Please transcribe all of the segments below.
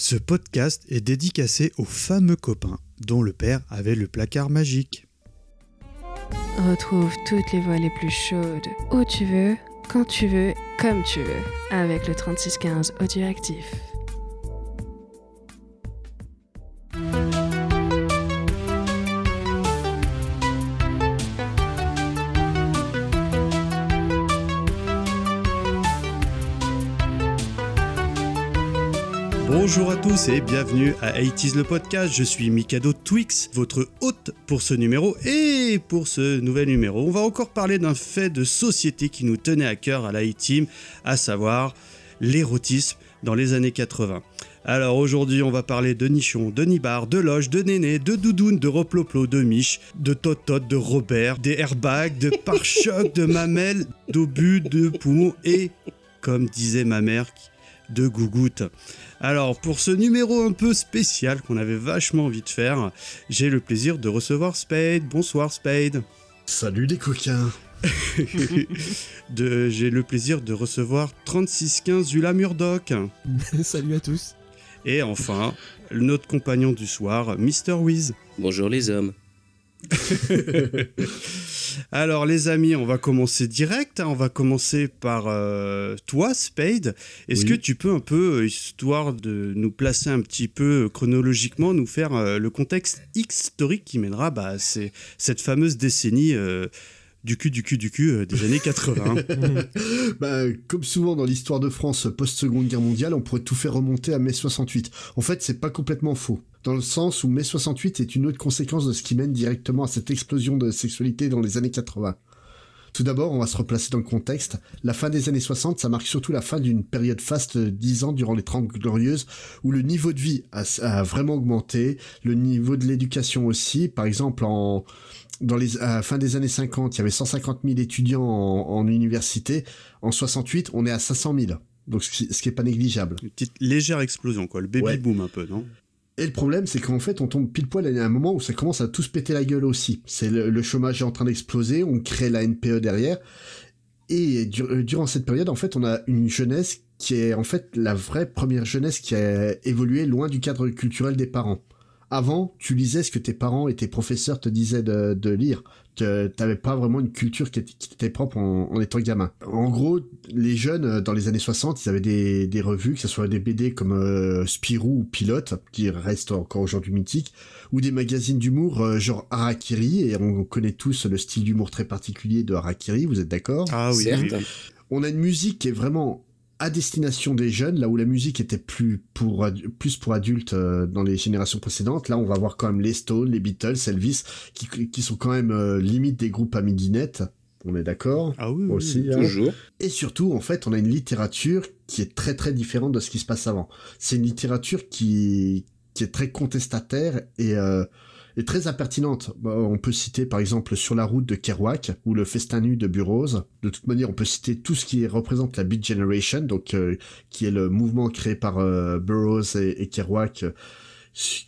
Ce podcast est dédicacé aux fameux copains dont le père avait le placard magique. Retrouve toutes les voix les plus chaudes, où tu veux, quand tu veux, comme tu veux, avec le 3615 Audioactif. Tous et bienvenue à 80 le podcast. Je suis Mikado Twix, votre hôte pour ce numéro et pour ce nouvel numéro. On va encore parler d'un fait de société qui nous tenait à cœur à la team à savoir l'érotisme dans les années 80. Alors aujourd'hui, on va parler de nichon, de nibar, de loge, de néné, de doudoune, de reploplo, de miche, de totote, de Robert, des airbags, de pare-chocs, de mamelles, d'obus, de poumons et, comme disait ma mère, de gougoute. Alors, pour ce numéro un peu spécial qu'on avait vachement envie de faire, j'ai le plaisir de recevoir Spade. Bonsoir Spade. Salut les coquins. de, j'ai le plaisir de recevoir 3615 Ula Murdoch. Salut à tous. Et enfin, notre compagnon du soir, Mr. Wiz. Bonjour les hommes. Alors les amis, on va commencer direct. Hein. On va commencer par euh, toi, Spade. Est-ce que tu peux un peu, euh, histoire de nous placer un petit peu euh, chronologiquement, nous faire le contexte historique qui mènera bah, c'est cette fameuse décennie du cul, du cul, du cul des années 80. bah, comme souvent dans l'histoire de France post-seconde guerre mondiale, on pourrait tout faire remonter à mai 68. En fait, c'est pas complètement faux dans le sens où mai 68 est une autre conséquence de ce qui mène directement à cette explosion de sexualité dans les années 80. Tout d'abord, on va se replacer dans le contexte. La fin des années 60, ça marque surtout la fin d'une période faste de 10 ans durant les 30 glorieuses, où le niveau de vie a, vraiment augmenté, le niveau de l'éducation aussi. Par exemple, en, dans les, à la fin des années 50, il y avait 150 000 étudiants en, université. En 68, on est à 500 000. Donc, ce qui, ce est pas négligeable. Une petite légère explosion, quoi. Le baby boom un peu, non? Et le problème, c'est qu'en fait, on tombe pile poil à un moment où ça commence à tous péter la gueule aussi. C'est le, chômage est en train d'exploser, on crée la NPE derrière. Et euh, durant cette période, en fait, on a une jeunesse qui est en fait la vraie première jeunesse qui a évolué loin du cadre culturel des parents. Avant, tu lisais ce que tes parents et tes professeurs te disaient de, lire. Tu n'avais pas vraiment une culture qui était, propre en, étant gamin. En gros, les jeunes, euh, dans les années 60, ils avaient des, revues, que ce soit des BD comme euh, Spirou ou Pilote, qui restent encore aujourd'hui mythiques, ou des magazines d'humour euh, genre Harakiri, et on connaît tous le style d'humour très particulier de Harakiri, vous êtes d'accord? Ah oui, On a une musique qui est vraiment à destination des jeunes, là où la musique était plus pour plus pour adultes euh, dans les générations précédentes. Là, on va voir quand même les Stones, les Beatles, Elvis, qui, qui sont quand même euh, limite des groupes à midinette. On est d'accord? Ah oui, aussi. Hein. Toujours. Et surtout, en fait, on a une littérature qui est très très différente de ce qui se passe avant. C'est une littérature qui qui est très contestataire et euh, est très impertinente. Bah, on peut citer par exemple Sur la route de Kerouac ou Le festin nu de Burroughs. De toute manière, on peut citer tout ce qui représente la Beat Generation, donc euh, qui est le mouvement créé par euh, Burroughs et, Kerouac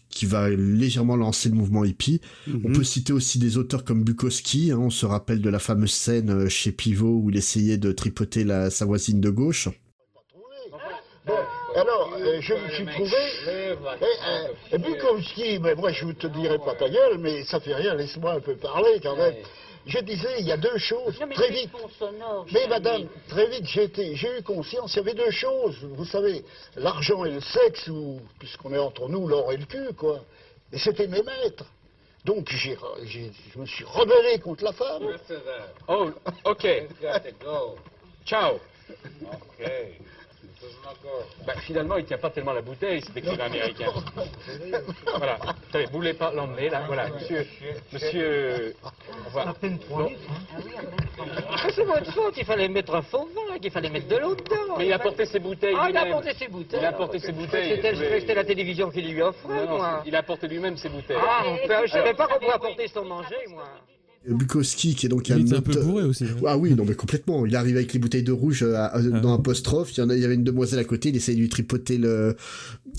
qui va légèrement lancer le mouvement hippie. On mhm. peut citer aussi des auteurs comme Bukowski, hein, on se rappelle de la fameuse scène euh, chez Pivot où il essayait de tripoter la, sa voisine de gauche. Alors, euh, je me suis trouvé. Et, euh, Bukowski, mais moi je ne te dirai pas ta gueule, mais ça fait rien, laisse-moi un peu parler quand même. Je disais, il y a deux choses, très vite. mais madame, très vite, j'ai eu conscience, il y avait deux choses. Vous savez, l'argent et le sexe, ou puisqu'on est entre nous, l'or et le cul, quoi. Et c'était mes maîtres. Donc je me suis rebellé contre la femme. Oh, ok. Ciao. Bah, finalement, il tient pas tellement la bouteille, cet écrivain américain. voilà. Attendez, vous voulez pas l'emmener, là Voilà, monsieur. Monsieur. À peine trois litres, hein. ah, C'est votre faute, il fallait mettre un faux vin, qu'il fallait mettre de l'eau dedans. Mais il a porté ses bouteilles. Ah, il a porté ses bouteilles. Il a porté ses bouteilles. C'était la télévision qui lui offrait, moi. Il a porté lui-même ses bouteilles. Ah, je savais pas qu'on pouvait apporter son manger, moi. Bukowski qui est donc il un, un peu bourré aussi. Hein. Ah oui, non mais complètement. Il arrive avec les bouteilles de rouge euh, ah. dans un postrophe. Il y en a, il y avait une demoiselle à côté. Il essaye de lui tripoter le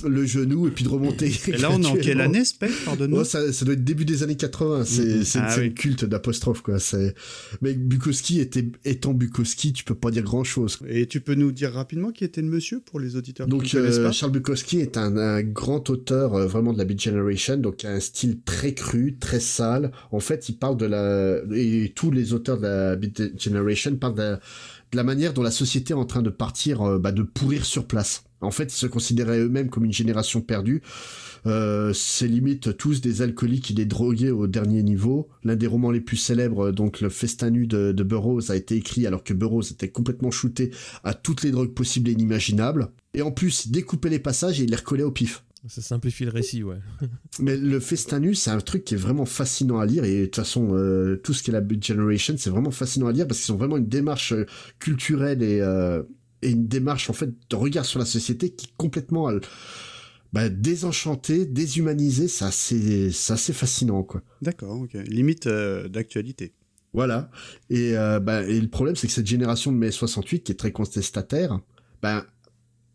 le genou et puis de remonter. Et là, on est en quelle année, Spec Pardonne-nous. Oh, ça, ça doit être début des années 80. C'est c'est une Ah culte d'apostrophe, quoi. C'est mais Bukowski était étant Bukowski, tu peux pas dire grand chose. Et tu peux nous dire rapidement qui était le monsieur pour les auditeurs Donc euh, pas Charles Bukowski est un, un grand auteur euh, vraiment de la Beat Generation, donc un style très cru, très sale. En fait, il parle de la et tous les auteurs de la Beat Generation parlent de la, de la manière dont la société est en train de partir, euh, bah, de pourrir sur place. En fait, ils se considéraient eux-mêmes comme une génération perdue. Euh, c'est limite tous des alcooliques et des drogués au dernier niveau. L'un des romans les plus célèbres, donc le Festin nu de, de Burroughs, a été écrit alors que Burroughs était complètement shooté à toutes les drogues possibles et inimaginables. Et en plus, il découpait les passages et il les recollait au pif. Ça simplifie le récit, ouais. Mais le Festin nu, c'est un truc qui est vraiment fascinant à lire. Et de toute façon, euh, tout ce qui est la Beat Generation, c'est vraiment fascinant à lire parce qu'ils ont vraiment une démarche euh, culturelle et, euh, et une démarche en fait de regard sur la société qui est complètement euh, bah, désenchantée, déshumanisée. C'est assez, c'est assez fascinant, quoi. D'accord, ok. Limite euh, d'actualité. Voilà. Et, euh, bah, et le problème, c'est que cette génération de mai 68, qui est très contestataire, ben,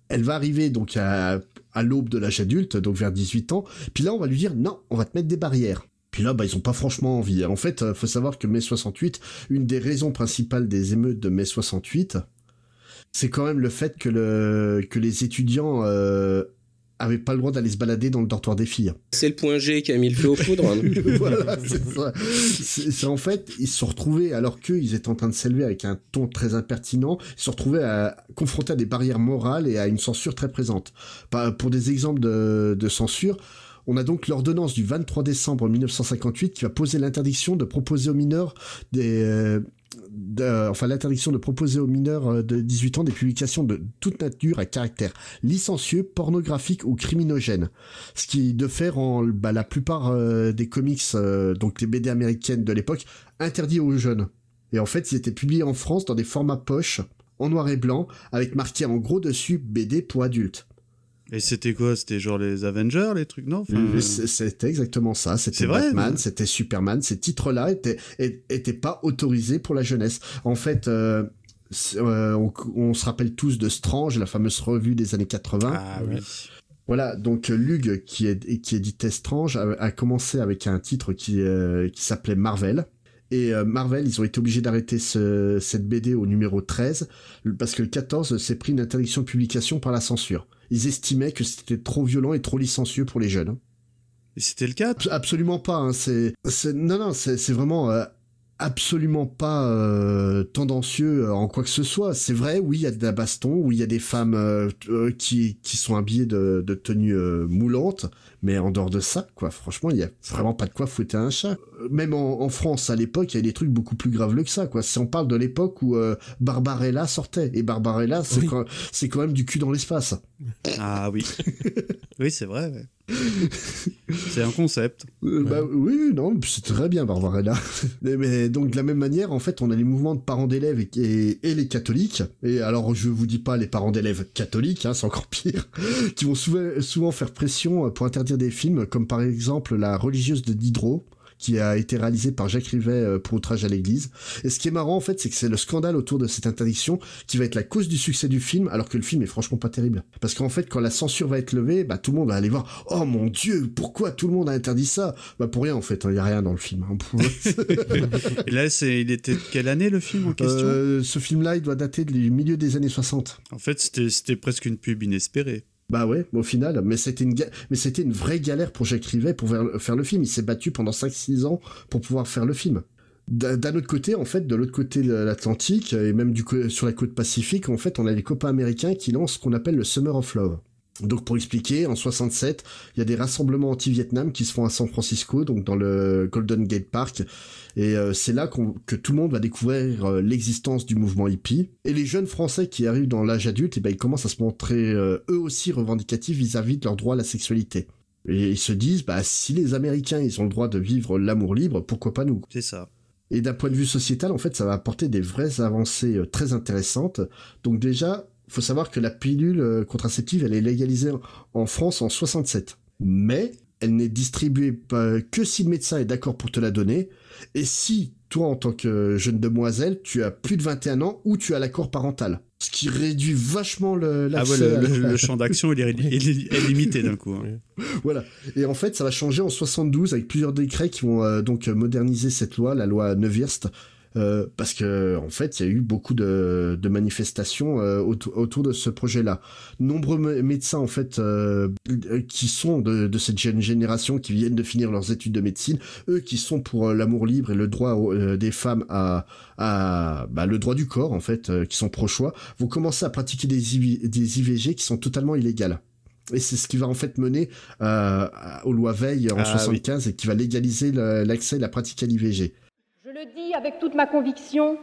elle va arriver donc à, à l'aube de l'âge adulte, donc vers 18 ans. Puis là, on va lui dire non, on va te mettre des barrières. Puis là, bah, ils ont pas franchement envie. En fait, faut savoir que mai 68, une des raisons principales des émeutes de mai 68, c'est quand même le fait que le que les étudiants euh, avaient pas le droit d'aller se balader dans le dortoir des filles. C'est le point G qui a mis le feu aux poudres. hein. voilà, c'est ça. C'est c'est en fait, ils se sont retrouvés, alors qu'ils étaient en train de s'élever avec un ton très impertinent, ils se sont retrouvés à, confrontés à des barrières morales et à une censure très présente. Pas- Pour des exemples de, de censure, on a donc l'ordonnance du 23 décembre 1958 qui va poser l'interdiction de proposer aux mineurs des... enfin, l'interdiction de proposer aux mineurs euh, de 18 ans des publications de toute nature à caractère licencieux, pornographique ou criminogène. Ce qui de fait rend bah, la plupart euh, des comics, euh, donc les BD américaines de l'époque, interdits aux jeunes. Et en fait, ils étaient publiés en France dans des formats poche, en noir et blanc, avec marqué en gros dessus BD pour adultes. Et c'était quoi? C'était genre les Avengers, les trucs, non? Enfin, c'est- C'était exactement ça. C'était Batman, mais- c'était Superman. Ces titres-là étaient, étaient pas autorisés pour la jeunesse. En fait, euh, euh, on, on se rappelle tous de Strange, la fameuse revue des années 80. Ah oui. Voilà, donc euh, Lug, qui, est, qui éditait Strange, a, a commencé avec un titre qui, euh, qui s'appelait Marvel. Et euh, Marvel, ils ont été obligés d'arrêter ce, cette BD au numéro 13, parce que le 14 s'est pris une interdiction de publication par la censure. Ils estimaient que c'était trop violent et trop licencieux pour les jeunes. Et c'était le cas? Abs- Absolument pas. Hein. C'est, c'est- non, non, c'est, c'est vraiment euh, absolument pas euh, tendancieux euh, en quoi que ce soit. C'est vrai, oui, il y a de la baston, oui, il y a des femmes euh, euh, qui, qui sont habillées de, de tenues euh, moulantes, mais en dehors de ça, quoi, franchement, il y a vraiment pas de quoi fouetter un chat. Euh, Même en, en France, à l'époque, il y a des trucs beaucoup plus graveleux que ça, quoi. Si on parle de l'époque où euh, Barbarella sortait, et Barbarella, c'est, Oui. quand, c'est quand même du cul dans l'espace. Ah oui. oui, c'est vrai, ouais. C'est un concept. Euh, Bah oui, non, c'est très bien Barbarella. mais, mais donc de la même manière, en fait, on a les mouvements de parents d'élèves et, et, et les catholiques. Et alors, je vous dis pas les parents d'élèves catholiques, hein, c'est encore pire, qui vont souvent, souvent faire pression pour interdire des films, comme par exemple La religieuse de Diderot qui a été réalisé par Jacques Rivet euh, pour outrage à l'église. Et ce qui est marrant en fait, c'est que c'est le scandale autour de cette interdiction qui va être la cause du succès du film, alors que le film est franchement pas terrible. Parce qu'en fait, quand la censure va être levée, bah tout le monde va aller voir. Oh mon dieu, pourquoi tout le monde a interdit ça? Bah pour rien en fait, il y a rien dans le film. hein. Et là, c'est, il était de quelle année le film en question? Euh, ce film-là, il doit dater du milieu des années 60. En fait, c'était, c'était presque une pub inespérée. Bah ouais, au final, mais c'était une, une vraie galère pour Jacques Rivet pour faire, le film. Il s'est battu pendant 5-6 ans pour pouvoir faire le film. D'un autre côté, en fait, de l'autre côté de l'Atlantique, et même du sur la côte pacifique, en fait, on a les copains américains qui lancent ce qu'on appelle le Summer of Love. Donc pour expliquer, en 67, il y a des rassemblements anti-Vietnam qui se font à San Francisco, donc dans le Golden Gate Park, et euh, c'est là que tout le monde va découvrir euh, l'existence du mouvement hippie. Et les jeunes Français qui arrivent dans l'âge adulte, et ben ils commencent à se montrer euh, eux aussi revendicatifs vis-à-vis de leur droit à la sexualité. Et ils se disent, bah si les Américains ils ont le droit de vivre l'amour libre, pourquoi pas nous? C'est ça. et d'un point de vue sociétal, en fait, ça va apporter des vraies avancées très intéressantes. Donc déjà, faut savoir que la pilule contraceptive, elle est légalisée en- France en 67. Mais elle n'est distribuée que si le médecin est d'accord pour te la donner. Et si toi, en tant que jeune demoiselle, tu as plus de 21 ans ou tu as l'accord parental? Ce qui réduit vachement le, ah ouais, le, le, champ d'action il est, il est, limité d'un coup. Hein. voilà. Et en fait, ça va changer en 72 avec plusieurs décrets qui vont euh, donc moderniser cette loi, la loi Neuwirth, euh, parce que en fait, il y a eu beaucoup de, de manifestations euh, autour, de ce projet-là. Nombreux médecins en fait euh, qui sont de, de, cette jeune génération qui viennent de finir leurs études de médecine, eux qui sont pour l'amour libre et le droit des femmes à, à bah, le droit du corps en fait, qui sont pro-choix, vont commencer à pratiquer des, des IVG qui sont totalement illégales. Et c'est ce qui va en fait mener euh, aux lois Veil en 75 ah et qui va légaliser l'accès et la pratique à l'IVG. Le dis avec toute ma conviction,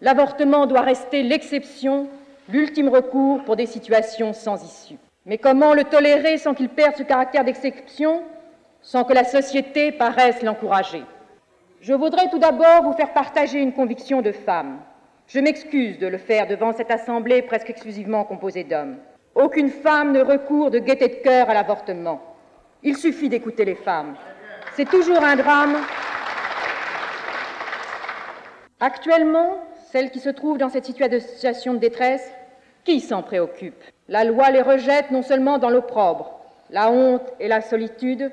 l'avortement doit rester l'exception, l'ultime recours pour des situations sans issue. Mais comment le tolérer sans qu'il perde ce caractère d'exception, sans que la société paraisse l'encourager? Je voudrais tout d'abord vous faire partager une conviction de femme. Je m'excuse de le faire devant cette assemblée presque exclusivement composée d'hommes. Aucune femme ne recourt de gaieté de cœur à l'avortement. Il suffit d'écouter les femmes. C'est toujours un drame Actuellement, celles qui se trouvent dans cette situation de détresse, qui s'en préoccupe? La loi les rejette non seulement dans l'opprobre, la honte et la solitude,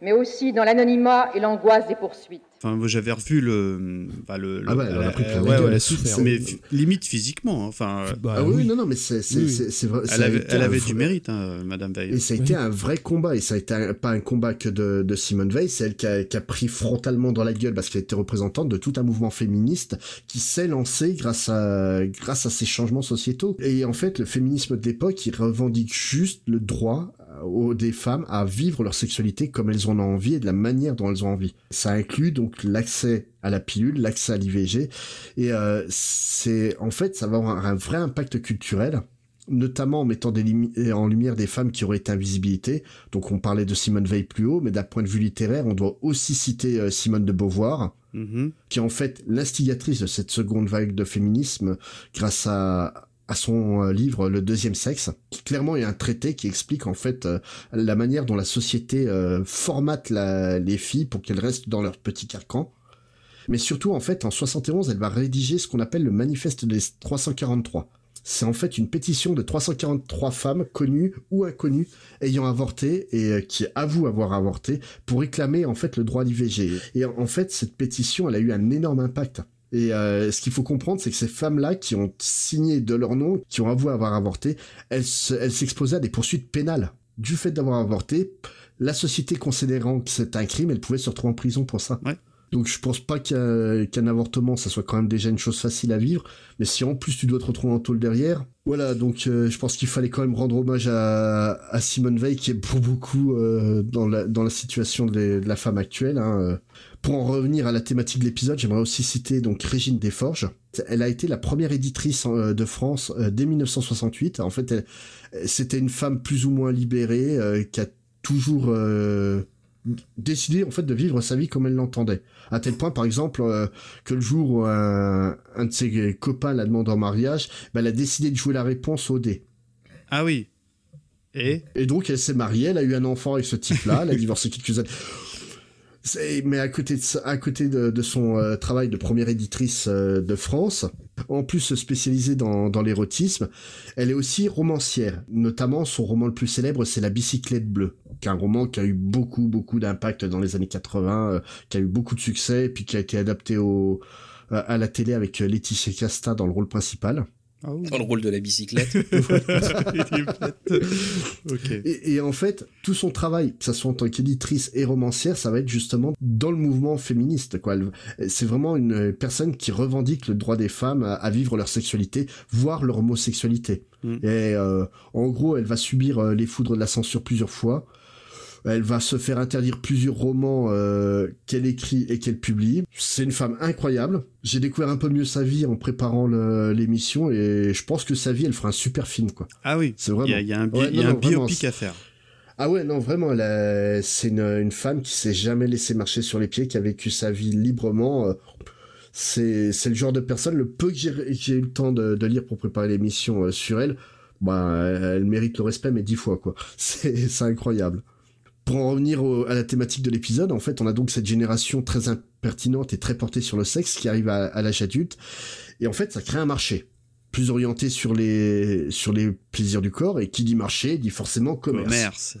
mais aussi dans l'anonymat et l'angoisse des poursuites. Enfin, moi j'avais revu le, bah, le, ah ouais, elle a pris euh, ouais, ouais, souffert, mais limite physiquement. Hein, enfin, bah, ah oui, non, non, mais c'est c'est vrai. Elle avait, elle avait du mérite, hein, Madame Veil. Et ça a été un vrai combat, et ça a été pas un combat que de, de Simone Veil, c'est elle qui a, qui a, pris frontalement dans la gueule parce qu'elle était représentante de tout un mouvement féministe qui s'est lancé grâce à grâce à ces changements sociétaux. Et en fait, le féminisme de l'époque, il revendique juste le droit aux, des femmes à vivre leur sexualité comme elles en ont envie et de la manière dont elles ont envie. Ça inclut donc l'accès à la pilule, l'accès à l'IVG, et euh, c'est en fait ça va avoir un vrai impact culturel notamment en mettant des en lumière des femmes qui auraient été invisibilité. Donc on parlait de Simone Veil plus haut, mais d'un point de vue littéraire, on doit aussi citer euh, Simone de Beauvoir, mm-hmm. qui est en fait l'instigatrice de cette seconde vague de féminisme grâce à, à son euh, livre Le deuxième sexe, qui clairement est un traité qui explique en fait euh, la manière dont la société euh, formate les filles pour qu'elles restent dans leur petit carcan. Mais surtout en fait en 71 elle va rédiger ce qu'on appelle le manifeste des 343. C'est en fait une pétition de 343 femmes connues ou inconnues ayant avorté et qui avouent avoir avorté pour réclamer en fait le droit à l'IVG. Et en fait cette pétition elle a eu un énorme impact et euh, ce qu'il faut comprendre, c'est que ces femmes-là qui ont signé de leur nom, qui ont avoué avoir avorté, elles s'exposaient à des poursuites pénales du fait d'avoir avorté. La société considérant que c'est un crime, elle pouvait se retrouver en prison pour ça. Ouais. Donc je pense pas qu'un avortement, ça soit quand même déjà une chose facile à vivre. Mais si en plus tu dois te retrouver en tôle derrière, voilà. Donc euh, je pense qu'il fallait quand même rendre hommage à, à Simone Veil, qui est pour beaucoup euh, dans, la, dans la situation de, la femme actuelle. Hein. Pour en revenir à la thématique de l'épisode, j'aimerais aussi citer donc Régine Desforges. Elle a été la première éditrice euh, de France dès 1968. En fait, c'était une femme plus ou moins libérée qui a toujours décidé en fait de vivre sa vie comme elle l'entendait. À tel point, par exemple, euh, que le jour où un, de ses copains la demande en mariage, ben, elle a décidé de jouer la réponse au dé. Ah oui. Et? Et donc elle s'est mariée, elle a eu un enfant avec ce type-là, elle a divorcé quelques années mais à côté de, son euh, travail de première éditrice euh, de France, en plus spécialisée dans, dans l'érotisme, elle est aussi romancière. Notamment, son roman le plus célèbre, c'est La bicyclette bleue, qui est un roman qui a eu beaucoup, beaucoup d'impact dans les années 80, euh, qui a eu beaucoup de succès, puis qui a été adapté au, à la télé avec Laetitia Casta dans le rôle principal. Ah Dans le rôle de la bicyclette. et, en fait, tout son travail, que ce soit en tant qu'éditrice et romancière, ça va être justement dans le mouvement féministe. quoi. C'est vraiment une personne qui revendique le droit des femmes à, vivre leur sexualité, voire leur homosexualité. Mm. Et euh, en gros, elle va subir euh, les foudres de la censure plusieurs fois. Elle va se faire interdire plusieurs romans euh, qu'elle écrit et qu'elle publie. C'est une femme incroyable. J'ai découvert un peu mieux sa vie en préparant l'émission et je pense que sa vie, elle fera un super film, quoi. Ah oui. C'est vraiment. Il y, a, un, biopic à faire. Ah ouais, non, vraiment, c'est une, femme qui s'est jamais laissée marcher sur les pieds, qui a vécu sa vie librement. C'est le genre de personne, le peu que j'ai eu le temps de, lire pour préparer l'émission euh, sur elle, bah, elle mérite le respect, mais dix fois, quoi. C'est incroyable. Pour en revenir au- à la thématique de l'épisode, en fait, on a donc cette génération très impertinente et très portée sur le sexe qui arrive à, à l'âge adulte. Et en fait, ça crée un marché plus orienté sur les sur les plaisirs du corps. Et qui dit marché dit forcément commerce. Commerce.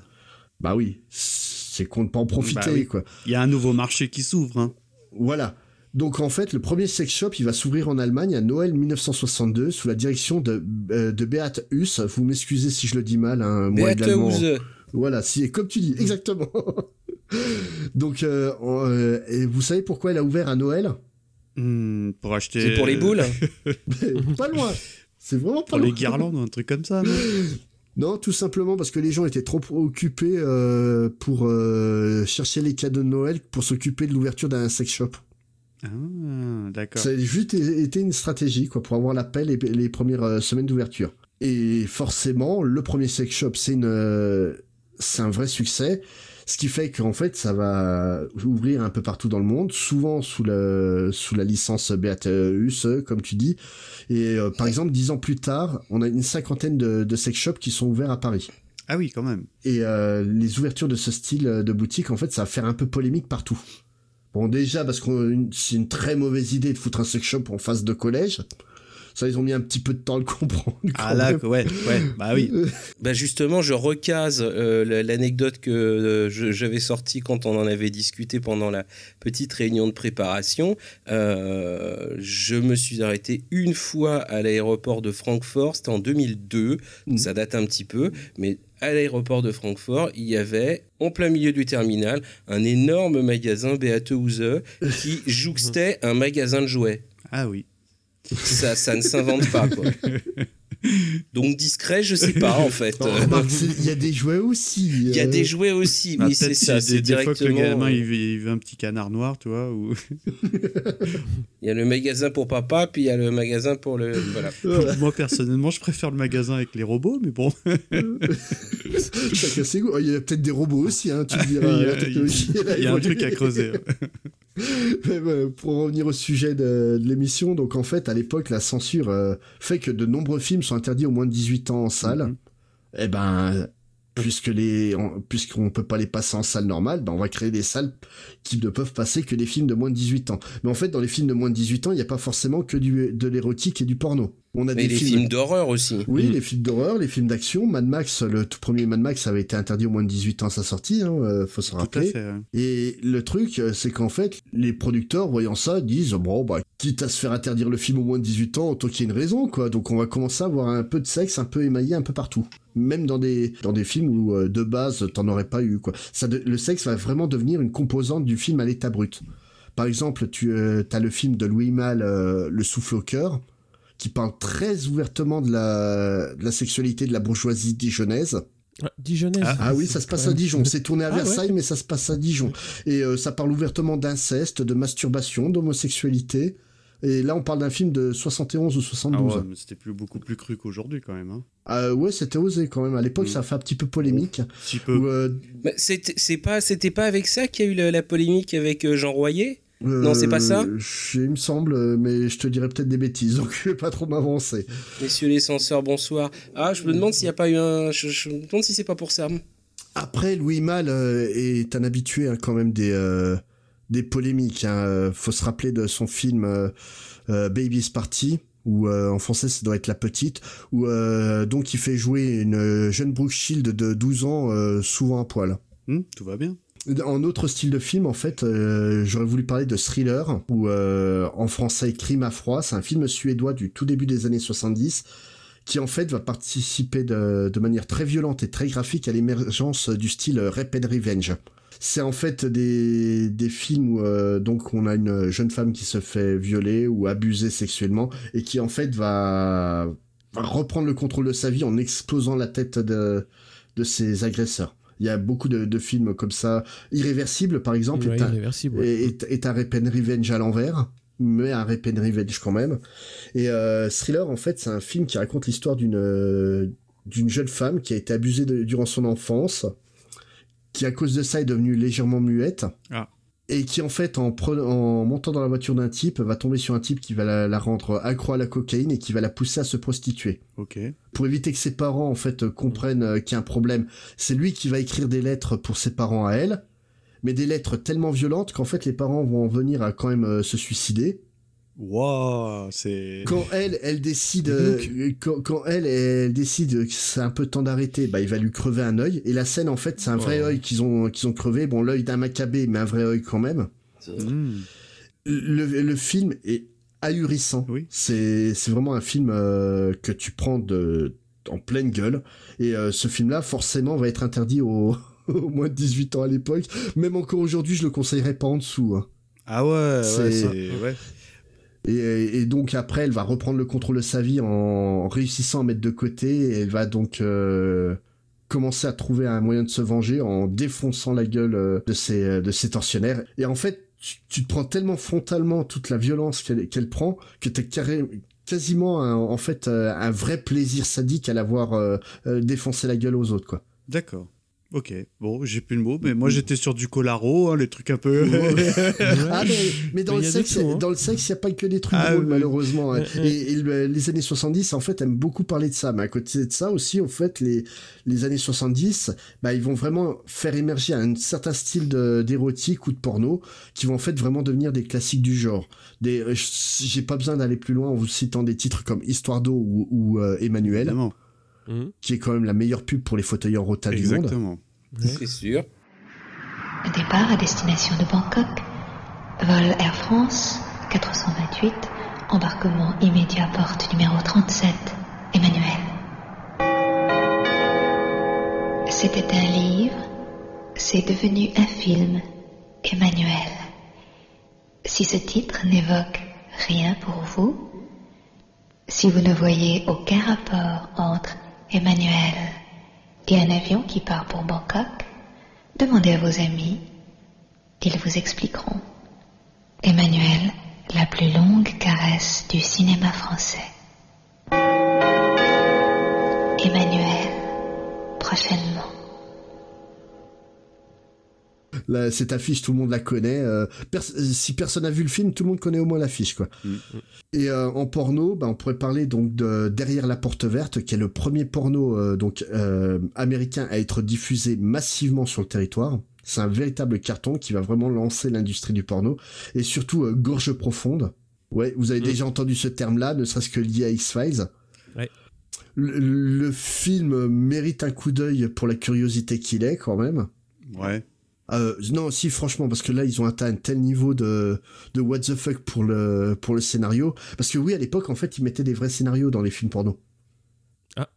Bah oui, c'est qu'on ne pas en profiter, Bah oui. quoi. Il y a un nouveau marché qui s'ouvre. Hein. Voilà. Donc en fait, le premier sex shop, il va s'ouvrir en Allemagne à Noël 1962 sous la direction de, euh, de Beat Huss. Vous m'excusez si je le dis mal, hein, moi Beate. Huse. Voilà, si, comme tu dis, exactement. Donc, euh, euh, et vous savez pourquoi elle a ouvert à Noël? Hmm, pour acheter. C'est pour les boules Pas loin. C'est vraiment pas Pour les loin. guirlandes ou un truc comme ça, non? Non, tout simplement parce que les gens étaient trop occupés euh, pour euh, chercher les cadeaux de Noël pour s'occuper de l'ouverture d'un sex shop. Ah, d'accord. Ça a juste été une stratégie quoi pour avoir l'appel et les premières euh, semaines d'ouverture. Et forcément, le premier sex shop, c'est une, euh, c'est un vrai succès. Ce qui fait qu'en fait, ça va ouvrir un peu partout dans le monde, souvent sous la, sous la licence Beat Huss, comme tu dis. Et euh, par exemple, dix ans plus tard, on a une cinquantaine de, de sex shops qui sont ouverts à Paris. Ah oui, quand même. Et euh, les ouvertures de ce style de boutique, en fait, ça va faire un peu polémique partout. Bon, déjà, parce que c'est une très mauvaise idée de foutre un sex shop en face de collège. Ça, ils ont mis un petit peu de temps à le comprendre. Ah là, même. ouais, ouais, bah oui. Bah justement, je recase euh, la- l'anecdote que euh, j'avais sortie quand on en avait discuté pendant la petite réunion de préparation. Euh, je me suis arrêté une fois à l'aéroport de Francfort, c'était en 2002, Mhm. ça date un petit peu, mais à l'aéroport de Francfort, il y avait, en plein milieu du terminal, un énorme magasin Beate Huse qui jouxtait un magasin de jouets. Ah oui. Ça, ça ne s'invente pas, quoi. Donc discret, je sais pas, en fait. Il y a des jouets aussi. Il y a euh, des jouets aussi, Bah, oui, c'est ça, c'est des, des fois que le directement... gamin il veut, il veut un petit canard noir, tu vois, ou Il y a le magasin pour papa, puis il y a le magasin pour le... Voilà. voilà. moi personnellement je préfère le magasin avec les robots, mais bon. Chacun ses goûts. Il y a peut-être des robots aussi, hein, tu me Il y a- la technologie, a il y a un truc à creuser. Mais, euh, pour revenir au sujet de, de l'émission, donc en fait, à l'époque, la censure euh, fait que de nombreux films sont interdits au moins de 18 ans en salle. Mhm. Eh ben, puisque les, puisqu'on peut pas les passer en salle normale, ben on va créer des salles qui ne peuvent passer que des films de moins de 18 ans. Mais en fait, dans les films de moins de 18 ans, il n'y a pas forcément que du, de l'érotique et du porno. On a Mais des les films d'horreur aussi. oui, Mm. les films d'horreur, les films d'action. Mad Max, le tout premier Mad Max avait été interdit au moins de 18 ans à sa sortie, hein, euh, faut se Tout à rappeler. fait. ouais. Et le truc, euh, c'est qu'en fait, les producteurs, voyant ça, disent bon, bah, quitte à se faire interdire le film au moins de 18 ans, autant qu'il y ait une raison, quoi. Donc on va commencer à avoir un peu de sexe, un peu émaillé un peu partout. Même dans des, dans des films où, euh, de base, t'en aurais pas eu, quoi. Ça, de- le sexe va vraiment devenir une composante du film à l'état brut. Par exemple, tu euh, as le film de Louis Malle, euh, Le souffle au cœur, qui parle très ouvertement de la, de la sexualité de la bourgeoisie dijonnaise. Ah, Dijonnaise. Ah, Ah oui, ça se passe à. Dijon. C'est tourné à Ah ouais. Versailles, mais ça se passe à Dijon. Et euh, ça parle ouvertement d'inceste, de masturbation, d'homosexualité. Et là, on parle d'un film de 71 ou Ah 72. ouais, mais c'était plus, beaucoup plus cru qu'aujourd'hui quand même. Hein. Ah ouais, c'était osé quand même. À l'époque, Mm. ça a fait un petit peu polémique. Si peu. Où, euh, Mais c'était c'est pas, c'était pas avec ça qu'il y a eu la, la polémique avec euh, Jean Royer? Euh, Non, c'est pas ça je- Il me semble, euh, mais je te dirais peut-être des bêtises, donc je vais pas trop m'avancer. Messieurs les censeurs, bonsoir. Ah, je me demande s'il n'y a pas eu un... Je, je me demande si c'est pas pour ça. Après, Louis Malle euh, est un habitué hein, quand même des, euh, des polémiques. Hein. Euh, Faut se rappeler de son film euh, euh, Baby's Party, ou en français ça doit être La Petite, où euh, donc il fait jouer une euh, jeune Brooke Shield de 12 ans, euh, souvent à poil. Hum, tout va bien. En autre style de film, en fait, euh, j'aurais voulu parler de Thriller, ou euh, en français Crime à froid. C'est un film suédois du tout début des années 70 qui en fait va participer de, manière très violente et très graphique à l'émergence du style Rape and Revenge. C'est en fait des, films où euh, on a une jeune femme qui se fait violer ou abuser sexuellement et qui en fait va, reprendre le contrôle de sa vie en explosant la tête de ses agresseurs. Il y a beaucoup de, de films comme ça. Irréversible, par exemple, Ouais, est, un, irréversible, ouais. est, est un Rape and Revenge à l'envers, mais un and Revenge quand même. Et euh, Thriller, en fait, c'est un film qui raconte l'histoire d'une euh, d'une jeune femme qui a été abusée de- durant son enfance, qui à cause de ça est devenue légèrement muette. Ah. Et qui en fait en, en montant dans la voiture d'un type va tomber sur un type qui va la, rendre accro à la cocaïne et qui va la pousser à se prostituer. Ok. Pour éviter que ses parents en fait comprennent euh, qu'il y a un problème, c'est lui qui va écrire des lettres pour ses parents à elle, mais des lettres tellement violentes qu'en fait les parents vont en venir à quand même euh, se suicider. Waouh, c'est. Quand elle, elle décide, euh, quand, elle, elle décide que c'est un peu temps d'arrêter, bah il va lui crever un œil. Et la scène, en fait, c'est un vrai œil qu'ils ont, qu'ils ont crevé. Bon, l'œil d'un macabé, mais un vrai œil quand même. Hmm. Le, le, film est ahurissant. Oui. C'est, c'est vraiment un film euh, que tu prends de, en pleine gueule. Et euh, ce film-là, forcément, va être interdit au, au moins de 18 ans à l'époque. Même encore aujourd'hui, je le conseillerais pas en dessous. Hein. Ah ouais, c'est... ouais. Et, donc après, elle va reprendre le contrôle de sa vie en réussissant à mettre de côté. Et elle va donc euh, commencer à trouver un moyen de se venger en défonçant la gueule euh, de ses, de ses tortionnaires. Et en fait, tu, te prends tellement frontalement toute la violence qu'elle prend que t'as carré, quasiment en fait euh, un vrai plaisir sadique à la voir défoncer la gueule aux autres quoi. D'accord. Ok, bon, j'ai plus le mot, mais moi j'étais sur du Colaro, hein, les trucs un peu. ah, mais, dans, le sexe, hein. dans le sexe, il n'y a pas que des trucs ah, drôles, malheureusement. Hein. Et, les années 70, en fait, aiment beaucoup parler de ça. Mais à côté de ça aussi, en fait, les, les années 70, bah, ils vont vraiment faire émerger un certain style d'érotique ou de porno qui vont en fait vraiment devenir des classiques du genre. Des, euh, j'ai pas besoin d'aller plus loin en vous citant des titres comme Histoire d'eau ou, ou euh, Emmanuel. Évidemment. Mmh. qui est quand même la meilleure pub pour les fauteuils en rota du monde. Exactement. C'est sûr. Départ à destination de Bangkok. Vol Air France 428. Embarquement immédiat porte numéro 37. Emmanuel. C'était un livre. C'est devenu un film. Emmanuel. Si ce titre n'évoque rien pour vous, si vous ne voyez aucun rapport entre Emmanuel et un avion qui part pour Bangkok, demandez à vos amis, ils vous expliqueront. Emmanuel, la plus longue caresse du cinéma français. Emmanuel, prochainement cette affiche, tout le monde la connaît. Euh, si personne n'a vu le film, tout le monde connaît au moins l'affiche, quoi. Mm. Et euh, en porno, bah, on pourrait parler donc de Derrière la porte verte, qui est le premier porno euh, donc américain à être diffusé massivement sur le territoire. C'est un véritable carton qui va vraiment lancer l'industrie du porno et surtout Gorge profonde. Ouais, vous avez mm. déjà entendu ce terme-là, ne serait-ce que lié à X-Files. le, film mérite un coup d'œil pour la curiosité qu'il est quand même. Ouais. Euh, non, si franchement, parce que là ils ont atteint un tel niveau de de what the fuck pour le pour le scénario. Parce que oui, à l'époque en fait ils mettaient des vrais scénarios dans les films porno. Ah.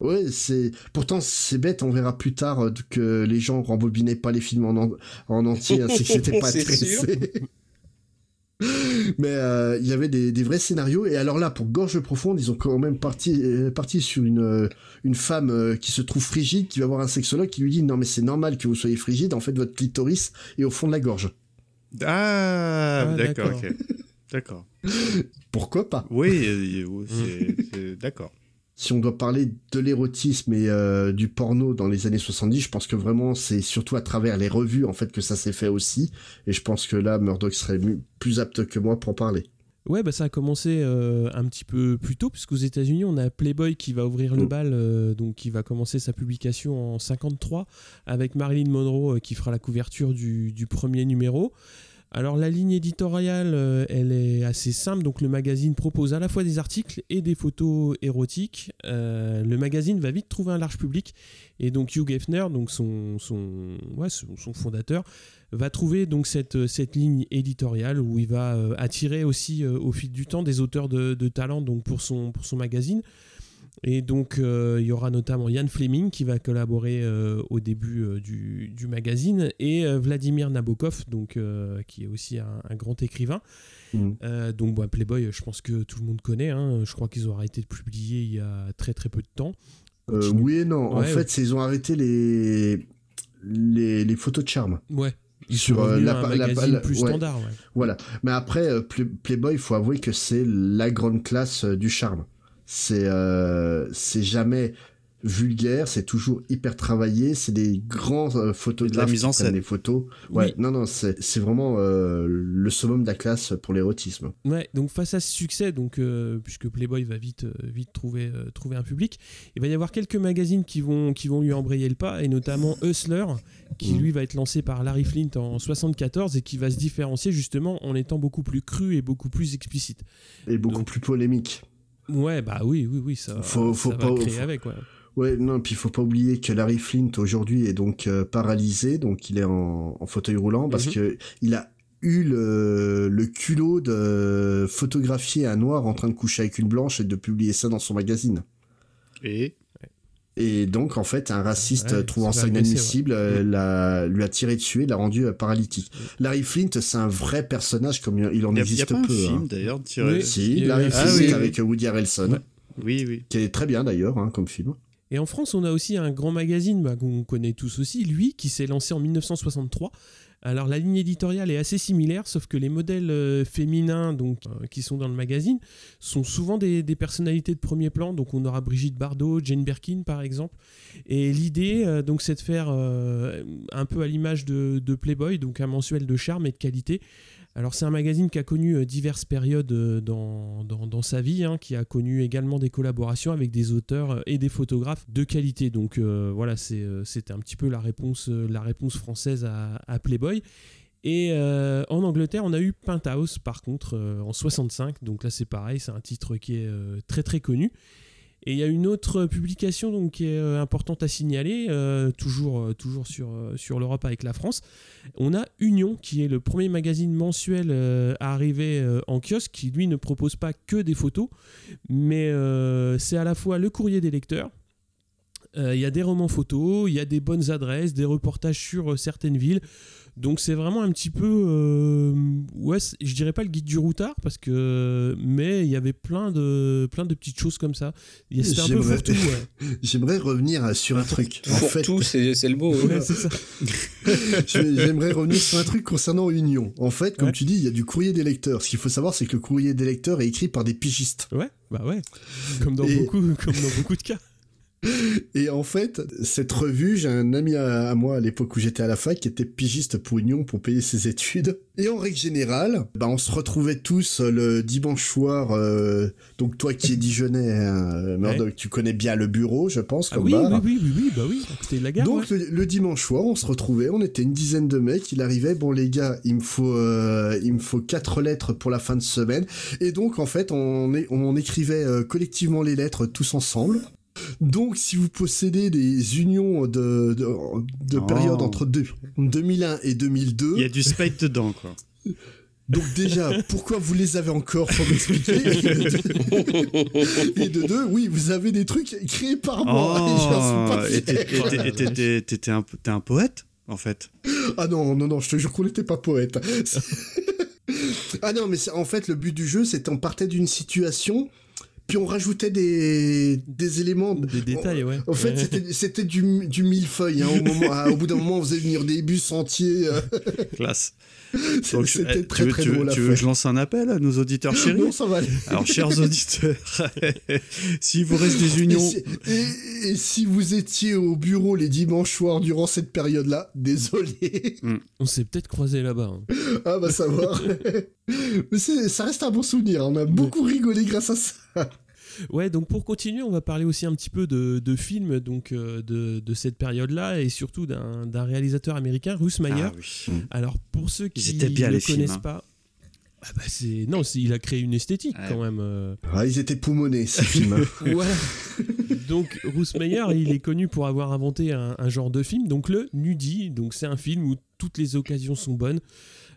Ouais, c'est pourtant c'est bête. On verra plus tard euh, que les gens rembobinaient pas les films en, en entier, ainsi que c'était pas intéressé. Mais euh, il y avait des, vrais scénarios. Et alors là, pour Gorge Profonde, ils ont quand même parti, euh, parti sur une, euh, une femme qui se trouve frigide, qui va voir un sexologue qui lui dit Non, mais c'est normal que vous soyez frigide. En fait, votre clitoris est au fond de la gorge. Ah, ah d'accord, ok. D'accord. Pourquoi pas? Oui, c'est d'accord si on doit parler de l'érotisme et euh, du porno dans les années 70, je pense que vraiment c'est surtout à travers les revues en fait que ça s'est fait aussi. Et je pense que là, Murdoch serait plus apte que moi pour en parler. Ouais, bah ça a commencé euh, un petit peu plus tôt, puisqu'aux États-Unis, on a Playboy qui va ouvrir le mm. bal, euh, donc qui va commencer sa publication en 53, avec Marilyn Monroe qui fera la couverture du, du premier numéro. Alors la ligne éditoriale, euh, elle est assez simple. Donc le magazine propose à la fois des articles et des photos érotiques. Euh, le magazine va vite trouver un large public et donc Hugh Hefner, donc son, son, son, fondateur, va trouver donc cette, cette ligne éditoriale où il va euh, attirer aussi au fil du temps des auteurs de, de talent donc pour son, pour son magazine. Et donc, euh, il y aura notamment Yann Fleming qui va collaborer euh, au début euh, du, du, magazine et Vladimir Nabokov, donc, qui est aussi un, grand écrivain. Mm. donc, bon, Playboy, je pense que tout le monde connaît. Hein. Je crois qu'ils ont arrêté de publier il y a très très peu de temps. oui et non. en fait, ils ont arrêté les... les, les photos de charme. Ouais. Ils sur la, un magazine plus standard. Ouais. Voilà. Mais après, Playboy, il faut avouer que c'est la grande classe du charme c'est euh, c'est jamais vulgaire, c'est toujours hyper travaillé, c'est des grands euh, photographes la mise en scène. des photos. Ouais, Oui. non, non, c'est c'est vraiment euh, le summum de la classe pour l'érotisme. Ouais, donc face à ce succès, donc euh, puisque Playboy va vite, vite trouver, euh, trouver un public, il va y avoir quelques magazines qui vont, qui vont lui embrayer le pas, et notamment Hustler, qui Mhm. lui va être lancé par Larry Flint en 74 et qui va se différencier justement en étant beaucoup plus cru et beaucoup plus explicite. Et beaucoup Donc- plus polémique. Ouais, bah oui, oui, oui, ça, Faut- faut ça pas- va créer faut- avec, ouais. Ouais, non, puis il faut pas oublier que Larry Flint aujourd'hui est donc euh, paralysé, donc il est en, en fauteuil roulant parce Mhm. que il a eu le, le culot de photographier un noir en train de coucher avec une blanche et de publier ça dans son magazine. Et Et donc, en fait, un raciste, Ouais, trouvant ça inadmissible, euh, l'a- lui a tiré dessus et l'a rendu euh, paralytique. Larry Flint, c'est un vrai personnage comme il il en il a, existe pas un peu. film hein. d'ailleurs tiré. Oui. Si, Il y a- Larry Ah Flint oui, oui. avec Woody Harrelson, Ouais. Oui, oui. qui est très bien d'ailleurs hein, comme film. Et en France, on a aussi un grand magazine bah, qu'on connaît tous aussi, lui, qui s'est lancé en 1963. Alors la ligne éditoriale est assez similaire, sauf que les modèles euh, féminins euh, qui sont dans le magazine sont souvent des, personnalités de premier plan. Donc on aura Brigitte Bardot, Jane Birkin par exemple. Et l'idée, euh, donc, c'est de faire un peu à l'image de Playboy, donc un mensuel de charme et de qualité. Alors c'est un magazine qui a connu euh, diverses périodes euh, dans, dans, sa vie, hein, qui a connu également des collaborations avec des auteurs euh, et des photographes de qualité. Donc voilà, c'était un petit peu la réponse, la réponse française à, Playboy. Et en Angleterre, on a eu Penthouse par contre en 65. Donc là c'est pareil, c'est un titre qui est très très connu. Et il y a une autre publication donc, qui est euh, importante à signaler, euh, toujours, euh, toujours sur, sur l'Europe avec la France. On a Union, qui est le premier magazine mensuel à arriver en kiosque, qui lui ne propose pas que des photos, mais c'est à la fois le courrier des lecteurs. Il y a des romans photos, il y a des bonnes adresses, des reportages sur certaines villes. Donc c'est vraiment un petit peu, euh, ouais, je dirais pas le guide du routard parce que, mais il y avait plein de, plein de petites choses comme ça. Il y a- C'était un peu J'aimerais- fourre-tout, ouais. J'aimerais revenir sur un truc. En Pour fait, tout, c'est c'est le hein. Ouais, c'est ça. j'aimerais revenir sur un truc concernant Union. En fait, comme Ouais. tu dis, il y a du courrier des lecteurs. Ce qu'il faut savoir, c'est que le courrier des lecteurs est écrit par des pigistes. Ouais, bah ouais. Comme dans Et- beaucoup, comme dans beaucoup de cas. Et en fait, cette revue, j'ai un ami à, à moi à l'époque où j'étais à la fac qui était pigiste pour Union pour payer ses études. Et en règle générale, bah on se retrouvait tous euh, le dimanche soir. euh, donc toi qui es Dijonais, hein, Murdoch, tu connais bien le bureau, je pense, Ah oui, bar. oui, oui, oui, oui, bah oui, de la gare. Donc ouais. le, le dimanche soir, on se retrouvait, on était une dizaine de mecs, il arrivait, bon les gars, il me faut euh, il me faut quatre lettres pour la fin de semaine et donc en fait, on écrivait euh, collectivement les lettres tous ensemble. Donc si vous possédez des unions de de, de Oh. période entre deux, 2001 et 2002, Il y a du spite dedans, quoi. donc déjà, pourquoi vous les avez encore Faut m'expliquer. et de deux, oui, vous avez des trucs créés par moi. Oh, et t'étais un, poète, en fait. Ah non, non, non, je te jure qu'on n'était pas poète. ah non, mais en fait, le but du jeu, c'est qu'on partait d'une situation, puis on rajoutait des, des éléments. Des détails, ouais. En fait, c'était- du, du millefeuille. Hein, au, moment, au bout d'un moment, on faisait venir des bus entiers. euh, Classe. Donc, c'était eh, très tu veux, très tu veux- drôle à tu veux que je lance un appel à nos auditeurs chéris Non, ça va aller. Alors, chers auditeurs, s'il vous reste des Et unions, si, et- et si vous étiez au bureau les dimanches soirs durant cette période-là, désolé. On s'est peut-être croisé là-bas. hein. Ah bah savoir. Mais ça reste un bon souvenir. On a beaucoup rigolé grâce à ça. Ouais, donc pour continuer, on va parler aussi un petit peu de, de films donc, euh, de, de cette période-là et surtout d'un réalisateur américain, Russ Meyer. Ah oui. Alors pour ceux qui ne films, connaissent hein. pas, ah bah c'est non, il a créé une esthétique Ouais. quand même. euh. Ah, ils étaient poumonés ces films. Voilà. donc Russ Meyer, il est connu pour avoir inventé un, un genre de film, donc le nudie. Donc c'est un film où toutes les occasions sont bonnes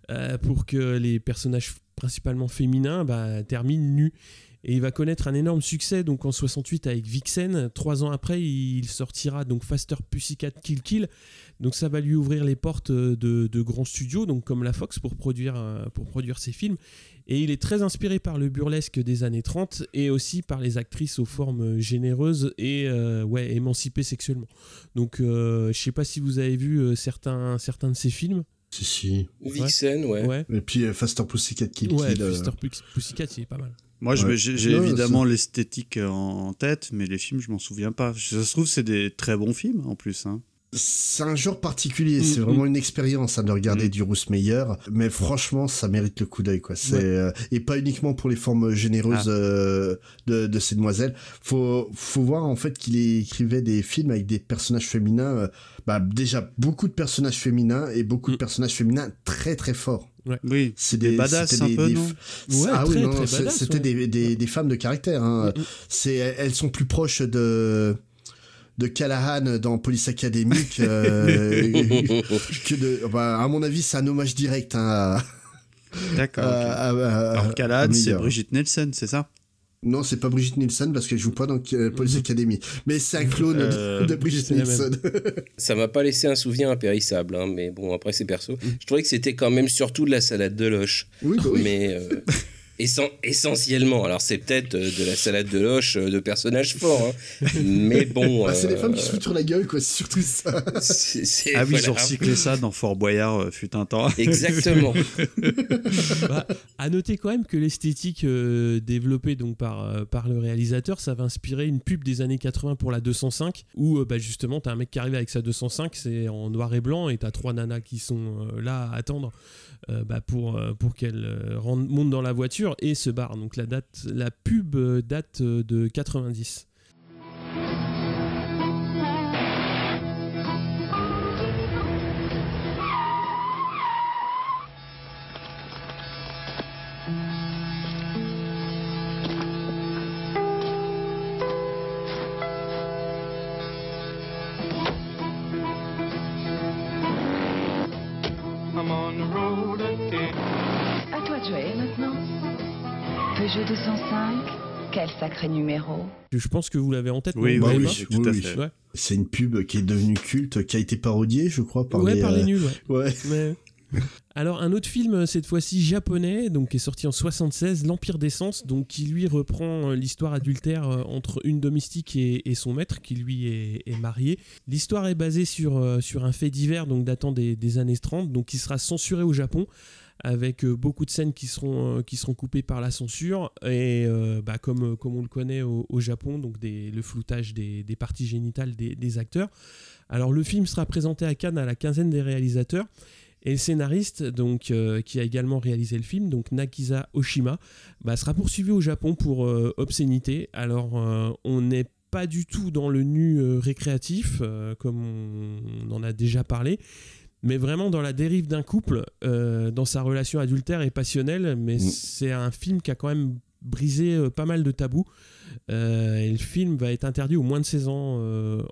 euh, pour que les personnages principalement féminins bah, terminent nus. Et il va connaître un énorme succès donc en 68 avec Vixen. Trois ans après, il sortira donc Faster Pussycat Kill Kill. Donc ça va lui ouvrir les portes de, de grands studios, donc comme la Fox pour produire, euh, pour produire ses films. Et il est très inspiré par le burlesque des années 30 et aussi par les actrices aux formes généreuses et euh, ouais, émancipées sexuellement. Donc euh, je sais pas si vous avez vu euh, certains, certains de ses films. Si, si. Vixen, ouais. Ouais. Et puis euh, Faster Pussycat Kill Ouais, Kill. euh, Faster Pus- Pussycat, il est pas mal. Moi, Ouais. j'ai évidemment l'esthétique en tête, mais les films, je m'en souviens pas. Ça se trouve, c'est des très bons films en plus. Hein. C'est un genre particulier, c'est Mm, vraiment une expérience hein, de regarder Mm. du Bruce Meyer, mais franchement, ça mérite le coup d'œil, quoi. C'est Ouais. euh, et pas uniquement pour les formes généreuses Ah. euh, de, de ces demoiselles. Faut faut voir en fait qu'il écrivait des films avec des personnages féminins, euh, bah déjà beaucoup de personnages féminins et beaucoup de Mm. personnages féminins très très forts. Oui, C'est des, badass c'était un des- peu, des non f- Ouais, ah oui, non, badass, c'était ouais. des, des, des femmes de caractère. Hein. Mm, mm. C'est, elles sont plus proches de de Callahan dans Police Academy que, euh, que de. Bah, à mon avis, c'est un hommage direct hein, à, D'accord. ok. à- à- à- Alors, à Calade, c'est. Brigitte Nielsen, c'est ça? Non, c'est pas Brigitte Nielsen parce qu'elle joue pas dans euh, Police Mhm. Academy. Mais c'est un clone de- Euh, de, Brigitte. Nielsen. Ça m'a pas laissé un souvenir impérissable, hein, mais bon, après c'est perso. Je trouvais que c'était quand même surtout de la salade de loche. oui, bah oui. Mais euh, essen- essentiellement, alors c'est peut-être euh, de la salade de loche euh, de personnages forts, hein, mais bon. Ah, c'est des euh, femmes qui se foutent sur la gueule, quoi. C'est surtout ça. Ah oui, ils ont recyclé ça dans Fort Boyard, euh, fut un temps. Exactement. Bah, à noter quand même que l'esthétique euh, développée donc par, euh, par le réalisateur, ça va inspirer une pub des années 80 pour la 205, où euh, bah, justement t'as un mec qui arrive avec sa 205, c'est en noir et blanc, et t'as trois nanas qui sont euh, là à attendre euh, bah, pour, euh, pour qu'elles euh, rentrent- montent dans la voiture et se barrent. Donc la, date, la pub euh, date euh, de 90. 205, quel sacré numéro. Je pense que vous l'avez en tête. Oui, oui, l'avez oui, tout à oui. fait. Ouais. C'est une pub qui est devenue culte, qui a été parodiée, je crois, pas par Ouais, les. par les euh, nuls, ouais. Ouais. Mais- Alors un autre film, cette fois-ci japonais, donc qui est sorti en 76, L'Empire d'essence, donc qui lui reprend euh, l'histoire adultère euh, entre une domestique et, et son maître, qui lui est, est marié. L'histoire est basée sur, sur un fait divers, donc datant des, des années 30, donc qui sera censuré au Japon avec euh, beaucoup de scènes qui seront, euh, qui seront coupées par la censure et euh, bah, comme, comme on le connaît au, Japon, donc des- le floutage des, des parties génitales des, des acteurs. Alors le film sera présenté à Cannes à la quinzaine des réalisateurs et le scénariste, donc, qui a également réalisé le film, donc Nakisa Oshima, bah, sera poursuivi au Japon pour obscénité. Alors, on n'est pas du tout dans le nu récréatif, comme on, en a déjà parlé, mais vraiment dans la dérive d'un couple, euh, dans sa relation adultère et passionnelle. Mais Mm. c'est un film qui a quand même brisé euh, pas mal de tabous. Euh, et le film va être interdit aux moins de 16 ans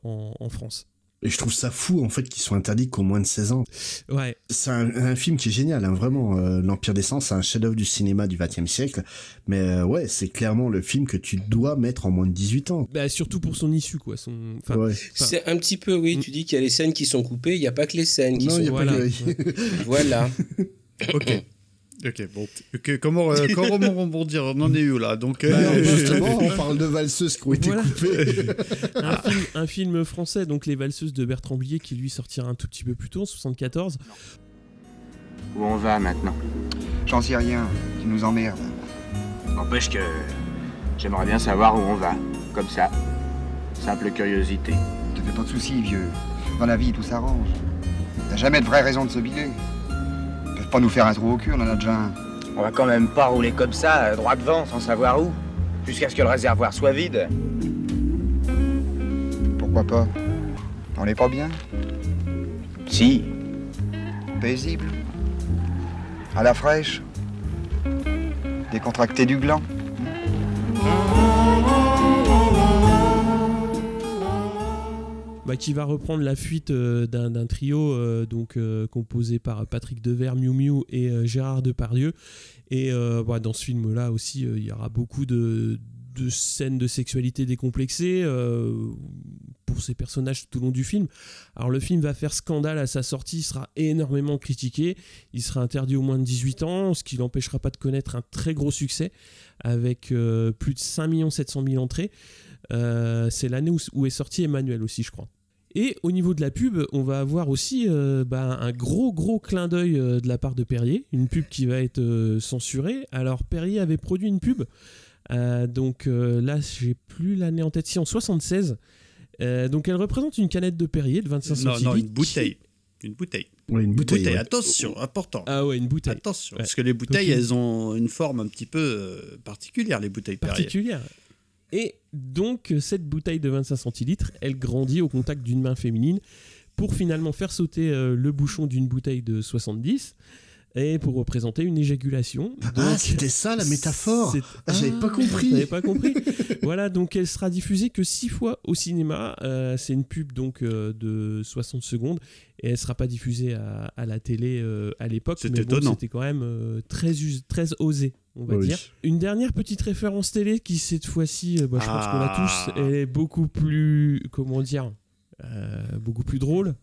en, en France. Et je trouve ça fou, en fait, qu'ils soient interdits qu'aux moins de 16 ans. Ouais, C'est un, un film qui est génial, hein, vraiment. euh, L'Empire des Sens, c'est un chef-d'œuvre du cinéma du XXe siècle. Mais euh, ouais, c'est clairement le film que tu dois mettre en moins de 18 ans. bah, surtout pour son issue, quoi. Son, enfin, ouais. C'est un petit peu, oui, tu dis qu'il y a les scènes qui sont coupées, il n'y a pas que les scènes qui Non, sont il y a voilà. pas que... Voilà. Ok. Ok, bon. Ok, comment, euh, comment rebondir On en est où là Donc, euh, Bah, justement, on parle de valseuses qui ont été Voilà. coupées. un, film, un film français, donc Les Valseuses de Bertrand Blier, qui lui sortira un tout petit peu plus tôt, en 74. Où on va maintenant? J'en sais rien, tu nous emmerdes. N'empêche que j'aimerais bien savoir où on va. Comme ça. Simple curiosité. Te fais pas de soucis, vieux. Dans la vie, tout s'arrange. T'as jamais de vraie raison de se biler. Pas nous faire un trou au cul, on en a déjà un. On va quand même pas rouler comme ça, euh, droit devant, sans savoir où. Jusqu'à ce que le réservoir soit vide. Pourquoi pas? On est pas bien? Si. Paisible À la fraîche Décontracté du gland Bah, qui va reprendre la fuite euh, d'un trio euh, donc, euh, composé par Patrick Devers, Miu Miu et Gérard Depardieu. Et bah, dans ce film-là aussi, il y aura beaucoup de, scènes de sexualité décomplexées euh, pour ces personnages tout au long du film. Alors le film va faire scandale à sa sortie, il sera énormément critiqué, il sera interdit au moins de 18 ans, ce qui l'empêchera pas de connaître un très gros succès avec plus de 5 700 000 entrées. C'est l'année où est sorti Emmanuel aussi, je crois. Et au niveau de la pub, on va avoir aussi euh, bah, un gros gros clin d'œil euh, de la part de Perrier, une pub qui va être euh, censurée. Alors Perrier avait produit une pub, euh, donc euh, là j'ai plus l'année en tête, si en 76. Euh, donc elle représente une canette de Perrier de 25 Non, centilitres. non, une bouteille. Une bouteille. Ouais, une bouteille. ouais. Attention, important. Ah ouais, une bouteille. Attention, Ouais. parce que les bouteilles, Donc, elles ont une forme un petit peu euh, particulière, les bouteilles Perrier. particulière. Et donc, cette bouteille de 25 centilitres, elle grandit au contact d'une main féminine pour finalement faire sauter euh, le bouchon d'une bouteille de 70 et pour représenter une éjaculation. Ah, c'était ça la métaphore Ah, J'avais pas compris. T'avais pas compris Voilà, donc elle sera diffusée que 6 fois au cinéma. Euh, c'est une pub donc euh, de 60 secondes et elle sera pas diffusée à, à la télé euh, à l'époque. C'était mais bon, étonnant. C'était quand même très, osé, on va Oui. dire. Une dernière petite référence télé qui cette fois-ci, bah, je pense qu'on l'a Ah. tous, elle est beaucoup plus, comment dire, beaucoup plus drôle.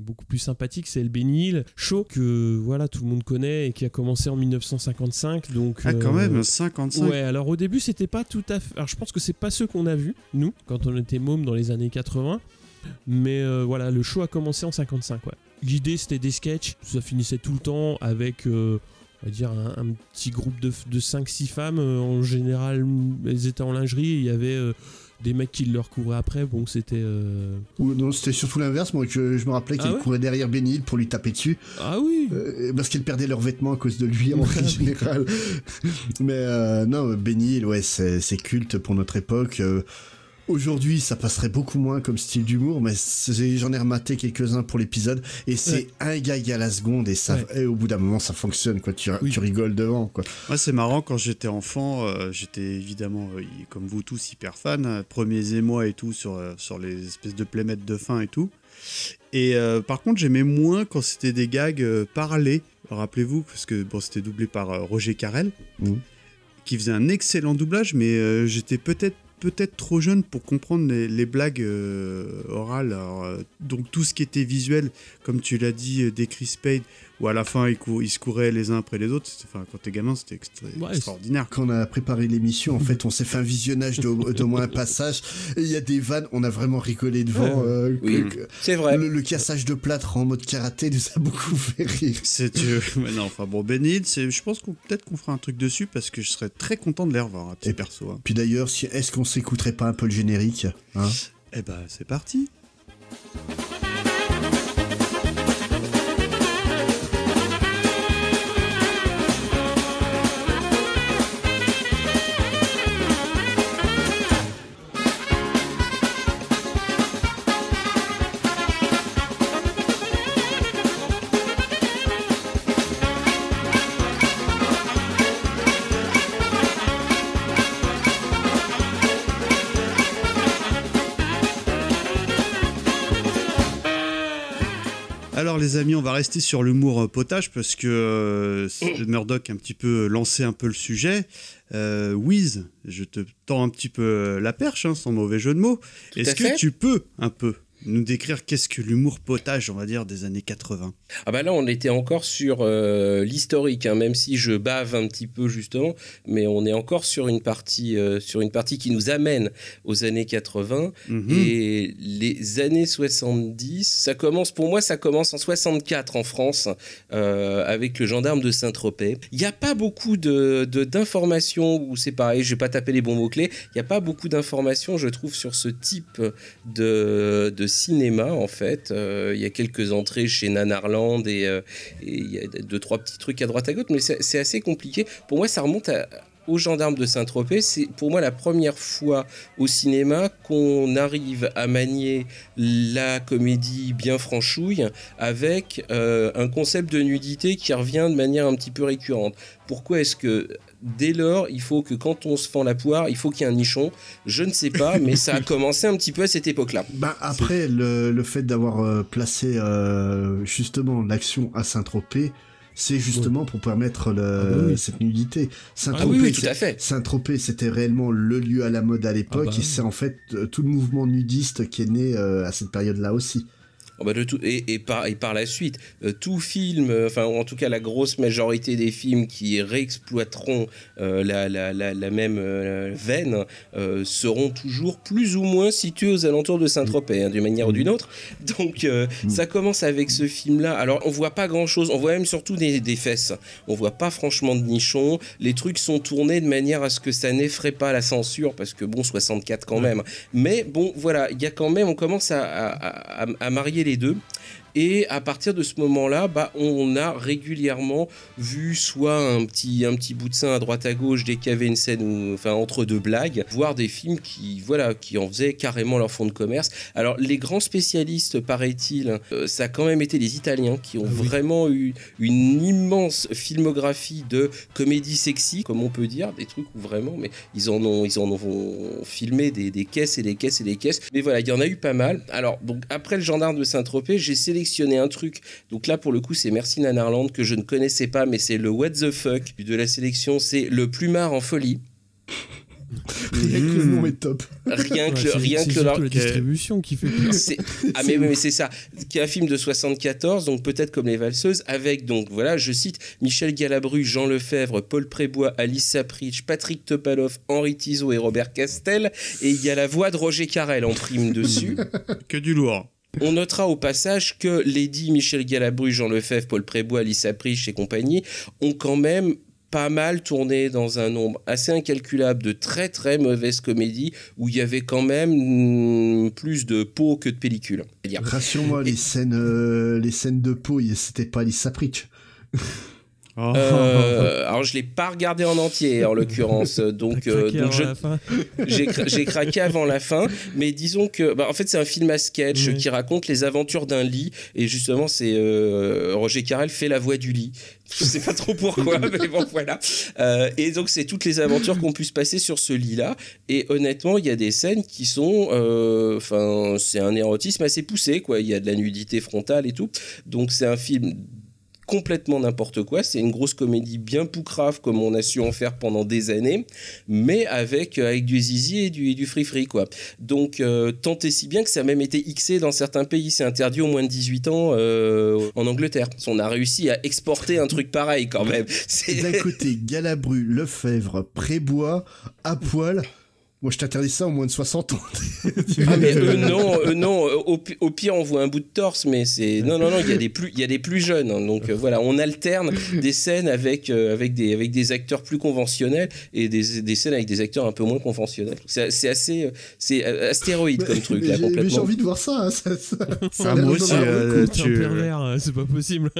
Beaucoup plus sympathique, c'est le Bénil Show que voilà tout le monde connaît et qui a commencé en 1955. Donc Ah, quand euh, même, 55. Ouais, alors au début, c'était pas tout à fait. Alors je pense que c'est pas ceux qu'on a vus, nous, quand on était mômes dans les années 80. Mais euh, voilà, le show a commencé en 55, ouais. L'idée, c'était des sketchs. Ça finissait tout le temps avec, euh, on va dire, un, un petit groupe de, de 5-6 femmes. En général, elles étaient en lingerie. et Il y avait des mecs qui leur couraient après. Bon, c'était. euh, non, c'était surtout l'inverse. Moi, je, je me rappelais Ah qu'il ouais courait derrière Benny pour lui taper dessus. Ah oui Euh, Parce qu'ils perdaient leurs vêtements à cause de lui en règle générale. Mais euh, non, Benny Hill, ouais, c'est c'est culte pour notre époque. Aujourd'hui, ça passerait beaucoup moins comme style d'humour, mais j'en ai rematé quelques-uns pour l'épisode, et c'est Ouais. un gag à la seconde, et, ça, et au bout d'un moment, ça fonctionne, quoi. Tu, tu rigoles devant, quoi. Moi, c'est marrant, quand j'étais enfant, euh, j'étais évidemment, euh, comme vous tous, hyper fan. euh, Premiers émois et tout, sur, euh, sur les espèces de playmates de fin et tout. Et par contre, j'aimais moins quand c'était des gags parlés. Rappelez-vous, parce que bon, c'était doublé par Roger Carrel, Mhm. qui faisait un excellent doublage, mais euh, j'étais peut-être peut-être trop jeune pour comprendre les, blagues euh, orales. Euh, donc tout ce qui était visuel, comme tu l'as dit, euh, des Chris où à la fin ils, cou- ils se couraient les uns après les autres. c'était- Enfin, quand t'es gamin, c'était extra- Ouais, extraordinaire. Quand on a préparé l'émission, en fait, on s'est fait un visionnage d'au d'au moins un passage. Et il y a des vannes, on a vraiment rigolé devant. Ouais. euh, Oui, c'est vrai. Le, le cassage de plâtre en mode karaté nous a beaucoup fait rire. C'est mais non, enfin bon, Ben c'est- je pense qu'on peut-être qu'on fera un truc dessus parce que je serais très content de les revoir, un petit perso. hein. Puis d'ailleurs, si, est-ce qu'on s'écouterait pas un peu le générique hein? Eh ben, c'est parti. Les amis, on va rester sur l'humour euh, potage parce que euh, Murdoch a un petit peu lancé un peu le sujet. Euh, Wiz, je te tends un petit peu la perche, hein, sans mauvais jeu de mots. Est-ce que tu peux un peu nous décrire qu'est-ce que l'humour potage, on va dire, des années 80 Ah bah là, on était encore sur euh, l'historique, hein, même si je bave un petit peu justement, mais on est encore sur une partie, euh, sur une partie qui nous amène aux années 80 Mhm. et les années 70. Ça commence, pour moi, ça commence en 64 en France euh, avec le gendarme de Saint-Tropez. Il n'y a pas beaucoup de d'informations où c'est pareil. Je vais pas taper les bons mots clés. Il n'y a pas beaucoup d'informations, je trouve, sur ce type de, de cinéma en fait. Euh, Il y a quelques entrées chez Nanarland et euh, et il y a deux trois petits trucs à droite à gauche, mais c'est c'est assez compliqué. Pour moi, ça remonte à aux gendarmes de Saint-Tropez, c'est pour moi la première fois au cinéma qu'on arrive à manier la comédie bien franchouille avec euh, un concept de nudité qui revient de manière un petit peu récurrente. Pourquoi est-ce que dès lors, il faut que quand on se fend la poire, il faut qu'il y ait un nichon Je ne sais pas, mais ça a commencé un petit peu à cette époque-là. Ben après, le, le fait d'avoir euh, placé euh, justement l'action à Saint-Tropez, c'est justement pour permettre le, Ah bah oui. cette nudité. Ah oui, oui. Saint-Tropez, c'était réellement le lieu à la mode à l'époque, Ah bah et c'est en fait euh, tout le mouvement nudiste qui est né euh, à cette période-là aussi. Oh bah de tout, et, et, par, et par la suite, euh, tout film, euh, enfin en tout cas la grosse majorité des films qui réexploiteront euh, la, la, la, la, même veine seront toujours plus ou moins situés aux alentours de Saint-Tropez, hein, d'une manière ou d'une autre. Donc ça commence avec ce film-là. Alors on voit pas grand-chose, on voit même surtout des, des, fesses. On voit pas franchement de nichons. Les trucs sont tournés de manière à ce que ça n'effraie pas la censure, parce que bon, 64 quand même. Mais bon, voilà, il y a quand même, on commence à, à, à, à marier les deux. Et à partir de ce moment-là, bah, on a régulièrement vu soit un petit, un petit bout de sein à droite à gauche dès qu'il y avait une scène où, enfin, entre deux blagues, voire des films qui, voilà, qui en faisaient carrément leur fond de commerce. Alors, les grands spécialistes, paraît-il, euh, ça a quand même été les Italiens qui ont ah vraiment eu une immense filmographie de comédie sexy, comme on peut dire, des trucs où vraiment, mais ils en ont, ils en ont filmé des, des caisses et des caisses et des caisses. Mais voilà, il y en a eu pas mal. Alors, donc, après le gendarme de Saint-Tropez, j'ai sélectionné un truc. Donc là, pour le coup, c'est Merci Nanarland que je ne connaissais pas, mais c'est le What the fuck de la sélection. C'est le plumard en folie. Rien que le nom est top. Rien que, Ouais, rien c'est que leur- surtout la distribution qui fait Ah mais, mais c'est ça, qui est un film de 74, donc peut-être comme Les Valseuses, avec donc voilà, je cite Michel Galabru, Jean Lefebvre, Paul Prébois, Alice Sapritch, Patrick Topalov, Henri Tizot et Robert Castel, et il y a la voix de Roger Carrel en prime dessus. que du lourd. On notera au passage que Lady Michel Galabru, Jean Lefebvre, Paul Prébois, Alice Sapritch et compagnie ont quand même pas mal tourné dans un nombre assez incalculable de très très mauvaises comédies où il y avait quand même mm, plus de peau que de pellicule. Rassure-moi, les scènes, euh, les scènes de peau, c'était pas Alice Sapritch. Oh. Euh, alors je l'ai pas regardé en entier en l'occurrence, donc, euh, donc j'ai cra- j'ai craqué avant la fin, mais disons que bah, en fait c'est un film à sketch qui raconte les aventures d'un lit et justement c'est euh, Roger Carrel fait la voix du lit. Je sais pas trop pourquoi, mais bon voilà. Et donc c'est toutes les aventures qu'on puisse passer sur ce lit-là. Et honnêtement, il y a des scènes qui sont, enfin c'est un érotisme assez poussé quoi. Il y a de la nudité frontale et tout. Donc c'est un film complètement n'importe quoi. C'est une grosse comédie bien poucrave comme on a su en faire pendant des années, mais avec, euh, avec du zizi et du, et free-free. Donc, euh, tant et si bien que ça a même été xé dans certains pays. C'est interdit aux moins de 18 ans euh, en Angleterre. On a réussi à exporter un truc pareil quand même. C'est- D'un côté, Galabru, Lefebvre, Prébois, à poil. Moi, je t'interdis ça au moins de 60 ans. Ah mais eux non, eux non. Au, au pire on voit un bout de torse, mais c'est non non non. Il y a des plus, il y a des plus jeunes. hein. donc euh, voilà, on alterne des scènes avec euh, avec des avec des acteurs plus conventionnels et des, des scènes avec des acteurs un peu moins conventionnels. C'est assez euh, c'est astéroïde comme truc Mais là j'ai- mais j'ai complètement. envie de voir ça. hein, ça, ça- ça Ah, moi aussi, euh, tu- c'est pas possible.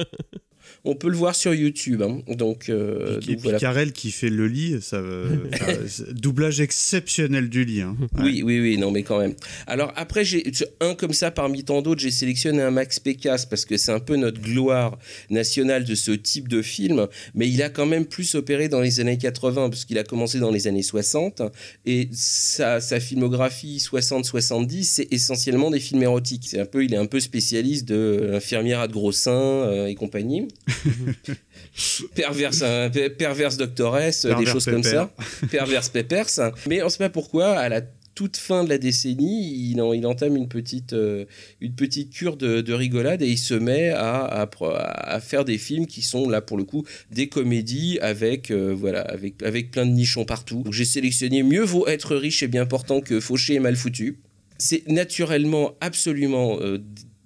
On peut le voir sur YouTube. hein. Donc, euh, Et donc voilà. Carrel qui fait le lit, ça, euh, c'est- doublage exceptionnel du lit. hein. Ouais. Oui, oui, oui, non, mais quand même. Alors après, j'ai un comme ça parmi tant d'autres, j'ai sélectionné un Max Pécasse parce que c'est un peu notre gloire nationale de ce type de film, mais il a quand même plus opéré dans les années 80 parce qu'il a commencé dans les années 60 et sa, sa filmographie 60-70, c'est essentiellement des films érotiques. C'est un peu, il est un peu spécialiste de l'infirmière à de gros seins euh, et compagnie. perverse, per- perverse doctoresse, des Pervers choses comme ça. Perverse pépers. Mais on ne sait pas pourquoi, à la toute fin de la décennie, il, en- il entame une petite, euh, une petite cure de, de rigolade et il se met à, à pro- à faire des films qui sont là pour le coup des comédies avec, euh, voilà, avec, avec plein de nichons partout. J'ai sélectionné Mieux vaut être riche et bien portant que fauché et mal foutu. C'est naturellement absolument euh,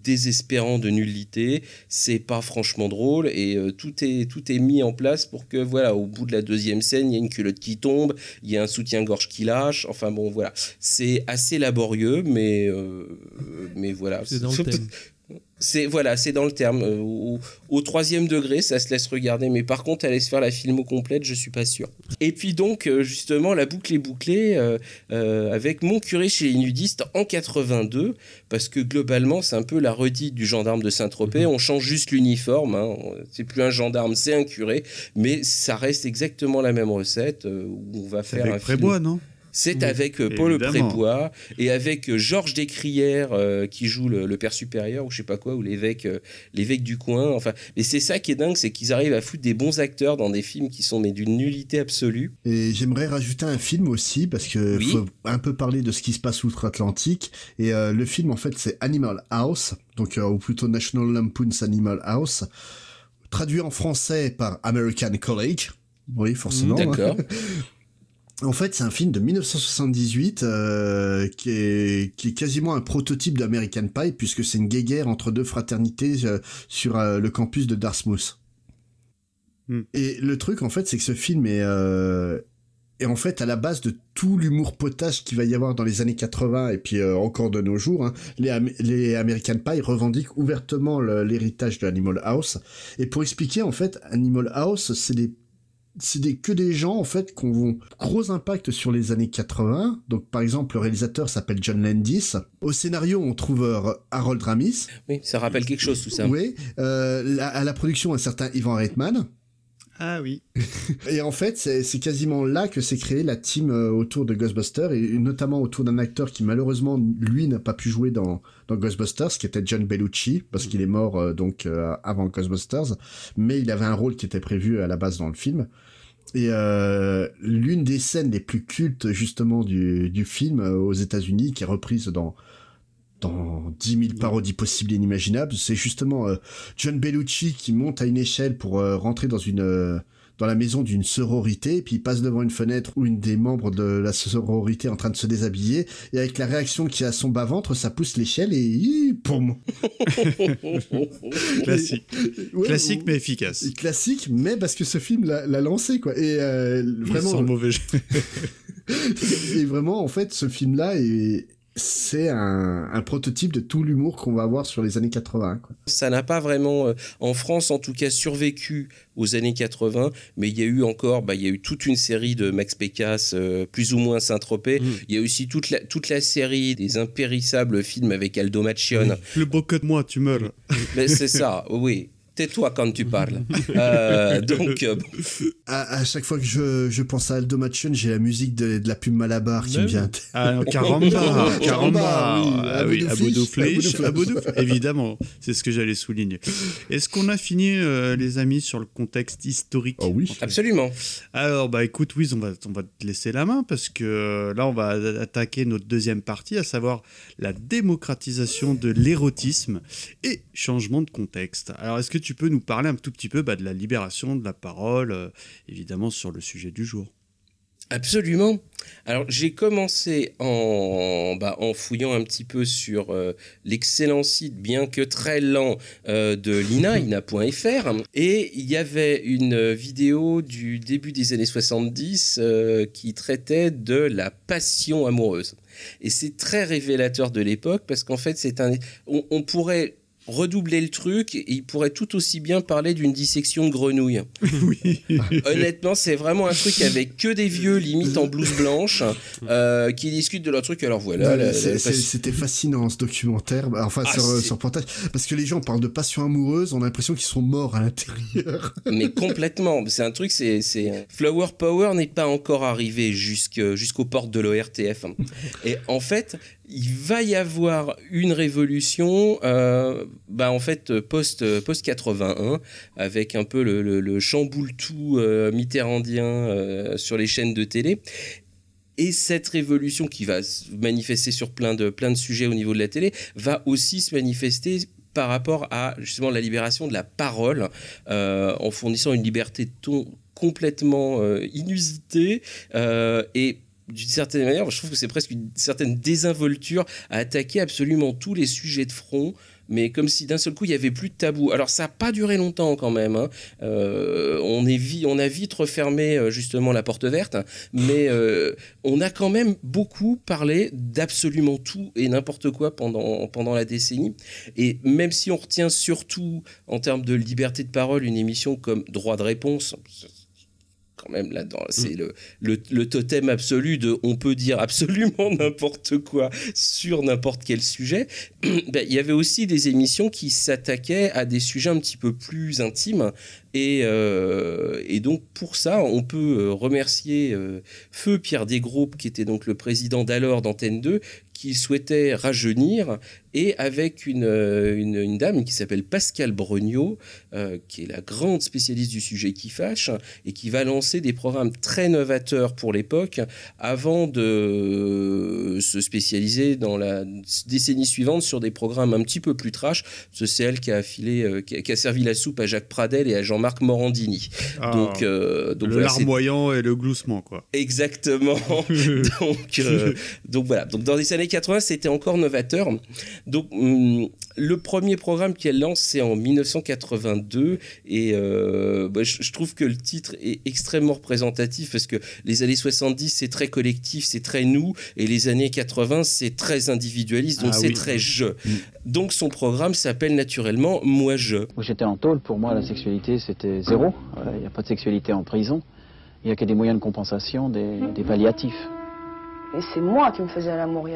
désespérant de nullité, c'est pas franchement drôle et euh, tout est tout est mis en place pour que voilà au bout de la deuxième scène il y a une culotte qui tombe, il y a un soutien-gorge qui lâche, enfin bon voilà. C'est assez laborieux mais euh, mais voilà. C'est dans le thème. C'est voilà, c'est dans le terme. Euh, Au, au troisième degré, ça se laisse regarder, mais par contre, aller se faire la filmo complète, je suis pas sûr. Et puis donc, euh, justement, la boucle est bouclée euh, euh, avec Mon curé chez les nudistes en 82, parce que globalement, c'est un peu la redite du gendarme de Saint-Tropez. On change juste l'uniforme, hein. c'est plus un gendarme, c'est un curé, mais ça reste exactement la même recette où on va faire un avec film- Prébois, non? C'est Oui, avec euh, Paul. Prébois et avec euh, Georges Descrières euh, qui joue le, le père supérieur ou je sais pas quoi ou l'évêque euh, l'évêque du coin. Enfin, mais c'est ça qui est dingue, c'est qu'ils arrivent à foutre des bons acteurs dans des films qui sont mais d'une nullité absolue. Et j'aimerais rajouter un film aussi, parce que Oui. faut un peu parler de ce qui se passe outre-Atlantique. Et euh, le film, en fait, c'est Animal House, donc euh, ou plutôt National Lampoon's Animal House, traduit en français par American College. Oui, forcément. hein. En fait, c'est un film de 1978 euh, qui, est, qui est quasiment un prototype d'American Pie, puisque c'est une guéguerre entre deux fraternités euh, sur euh, le campus de Dartmouth. Hmm. Et le truc, en fait, c'est que ce film est, est en fait à la base de tout l'humour potage qu'il va y avoir dans les années 80 et puis encore de nos jours. hein. Les, Am- les American Pie revendiquent ouvertement l'héritage de Animal House. Et pour expliquer, en fait, Animal House, c'est des c'est des, que des gens en fait qui ont gros impact sur les années 80. Donc par exemple le réalisateur s'appelle John Landis. Au scénario on trouve euh, Harold Ramis. Oui, ça rappelle quelque chose tout ça. Oui. Euh, la- à la production un certain Ivan Reitman. Ah oui. Et en fait, c'est quasiment là que s'est créée la team euh, autour de Ghostbusters, et notamment autour d'un acteur qui malheureusement, lui, n'a pas pu jouer dans, dans Ghostbusters, qui était John Bellucci, parce qu'il est mort euh, donc euh, avant Ghostbusters, mais il avait un rôle qui était prévu à la base dans le film. Et euh, l'une des scènes les plus cultes justement du, du film euh, aux États-Unis, qui est reprise dans dans 10 000 parodies possibles et inimaginables, c'est justement euh, John Bellucci qui monte à une échelle pour euh, rentrer dans une euh, dans la maison d'une sororité, puis il passe devant une fenêtre où une des membres de la sororité est en train de se déshabiller, et avec la réaction qu'il a à son bas-ventre, ça pousse l'échelle et poum Classique. Ouais, Classique mais efficace. Classique, mais parce que ce film l'a l'a lancé, quoi. Et euh, vraiment, Sans mauvais jeu. et vraiment, en fait, ce film-là est c'est un, un prototype de tout l'humour qu'on va avoir sur les années 80. Quoi. Ça n'a pas vraiment, euh, en France en tout cas, survécu aux années 80, mais il y a eu encore, bah, il y a eu toute une série de Max Pécasse, euh, plus ou moins Saint-Tropez. Il y a aussi toute la, toute la série des impérissables films avec Aldo Macione. Le beau que de moi, tu meurs. Mais c'est ça, oui. Tais-toi quand tu parles. Euh, donc, euh, À, à chaque fois que je, je pense à Aldo Macione, j'ai la musique de, de la pub Malabar qui Ouais, me vient. Ah, Caramba, Caramba, oui, Ah oui, évidemment, c'est ce que j'allais souligner. Est-ce qu'on a fini, euh, les amis, sur le contexte historique? Oh oui. absolument. Alors, bah écoute, Wiz, on va, on va te laisser la main parce que là, on va attaquer notre deuxième partie, à savoir la démocratisation de l'érotisme et changement de contexte. Alors, est-ce que tu peux nous parler un tout petit peu bah, de la libération de la parole, euh, évidemment, sur le sujet du jour? Absolument. Alors j'ai commencé en, bah, en fouillant un petit peu sur euh, l'excellent site, bien que très lent, euh, de l'INA, ina.fr, et il y avait une vidéo du début des années 70 euh, qui traitait de la passion amoureuse. Et c'est très révélateur de l'époque parce qu'en fait c'est un, on pourrait redoubler le truc et il pourrait tout aussi bien parler d'une dissection de grenouille. Oui. Honnêtement, c'est vraiment un truc avec que des vieux, limite en blouse blanche, euh, qui discutent de leur truc. Alors voilà, C'était fascinant ce documentaire, bah, enfin Ah, sur, sur Portage, parce que les gens parlent de passion amoureuse, on a l'impression qu'ils sont morts à l'intérieur. mais complètement. C'est un truc, c'est Flower Power n'est pas encore arrivé jusqu'aux portes de l'ORTF. Et en fait, il va y avoir une révolution, euh, bah en fait post post 81, avec un peu le, le, le chamboule tout euh, mitterrandien euh, sur les chaînes de télé. Et cette révolution qui va se manifester sur plein de, plein de sujets au niveau de la télé va aussi se manifester par rapport à justement la libération de la parole en fournissant une liberté de ton complètement inusitée et d'une certaine manière, je trouve que c'est presque une certaine désinvolture à attaquer absolument tous les sujets de front, mais comme si d'un seul coup il y avait plus de tabou. Alors ça n'a pas duré longtemps quand même. hein. Euh, on, est on a vite refermé euh, justement la porte verte, mais euh, on a quand même beaucoup parlé d'absolument tout et n'importe quoi pendant, pendant la décennie. Et même si on retient surtout en termes de liberté de parole une émission comme Droit de réponse, quand même là-dedans. C'est le, le, le totem absolu de on peut dire absolument n'importe quoi sur n'importe quel sujet. Ben, il y avait aussi des émissions qui s'attaquaient à des sujets un petit peu plus intimes. Et, euh, et donc pour ça, on peut euh, remercier euh, Feu Pierre Desgroupes, qui était donc le président d'alors d'Antenne 2, qui souhaitait rajeunir et avec une, euh, une, une dame qui s'appelle Pascal Brognaud, euh, qui est la grande spécialiste du sujet qui fâche et qui va lancer des programmes très novateurs pour l'époque avant de se spécialiser dans la décennie suivante sur des programmes un petit peu plus trash. C'est elle qui a, affilé, euh, qui, a, qui a servi la soupe à Jacques Pradel et à Jean-Marc Morandini. Ah, donc, euh, donc le voilà, larmoyant et le gloussement, quoi. Exactement. donc, euh, donc voilà. Donc dans les années 80, c'était encore novateur. Donc hum, le premier programme qu'elle lance, c'est en 1982, et euh, bah, je, je trouve que le titre est extrêmement représentatif parce que les années 70, c'est très collectif, c'est très nous, et les années 80, c'est très individualiste, donc Ah c'est oui. très je. Donc son programme s'appelle naturellement Moi je. Moi, j'étais en tôle, pour moi, la sexualité, c'était zéro. Il n'y a pas de sexualité en prison. Il n'y a que des moyens de compensation, des, des palliatifs. Et c'est moi qui me faisais l'amour.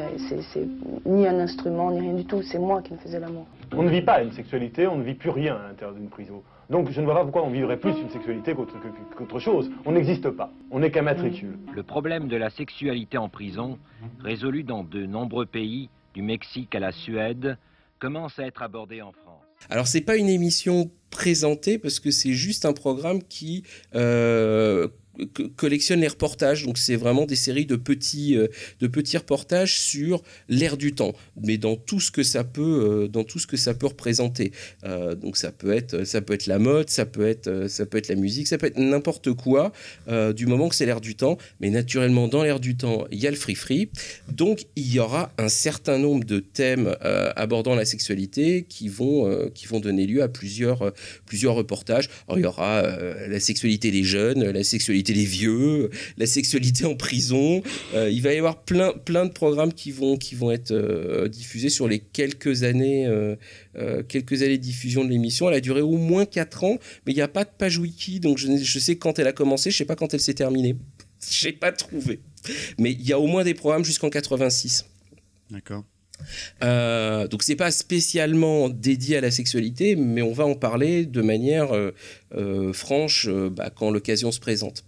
C'est ni un instrument, ni rien du tout. C'est moi qui me faisais l'amour. On ne vit pas une sexualité, on ne vit plus rien à l'intérieur d'une prison. Donc je ne vois pas pourquoi on vivrait plus une sexualité qu'autre chose. On n'existe pas. On n'est qu'un matricule. Le problème de la sexualité en prison, résolu dans de nombreux pays, du Mexique à la Suède, commence à être abordé en France. Alors c'est pas une émission présentée parce que c'est juste un programme qui euh, collectionne les reportages. Donc c'est vraiment des séries de petits, euh, de petits reportages sur l'ère du temps, mais dans tout ce que ça peut, euh, dans tout ce que ça peut représenter. Euh, donc ça peut être, ça peut être la mode, ça peut être, ça peut être la musique, ça peut être n'importe quoi du moment que c'est l'ère du temps. Mais naturellement dans l'ère du temps, il y a le free free. Donc il y aura un certain nombre de thèmes abordant la sexualité qui vont, qui vont donner lieu à plusieurs, plusieurs reportages. Il y aura la sexualité des jeunes, la sexualité des vieux, la sexualité en prison. Euh, il va y avoir plein, plein de programmes qui vont, qui vont être euh, diffusés sur les quelques années, euh, quelques années de diffusion de l'émission. Elle a duré au moins 4 ans, mais il n'y a pas de page wiki, donc je, je sais quand elle a commencé, je sais pas quand elle s'est terminée. J'ai pas trouvé. Mais il y a au moins des programmes jusqu'en 86. D'accord. Euh, donc c'est pas spécialement dédié à la sexualité, mais on va en parler de manière euh, euh, franche bah, quand l'occasion se présente.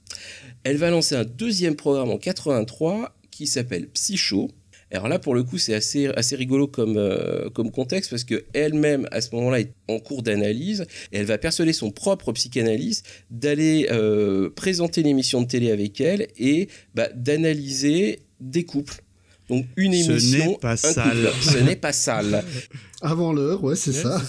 Elle va lancer un deuxième programme en 83 qui s'appelle Psycho. Alors là, pour le coup, c'est assez, assez rigolo comme, euh, comme contexte parce que elle-même, à ce moment-là, est en cours d'analyse et elle va persuader son propre psychanalyste d'aller euh, présenter une émission de télé avec elle et bah, d'analyser des couples. Donc une Ce émission. n'est pas un couple. sale. Ce n'est pas sale. Avant l'heure, ouais, c'est ça.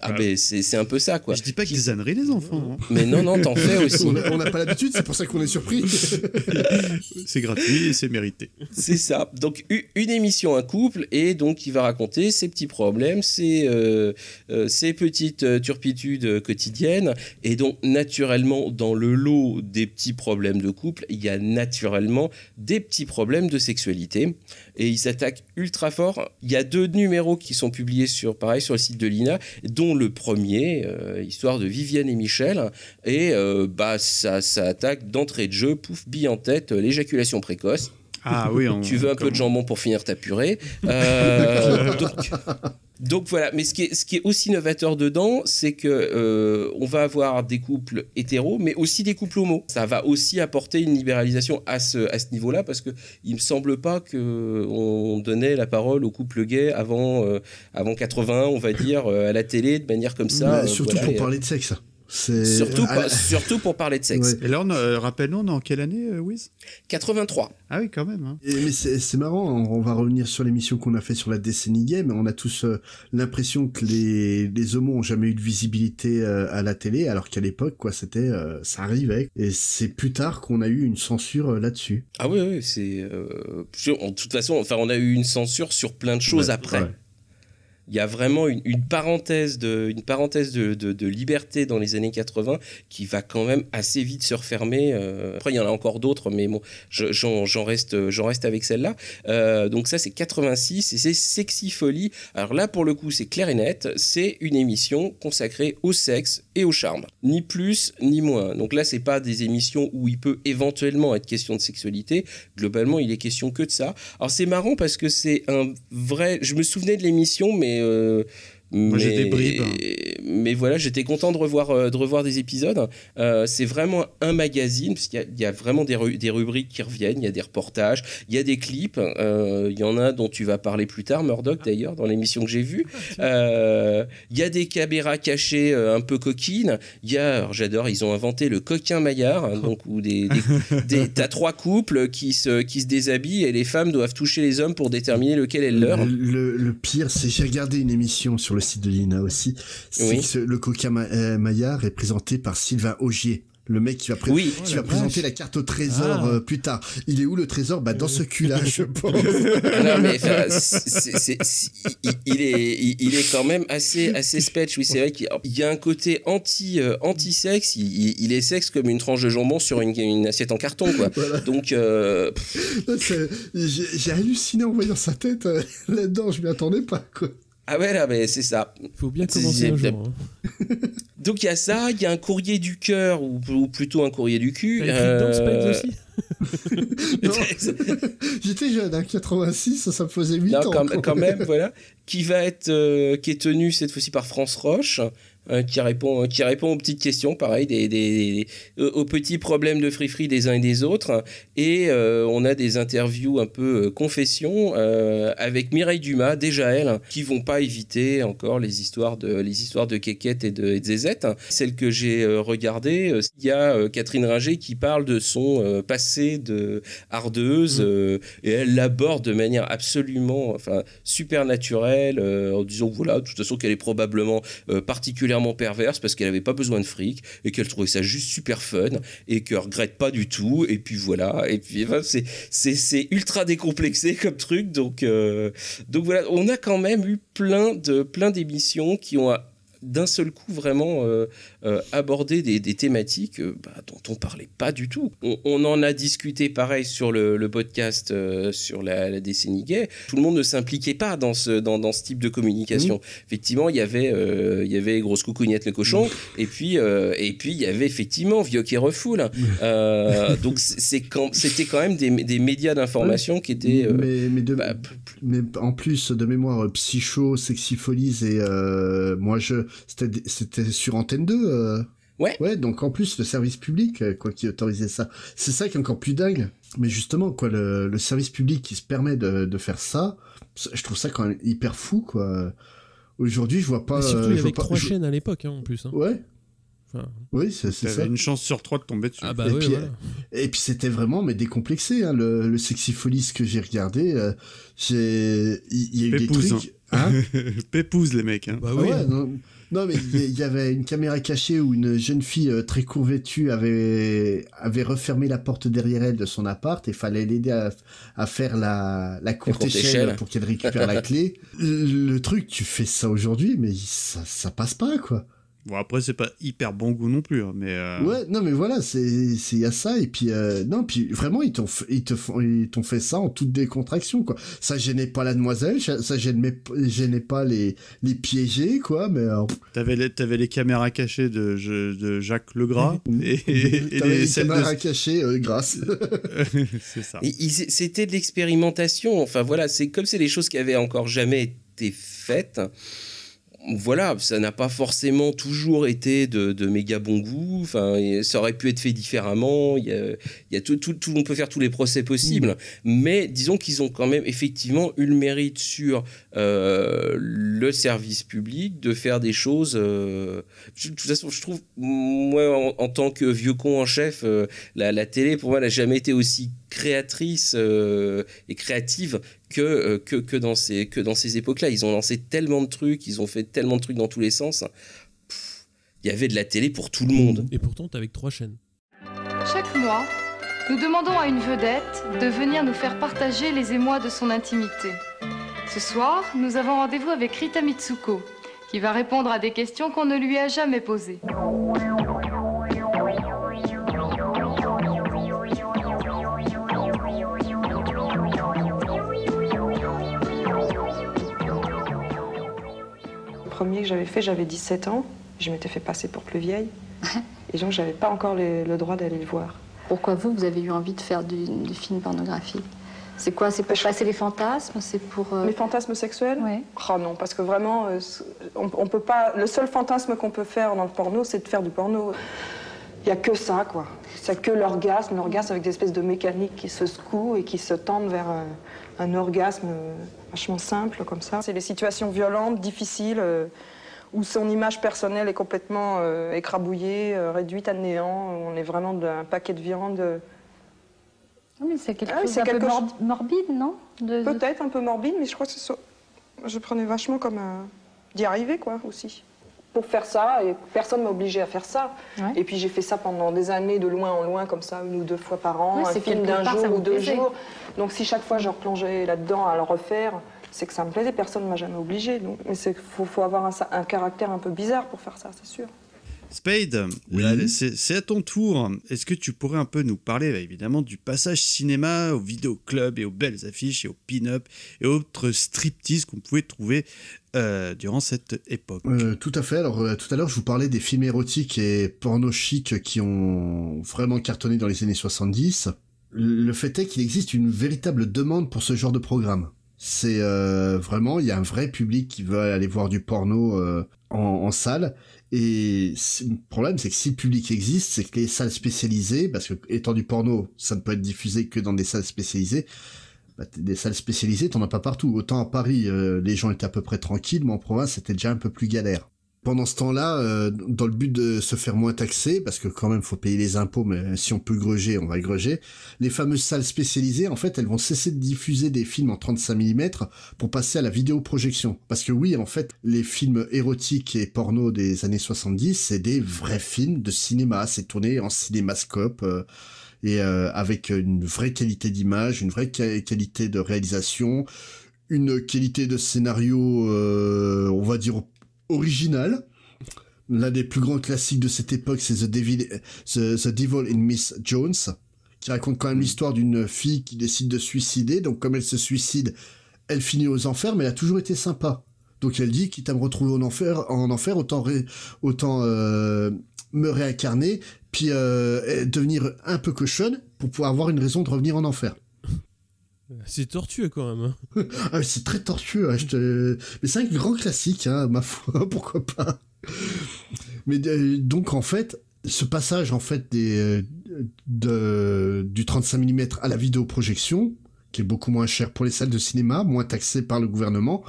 Ah ben c'est c'est un peu ça quoi. Je dis pas que des âneries les enfants. hein. Mais non non t'en fais aussi. On n'a pas l'habitude, c'est pour ça qu'on est surpris. c'est gratuit et c'est mérité. C'est ça. Donc une émission, un couple, et donc il va raconter ses petits problèmes, ses, euh, euh, ses petites euh, turpitudes quotidiennes. Et donc naturellement, dans le lot des petits problèmes de couple, il y a naturellement des petits problèmes de sexualité. Et il s'attaque ultra fort. Il y a deux numéros qui sont publiés sur, pareil, sur le site de l'INA, dont le premier, euh, histoire de Viviane et Michel. Et euh, bah, ça, ça attaque d'entrée de jeu, pouf, bille en tête, euh, l'éjaculation précoce. Ah oui, on- tu veux un peu de jambon pour finir ta purée. Euh, donc, donc voilà, mais ce qui est, ce qui est aussi novateur dedans, c'est que euh, on va avoir des couples hétéros, mais aussi des couples homo. Ça va aussi apporter une libéralisation à ce, à ce niveau-là, parce que il me semble pas que on donnait la parole aux couples gays avant, euh, avant 80, on va dire, euh, à la télé, de manière comme ça. Surtout voilà, pour et, parler de sexe. C'est- Surtout, Ah, pas- surtout pour parler de sexe. Ouais. Et là, on, euh, rappelle-nous, on est en quelle année, euh, Wiz? 83. Ah oui, quand même. hein. Et- mais c'est marrant, on on va revenir sur l'émission qu'on a fait sur la décennie gay, mais on a tous euh, l'impression que les, les homos ont jamais eu de visibilité euh, à la télé, alors qu'à l'époque, quoi, c'était, euh, ça arrivait. Et c'est plus tard qu'on a eu une censure euh, là-dessus. Ah oui, oui, c'est. euh, en toute façon, enfin, on a eu une censure sur plein de choses Ouais, après. ouais. Il y a vraiment une, parenthèse, de, liberté dans les années 80 qui va quand même assez vite se refermer. Euh, après, il y en a encore d'autres, mais bon, j'en reste, j'en reste avec celle-là. Euh, donc ça, c'est 86 et c'est Sexy Folie. Alors là, pour le coup, c'est clair et net, c'est une émission consacrée au sexe et au charme. Ni plus, ni moins. Donc là, c'est pas des émissions où il peut éventuellement être question de sexualité. Globalement, il est question que de ça. Alors c'est marrant parce que c'est un vrai... Je me souvenais de l'émission, mais... Euh, moi, j'ai des bribes. Mais voilà, j'étais content de revoir, euh, de revoir des épisodes. Euh, c'est vraiment un magazine, parce qu'il y, y, a vraiment des, des, rubriques qui reviennent, il y a des reportages, il y a des clips. Euh, il y en a dont tu vas parler plus tard, Murdoch d'ailleurs, dans l'émission que j'ai vue. Euh, il y a des caméras cachées euh, un peu coquines. Il y a, j'adore, ils ont inventé le coquin maillard, hein, donc où des, des, des t'as trois couples qui se, qui se déshabillent et les femmes doivent toucher les hommes pour déterminer lequel est leur. Le, le, le pire, c'est j'ai regardé une émission sur le site de l'INA aussi. C'est Oui. que le coquin ma euh, maillard est présenté par Sylvain Augier. Le mec qui va, pré- Oui. qui Oh va présenter la carte au trésor Ah. euh, plus tard. Il est où le trésor? Bah dans ce cul-là, je pense. Non, mais il, est, il, il est quand même assez, assez sketch. Oui, c'est vrai qu'il il y a un côté anti, euh, anti-sexe. Il, il- il est sexe comme une tranche de jambon sur une, une assiette en carton, quoi. Donc, euh, J'ai halluciné en voyant sa tête euh, là-dedans, je m'y attendais pas quoi. Ah ouais, là, mais c'est ça. Faut bien commencer un jour. hein. Donc il y a ça, il y a un courrier du cœur ou, ou plutôt un courrier du cul. Euh, aussi J'étais jeune, hein, 86, ça me faisait 8 Non, ans. quand, quand même, voilà. Qui va être, euh, qui est tenu cette fois-ci par France Roche, qui répond, qui répond aux petites questions, pareil, des, des- des- aux petits problèmes de free-free des uns et des autres. Et euh, on a des interviews un peu euh, confessions euh, avec Mireille Dumas, déjà elle, qui vont pas éviter encore les histoires de, les histoires de Kékette et de, et de Zézette. Celle que j'ai euh, regardée, euh, il y a euh, Catherine Ringer qui parle de son euh, passé de hardeuse euh, et elle l'aborde de manière absolument enfin, super naturelle euh, en disant voilà, de toute façon qu'elle est probablement euh, particulièrement perverse parce qu'elle avait pas besoin de fric et qu'elle trouvait ça juste super fun et qu'elle regrette pas du tout. Et puis voilà. Et puis c'est c'est c'est ultra décomplexé comme truc. Donc euh, donc voilà. On a quand même eu plein de plein d'émissions qui ont d'un seul coup vraiment euh, euh, abordé des, des thématiques euh, bah, dont on parlait pas du tout. On, on en a discuté pareil sur le, le podcast sur la, la décennie gay. Tout le monde ne s'impliquait pas dans ce, dans, dans ce type de communication. Effectivement, il y avait, il y avait Grosse Coucougnette le cochon, et puis et puis il y avait effectivement Vieux qui refoule. Euh, donc c'est c'est quand, c'était quand même des, des médias d'information qui étaient euh, mais, mais, de, mais en plus de mémoire, Psycho, Sexy Folies et moi je c'était c'était sur Antenne 2. euh. Ouais. Ouais, donc en plus le service public euh, quoi qui autorisait ça. C'est ça qui est encore plus dingue. Mais justement quoi le, le service public qui se permet de, de faire ça, je trouve ça quand même hyper fou quoi. Aujourd'hui, je vois pas Mais surtout, euh, il y avait pas- trois je- chaînes à l'époque, hein, en plus. hein. Ouais. Enfin, Oui, c'est ça. une chance sur trois de tomber dessus. Ah bah et, puis, voilà. et puis c'était vraiment mais décomplexé hein, le, le sexy folies que j'ai regardé euh, j'ai il y, a eu des trucs hein Pépouze, les mecs. Hein. Bah Ah ouais, non, non, mais il y- avait une caméra cachée où une jeune fille euh, très convêtue avait avait refermé la porte derrière elle de son appart et fallait l'aider à, à faire la la courte courte échelle, échelle. pour qu'elle récupère la clé. Le, le truc, tu fais ça aujourd'hui, mais ça ça passe pas quoi. Bon, après, c'est pas hyper bon goût non plus, hein, mais. euh, Ouais, non mais voilà, c'est c'est il y a ça et puis euh, non puis vraiment ils t'ont ils te font ils t'ont fait ça en toute décontraction quoi. Ça gênait pas la demoiselle, ça gênait gênait pas les les piégés quoi, mais euh, T'avais les, t'avais les caméras cachées de, je- de Jacques Legras et, et, les caméras de. cachées euh, grâce. c'est ça. Et C'était de l'expérimentation. Enfin voilà, c'est comme c'est des choses qui avaient encore jamais été faites. Voilà, ça n'a pas forcément toujours été de, de méga bon goût. Enfin, ça aurait pu être fait différemment. Il y a, il y a tout, tout, tout- on peut faire tous les procès possibles. Mais disons qu'ils ont quand même effectivement eu le mérite sur euh, le service public de faire des choses. euh, je- de toute façon, je trouve, moi, en, en tant que vieux con en chef, euh, la, la télé, pour moi, n'a jamais été aussi créatrice et créative que, euh, que, que dans ces, que dans ces époques-là. Ils ont lancé tellement de trucs, ils ont fait tellement de trucs dans tous les sens. Il y avait de la télé pour tout le monde. Et pourtant, t'es avec trois chaînes. Chaque mois, nous demandons à une vedette de venir nous faire partager les émois de son intimité. Ce soir, nous avons rendez-vous avec Rita Mitsuko, qui va répondre à des questions qu'on ne lui a jamais posées. Premier que j'avais fait, j'avais 17 ans. Je m'étais fait passer pour plus vieille. Et donc, j'avais pas encore le, le droit d'aller le voir. Pourquoi vous, vous avez eu envie de faire du, du film pornographique C'est quoi? C'est pour passer les fantasmes? C'est pour... euh, Les fantasmes sexuels? Oui. Oh non, parce que vraiment, euh, on, on peut pas. Le seul fantasme qu'on peut faire dans le porno, c'est de faire du porno. Il y a que ça, quoi. C'est que l'orgasme, l'orgasme avec des espèces de mécaniques qui se secouent et qui se tendent vers un, un orgasme euh, vachement simple, comme ça. C'est des situations violentes, difficiles, euh, où son image personnelle est complètement euh, écrabouillée, euh, réduite à néant. On est vraiment d'un paquet de viande. Non, mais c'est quelque Ah oui, chose c'est un peu quelque mor- chose- morbide, non? De- Peut-être un peu morbide, mais je crois que. Je prenais vachement comme un... d'y arriver, quoi, aussi. Pour faire ça, et personne m'a obligé à faire ça. Et puis j'ai fait ça pendant des années, de loin en loin, comme ça, une ou deux fois par an, Ouais, un film d'un jour ou deux plaisait. jours. Donc si chaque fois je replongeais là-dedans à le refaire, c'est que ça me plaisait. Personne ne m'a jamais obligé. Donc, mais il faut, faut avoir un, un caractère un peu bizarre pour faire ça, c'est sûr. Spade, c'est à ton tour. Est-ce que tu pourrais un peu nous parler, bah, évidemment, du passage cinéma au vidéoclub et aux belles affiches et aux pin-up et autres striptease qu'on pouvait trouver euh, durant cette époque? Euh, tout à fait. Alors euh, tout à l'heure, je vous parlais des films érotiques et porno chic qui ont vraiment cartonné dans les années 70. Le fait est qu'il existe une véritable demande pour ce genre de programme. C'est vraiment, il y a un vrai public qui veut aller voir du porno en, en salle. Et le problème, c'est que si le public existe, c'est que les salles spécialisées, parce que étant du porno, ça ne peut être diffusé que dans des salles spécialisées. Bah, des salles spécialisées, t'en as pas partout. Autant à Paris, euh, les gens étaient à peu près tranquilles, mais en province, c'était déjà un peu plus galère. Pendant ce temps-là, euh, dans le but de se faire moins taxer, parce que quand même faut payer les impôts, mais si on peut gruger, on va gruger, les fameuses salles spécialisées, en fait, elles vont cesser de diffuser des films en 35 mm pour passer à la vidéoprojection. Parce que oui, en fait, les films érotiques et porno des années 70, c'est des vrais films de cinéma, c'est tourné en cinémascope, euh, et euh, avec une vraie qualité d'image, une vraie qua- qualité de réalisation, une qualité de scénario, euh, on va dire originale. L'un des plus grands classiques de cette époque, c'est The Devil, The, Devil in Miss Jones, qui raconte quand même l'histoire d'une fille qui décide de suicider. Donc comme elle se suicide, elle finit aux enfers, mais elle a toujours été sympa. Donc elle dit, quitte à me retrouver en enfer, en enfer autant, autant euh, me réincarner, puis euh, devenir un peu cochonne pour pouvoir avoir une raison de revenir en enfer. C'est tortueux quand même. hein. Ah, c'est très tortueux, hein, je te... mais c'est un grand classique, hein, ma foi, pourquoi pas. Mais euh, donc en fait, ce passage en fait des euh, de du 35 mm à la vidéoprojection, qui est beaucoup moins cher pour les salles de cinéma, moins taxé par le gouvernement,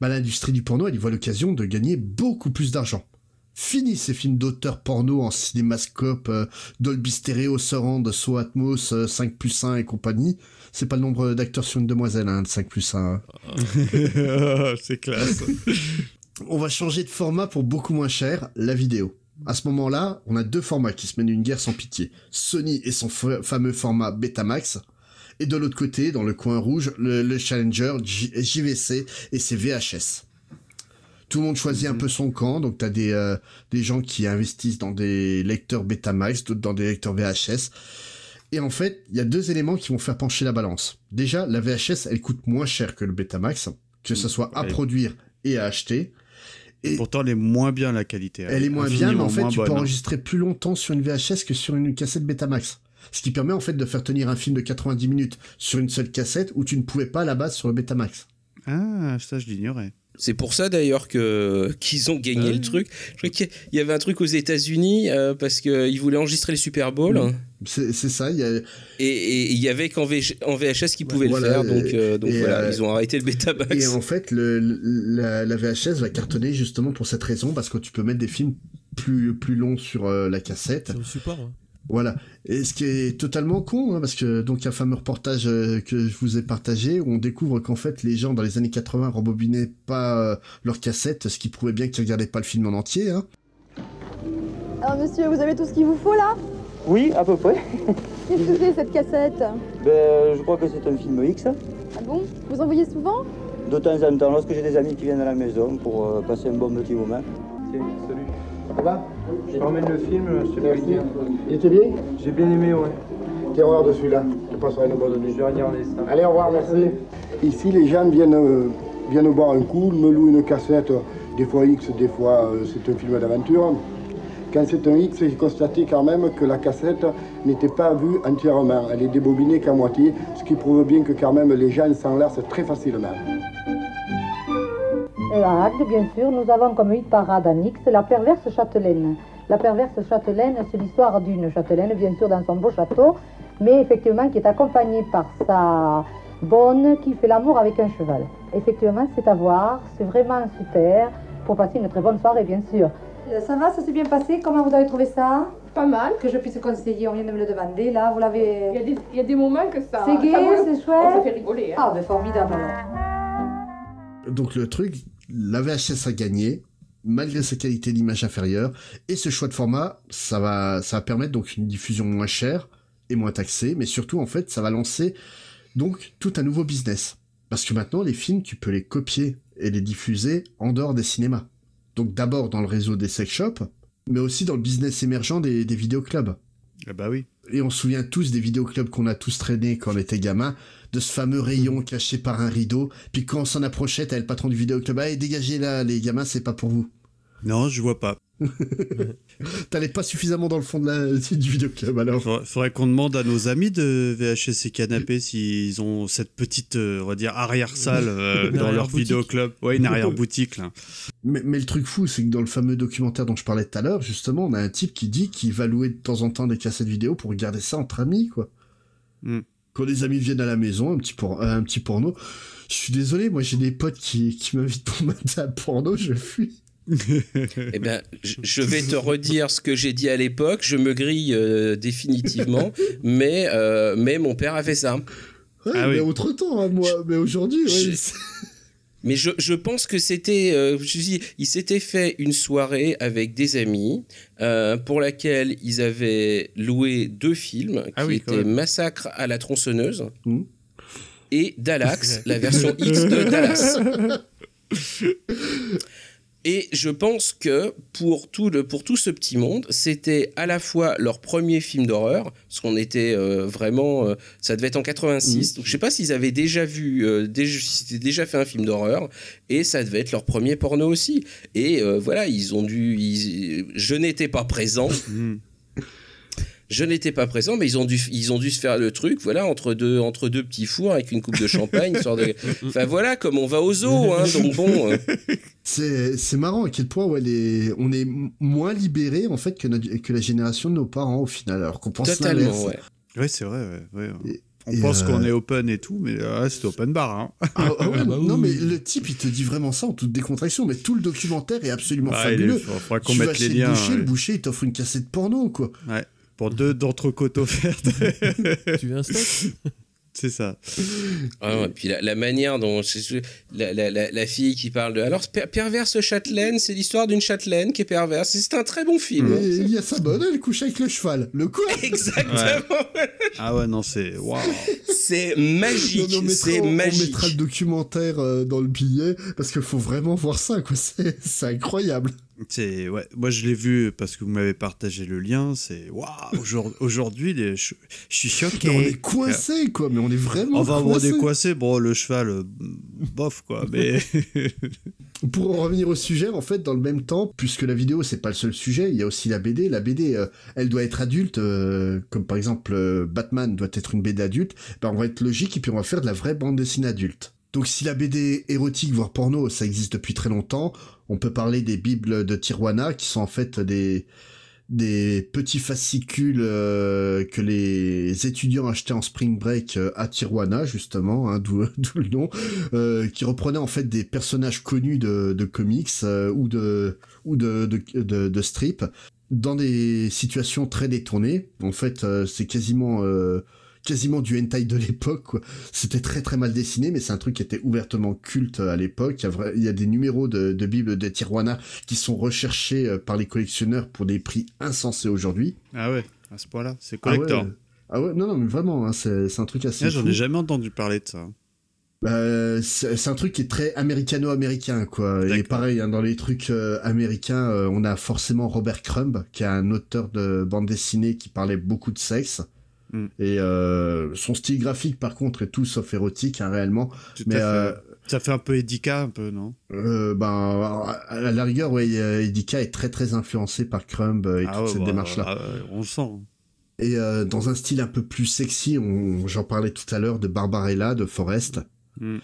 bah, l'industrie du porno, elle y voit l'occasion de gagner beaucoup plus d'argent. Fini ces films d'auteur porno en cinémascope, euh, Dolby Stereo, Surround, So Atmos, euh, 5 plus 1 et compagnie. C'est pas le nombre d'acteurs sur une demoiselle, hein, de 5 plus 1. hein. c'est classe. On va changer de format pour beaucoup moins cher, la vidéo. À ce moment-là, on a deux formats qui se mènent une guerre sans pitié. Sony et son fa- fameux format Betamax. Et de l'autre côté, dans le coin rouge, le, le Challenger J- JVC et ses VHS. Tout le monde choisit un peu son camp, donc t'as des, euh, des gens qui investissent dans des lecteurs Betamax, d'autres dans des lecteurs VHS. Et en fait, il y a deux éléments qui vont faire pencher la balance. Déjà, la VHS, elle coûte moins cher que le Betamax, que ce soit à Ouais. produire et à acheter. Et Pourtant, elle est moins bien la qualité. elle est moins bien, mais en fait, tu peux bonne. enregistrer plus longtemps sur une VHS que sur une cassette Betamax. Ce qui permet en fait de faire tenir un film de 90 minutes sur une seule cassette où tu ne pouvais pas à la base sur le Betamax. Ah, ça, je l'ignorais. C'est pour ça d'ailleurs que qu'ils ont gagné le truc. Je crois qu'il y avait un truc aux États-Unis euh, parce qu'ils voulaient enregistrer le Super Bowl. C'est ça, il y a... Et il y avait qu'en VH en VHS qu'ils pouvaient Voilà, le faire. Donc, euh, donc voilà, euh, ils ont arrêté le Betamax. Et en fait, le, la, la VHS va cartonner justement pour cette raison, parce que tu peux mettre des films plus, plus longs sur euh, la cassette. Sur le support. hein. Voilà. Et ce qui est totalement con, hein, parce que donc il y a un fameux reportage euh, que je vous ai partagé où on découvre qu'en fait les gens dans les années 80 rembobinaient pas euh, leurs cassettes, ce qui prouvait bien qu'ils regardaient pas le film en entier. Hein. Alors monsieur, vous avez tout ce qu'il vous faut là? Oui, à peu près. Qu'est-ce que c'est cette cassette? Ben, je crois que c'est un film X. Ah bon? Vous en voyez souvent? De temps en temps, lorsque j'ai des amis qui viennent à la maison pour euh, passer un bon petit moment. Tiens, salut. Ça va Je te ramène le film, je te bien. Il était bien J'ai bien aimé, ouais. Terreur de celui-là. Tu passeras une bonne nuit. Je vais regarder ça. Allez, au revoir, merci. Ici, les gens viennent, euh, viennent boire un coup, me louent une cassette, des fois X, des fois euh, c'est un film d'aventure. Quand c'est un X, j'ai constaté quand même que la cassette n'était pas vue entièrement. Elle est débobinée qu'à moitié, ce qui prouve bien que quand même les gens s'enlacent très facilement. Et en acte, bien sûr, nous avons comme hit parade en X la perverse châtelaine. La perverse châtelaine, c'est l'histoire d'une châtelaine, bien sûr, dans son beau château, mais effectivement qui est accompagnée par sa bonne qui fait l'amour avec un cheval. Effectivement, c'est à voir, c'est vraiment super pour passer une très bonne soirée, bien sûr. Euh, Ça va, ça s'est bien passé? Comment vous avez trouvé ça? Pas mal. Que je puisse conseiller, on vient de me le demander, là, vous l'avez... Il y, a des, il y a des moments que ça. C'est gai, le- c'est chouette. Ça fait rigoler. hein. Ah, ben formidable alors. Donc le truc, la VHS a gagné, malgré sa qualité d'image inférieure, et ce choix de format, ça va, ça va permettre donc une diffusion moins chère et moins taxée, mais surtout en fait, ça va lancer donc tout un nouveau business. Parce que maintenant, les films, tu peux les copier et les diffuser en dehors des cinémas. Donc d'abord dans le réseau des sex shops, mais aussi dans le business émergent des, des vidéoclubs. Ah bah oui. Et on se souvient tous des vidéoclubs qu'on a tous traînés quand on était gamin, de ce fameux rayon caché par un rideau, puis quand on s'en approchait, t'avais le patron du vidéoclub, allez dégagez là, les gamins, c'est pas pour vous. Non, je vois pas. T'allais pas suffisamment dans le fond de la, du vidéoclub alors. Faudrait, faudrait qu'on demande à nos amis de VHS et Canapé s'ils ont cette petite, euh, on va dire, arrière-salle euh, dans leur arrière-boutique. vidéoclub. Ouais, une arrière-boutique, là. Mais, mais le truc fou, c'est que dans le fameux documentaire dont je parlais tout à l'heure, justement, on a un type qui dit qu'il va louer de temps en temps des cassettes vidéo pour regarder ça entre amis, quoi. Hmm. Quand les amis viennent à la maison, un petit, por- un petit porno. Je suis désolé, moi j'ai des potes qui, qui m'invitent pour mater un porno, je fuis. Eh ben, je- je vais te redire ce que j'ai dit à l'époque. Je me grille euh, définitivement, mais, euh, mais mon père a fait ça. Ouais, mais autre temps, hein, moi. Mais aujourd'hui, ouais, Mais je, je pense que c'était, euh, je dis, il s'était fait une soirée avec des amis euh, pour laquelle ils avaient loué deux films qui Ah oui, quand étaient. Massacre à la tronçonneuse et Dallax, la version X de Dallas. Et je pense que pour tout, le, pour tout ce petit monde, c'était à la fois leur premier film d'horreur, parce qu'on était euh, vraiment. euh, ça devait être en 86, donc je sais pas s'ils avaient déjà vu, euh, déjà, s'ils étaient déjà fait un film d'horreur, et ça devait être leur premier porno aussi. Et euh, voilà, ils ont dû. ils- je n'étais pas présent. Je n'étais pas présent, mais ils ont dû, ils ont dû se faire le truc, voilà, entre deux, entre deux petits fours avec une coupe de champagne, histoire de. Enfin voilà, comme on va au zoo, hein, donc bon. euh, C'est c'est marrant à quel point ouais, les... on est moins libéré en fait que, notre- que la génération de nos parents au final, alors qu'on pense Totalement, l'inverse. ouais. Ouais, c'est vrai, ouais. ouais. On et, pense euh, qu'on est open et tout, mais là, c'est open bar. Hein. Ah, ah ouais, non mais le type il te dit vraiment ça en toute décontraction, mais tout le documentaire est absolument Ouais, il est- fabuleux. faudra- faudra qu'on Tu mette vas les chez liens, Le boucher, ouais. le boucher il t'offre une cassette porno quoi. Ouais. Pour deux d'entrecôtes offertes. tu veux un steak C'est ça. Ah ouais, puis la, la manière dont la, la- la- la fille qui parle de alors per- perverse châtelaine, c'est l'histoire d'une châtelaine qui est perverse. Et C'est un très bon film. Et il y a sa bonne, elle couche avec le cheval. Le quoi? Exactement. Ah ouais, non, c'est. Waouh. C'est magique. C'est magique. On mettra le documentaire euh, dans le billet parce qu'il faut vraiment voir ça quoi. C'est c'est incroyable. C'est ouais, moi je l'ai vu parce que vous m'avez partagé le lien. C'est waouh. aujourd- Aujourd'hui, les- je, suis choqué. Mais on est coincé quoi, mais on est vraiment. Enfin, on est coincé. Bon, le cheval, euh, bof quoi. Mais Pour en revenir au sujet, en fait, dans le même temps, puisque la vidéo c'est pas le seul sujet, il y a aussi la BD. La BD, euh, elle doit être adulte, euh, comme par exemple euh, Batman doit être une BD adulte. Ben, on va être logique et puis on va faire de la vraie bande dessinée adulte. Donc si la BD érotique voire porno, ça existe depuis très longtemps, on peut parler des bibles de Tijuana qui sont en fait des des petits fascicules euh, que les étudiants achetaient en spring break euh, à Tijuana justement, hein, d'où le nom, euh, qui reprenaient en fait des personnages connus de, comics ou de ou de de, de, de strip dans des situations très détournées. En fait, c'est quasiment quasiment du hentai de l'époque. quoi. C'était très très mal dessiné, mais c'est un truc qui était ouvertement culte à l'époque. Il y a, vra- il y a des numéros de, de Bible de Tijuana qui sont recherchés euh, par les collectionneurs pour des prix insensés aujourd'hui. ah ouais, à ce point-là, c'est collector. Ah ouais, ah ouais, non non mais vraiment, hein, c'est un truc assez. J'en ai jamais entendu parler de ça. Bah, c'est c'est un truc qui est très américano-américain, quoi. Et pareil, hein, dans les trucs euh, américains, euh, on a forcément Robert Crumb, qui est un auteur de bande dessinée qui parlait beaucoup de sexe. Mm. Et euh, son style graphique, par contre, est tout sauf érotique, hein, réellement. Tout Mais à fait. euh, Ça fait un peu Edika, un peu, non? Euh, ben, à la rigueur, euh, Edika est très très influencé par Crumb euh, et toute Ah ouais, cette bah, démarche-là. ah ouais, on le sent. Et euh, dans un style un peu plus sexy, j'en parlais tout à l'heure de Barbarella, de Forrest. Mm.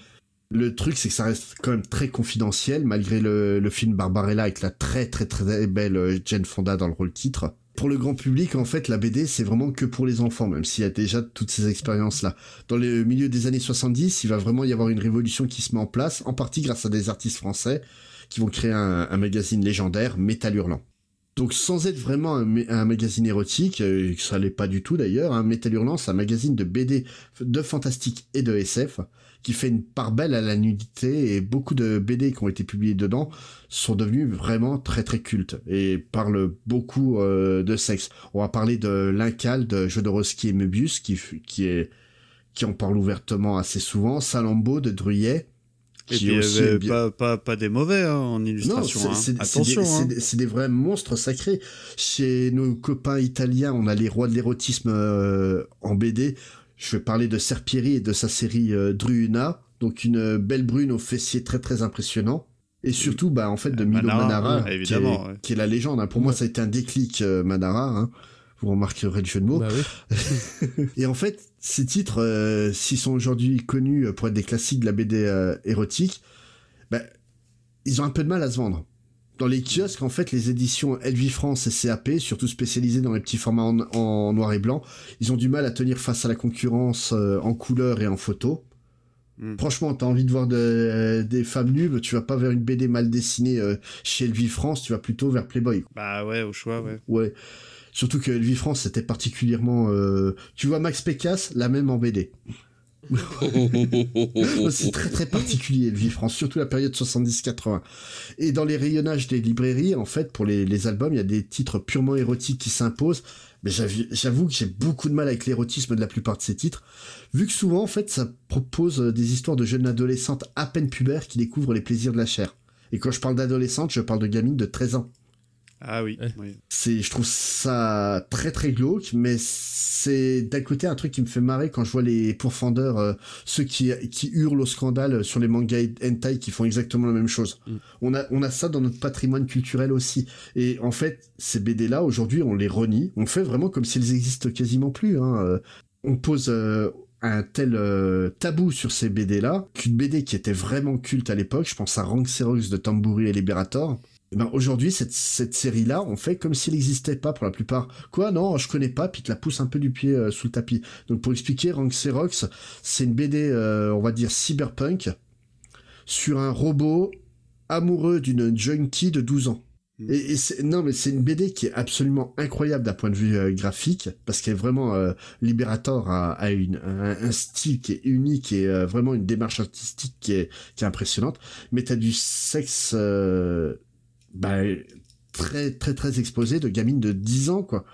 Le truc, c'est que ça reste quand même très confidentiel, malgré le, le film Barbarella avec la très très très belle Jane Fonda dans le rôle titre. Pour le grand public, en fait, la BD, c'est vraiment que pour les enfants, même s'il y a déjà toutes ces expériences-là. Dans le milieu des années 70, il va vraiment y avoir une révolution qui se met en place, en partie grâce à des artistes français qui vont créer un, magazine légendaire, Métal Hurlant. Donc sans être vraiment un, ma- un magazine érotique, euh, ça l'est pas du tout d'ailleurs, hein, Métal Hurlant, c'est un magazine de BD, de fantastique et de SF, qui fait une part belle à la nudité, et beaucoup de BD qui ont été publiés dedans sont devenus vraiment très très cultes, et parlent beaucoup euh, de sexe. On va parler de L'Incal, de Jodorowsky et Möbius, qui, qui, est, qui en parle ouvertement assez souvent, Salambo de Druyet, Et qui est aussi euh, bien- pas, pas, pas des mauvais hein, en non, illustration. c'est- hein. des- hein. c'est des, c'est des vrais monstres sacrés. Chez nos copains italiens, on a les rois de l'érotisme euh, en BD. Je vais parler de Serpieri et de sa série euh, Druuna, donc une euh, belle brune aux fessiers très très impressionnant. Et surtout, bah en fait, de Milo Manara, qui, est, évidemment, ouais. qui est la légende. hein. Pour moi, ça a été un déclic euh, Manara. Hein. Vous remarquerez le jeu de mots. Bah oui. Et en fait, ces titres, euh, s'ils sont aujourd'hui connus pour être des classiques de la BD euh, érotique, bah, ils ont un peu de mal à se vendre. Dans les kiosques, en fait, les éditions Elvi France et CAP, surtout spécialisées dans les petits formats en, en noir et blanc, ils ont du mal à tenir face à la concurrence euh, en couleur et en photo. Mm. Franchement, t'as envie de voir de- des femmes nues, tu vas pas vers une BD mal dessinée euh, chez Elvi France, tu vas plutôt vers Playboy. Bah ouais, au choix, ouais. Ouais. Surtout que Elvi France, c'était particulièrement... euh, Tu vois Max Pécasse, la même en BD. c'est très très particulier Elvi France, surtout la période 70-80. Et dans les rayonnages des librairies, en fait, pour les, les albums, il y a des titres purement érotiques qui s'imposent. Mais j'avoue j'avoue que j'ai beaucoup de mal avec l'érotisme de la plupart de ces titres, vu que souvent, en fait, ça propose euh, des histoires de jeunes adolescentes à peine pubères qui découvrent les plaisirs de la chair. Et quand je parle d'adolescentes, je parle de gamines de 13 ans. Ah oui. oui. C'est, je trouve ça très très glauque, mais c'est d'un côté un truc qui me fait marrer quand je vois les pourfendeurs, euh, ceux qui, qui hurlent au scandale sur les mangas hentai qui font exactement la même chose. On a, on a ça dans notre patrimoine culturel aussi. Et en fait, ces BD là, aujourd'hui, on les renie. On fait vraiment comme s'ils existent quasiment plus, hein. Euh, On pose, euh, un tel euh, tabou sur ces BD là qu'une BD qui était vraiment culte à l'époque, je pense à Rank Xerox de Tamburi et Liberator, eh ben aujourd'hui cette, cette série là on fait comme s'il n'existait pas pour la plupart. Quoi? Non je connais pas puis te la pousse un peu du pied euh, sous le tapis. Donc pour expliquer Rank Xerox c'est une BD euh, on va dire cyberpunk sur un robot amoureux d'une junkie de 12 ans. Et, et c'est- non mais c'est une BD qui est absolument incroyable d'un point de vue euh, graphique parce qu'elle est vraiment euh, Liberator a, a une, un, un style qui est unique et euh, vraiment une démarche artistique qui est, qui est impressionnante. Mais t'as du sexe bah, très très très exposé de gamines de 10 ans quoi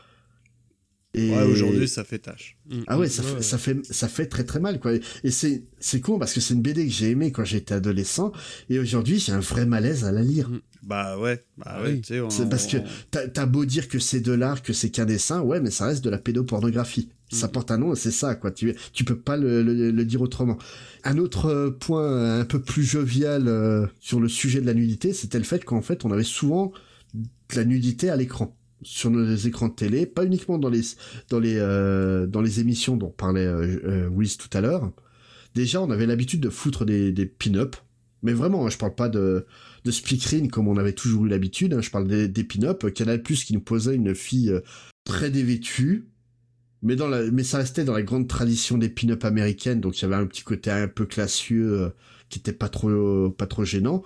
et Ouais, aujourd'hui, ça fait tâche. ah ouais, ça, fait, ça fait ça fait très très mal quoi. Et c'est c'est con parce que c'est une BD que j'ai aimée quand j'étais adolescent et aujourd'hui j'ai un vrai malaise à la lire. Bah ouais, bah ouais, on- C'est parce que t'as beau dire que c'est de l'art, que c'est qu'un dessin, ouais, mais ça reste de la pédopornographie. Ça porte un nom, c'est ça, quoi. Tu, tu peux pas le, le- le dire autrement. Un autre euh, point un peu plus jovial euh, sur le sujet de la nudité, c'était le fait qu'en fait, on avait souvent de la nudité à l'écran sur nos écrans de télé, pas uniquement dans les dans les euh, dans les émissions dont parlait euh, euh, Wiz tout à l'heure. Déjà, on avait l'habitude de foutre des, des pin-up, mais vraiment, hein, je parle pas de de screen comme on avait toujours eu l'habitude. hein, je parle des, des pin-up. Canal Plus qui nous posait une fille euh, très dévêtue, mais dans la mais ça restait dans la grande tradition des pin-up américaines, donc il y avait un petit côté un peu classieux euh, qui était pas trop pas trop gênant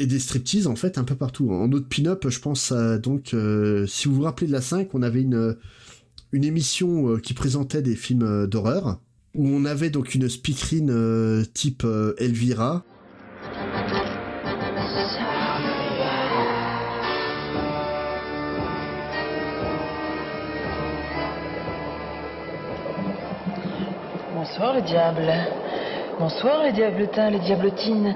et des striptease en fait un peu partout. En autre pin-up, je pense à, donc euh, si vous vous rappelez de la 5, on avait une une émission qui présentait des films d'horreur où on avait donc une speakerine type Elvira Bonsoir le diable. Bonsoir les diabletins, les diablotines,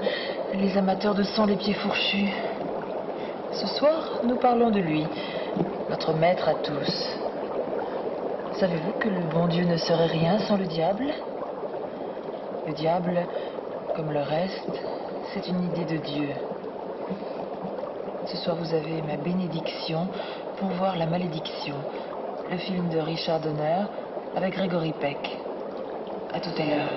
les amateurs de sang, les pieds fourchus. Ce soir, nous parlons de lui, notre maître à tous. Savez-vous que le bon Dieu ne serait rien sans le diable? Le diable, comme le reste, c'est une idée de Dieu. Ce soir, vous avez ma bénédiction pour voir La Malédiction, le film de Richard Donner avec Gregory Peck. À tout à l'heure.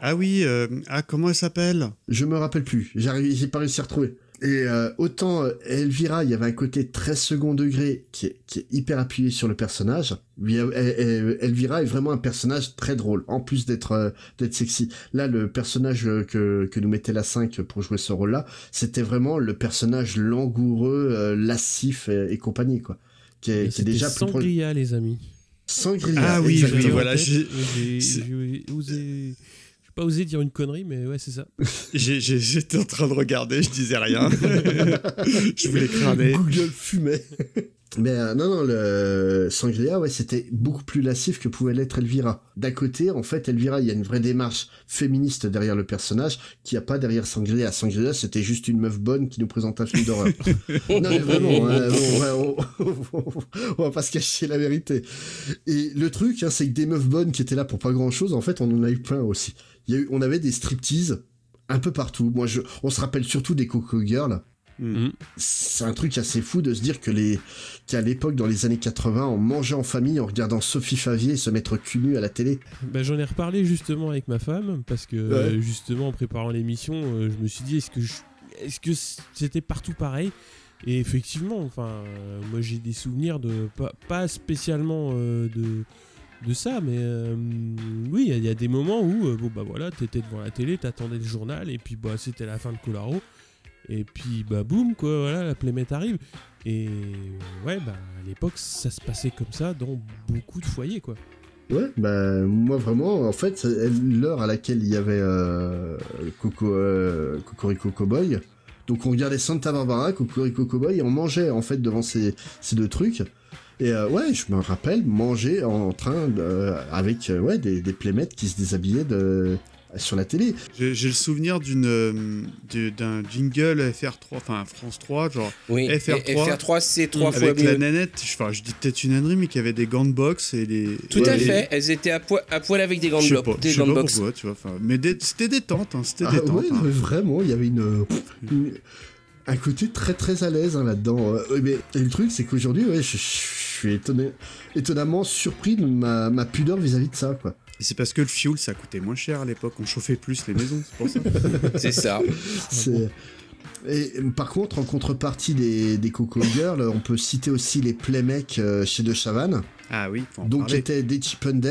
Ah oui, euh, ah comment elle s'appelle? Je me rappelle plus. J'ai pas réussi à retrouver. Et euh, autant euh, Elvira, il y avait un côté très second degré qui est, qui est hyper appuyé sur le personnage. Elvira est vraiment un personnage très drôle, en plus d'être euh, d'être sexy. Là, le personnage que, que nous mettait la 5 pour jouer ce rôle-là, c'était vraiment le personnage langoureux, lascif et, et compagnie, quoi. Qui est, qui est déjà plus les amis. Sangria. Ah oui, oui, voilà. J'ai- osé. J'ai pas osé dire une connerie, mais ouais, c'est ça. J'étais en train de regarder, je disais rien. je voulais crâner. Google fumait. Mais euh, non, non, le Sangria, ouais, c'était beaucoup plus lassif que pouvait l'être Elvira. D'un côté, en fait, Elvira, il y a une vraie démarche féministe derrière le personnage qu'il n'y a pas derrière Sangria. Sangria, c'était juste une meuf bonne qui nous présente un film d'horreur. non, mais vraiment, hein, on, va- on- on va pas se cacher la vérité. Et le truc, hein, c'est que des meufs bonnes qui étaient là pour pas grand chose, en fait, on en a eu plein aussi. Il y a eu, on avait des striptease un peu partout. Moi, je, on se rappelle surtout des Coco Girls. C'est un truc assez fou de se dire que les, qu'à l'époque, dans les années 80, on mangeait en famille en regardant Sophie Favier se mettre cul nu à la télé. Bah, J'en ai reparlé justement avec ma femme parce que euh, justement en préparant l'émission, euh, je me suis dit est-ce que je- est-ce que c'était partout pareil? Et effectivement, enfin, euh, moi j'ai des souvenirs de pas, pas spécialement euh, de de ça, mais euh, oui, il y a- il y, a des moments où euh, bon bah voilà, t'étais devant la télé, t'attendais le journal et puis bah c'était la fin de Colaro. Et puis bah boum quoi, voilà, la playmate arrive. Et ouais, bah à l'époque ça se passait comme ça dans beaucoup de foyers quoi. Ouais, bah moi vraiment, en fait, l'heure à laquelle il y avait euh, Coco, euh, Cowboy. Donc on regardait Santa Barbara, Cocorico Cowboy, et on mangeait en fait devant ces, ces deux trucs. Et euh, ouais, je me rappelle manger en train avec euh, ouais des, des qui se déshabillaient de, sur la télé. J'ai le souvenir d'une euh, d'un jingle FR3, enfin France 3, genre Oui, FR3. et FR3, c'est trois fois Avec la mieux. nanette, je, enfin, je dis peut-être une ânerie, mais qui avait des gants de boxe et des. Tout à fait, elles étaient à, poil- à poil avec des gants Je de sais bloc, pas, des je sais pas boxe. pourquoi, tu vois. Mais c'était détente, hein, c'était Ah, détente. ouais, hein. vraiment, il y avait une, une- un côté très très à l'aise hein, là-dedans. Euh, mais et le truc, c'est qu'aujourd'hui, ouais, je, je suis étonné, étonnamment surpris de ma, ma pudeur vis-à-vis de ça, quoi. C'est parce que le fioul, ça coûtait moins cher à l'époque. On chauffait plus les maisons, c'est pour ça. C'est ça. C'est- Et euh, par contre, en contrepartie des, des Coco Girls, on peut citer aussi les Playmecs euh, chez De Chavannes. Ah oui, faut en Donc qui étaient des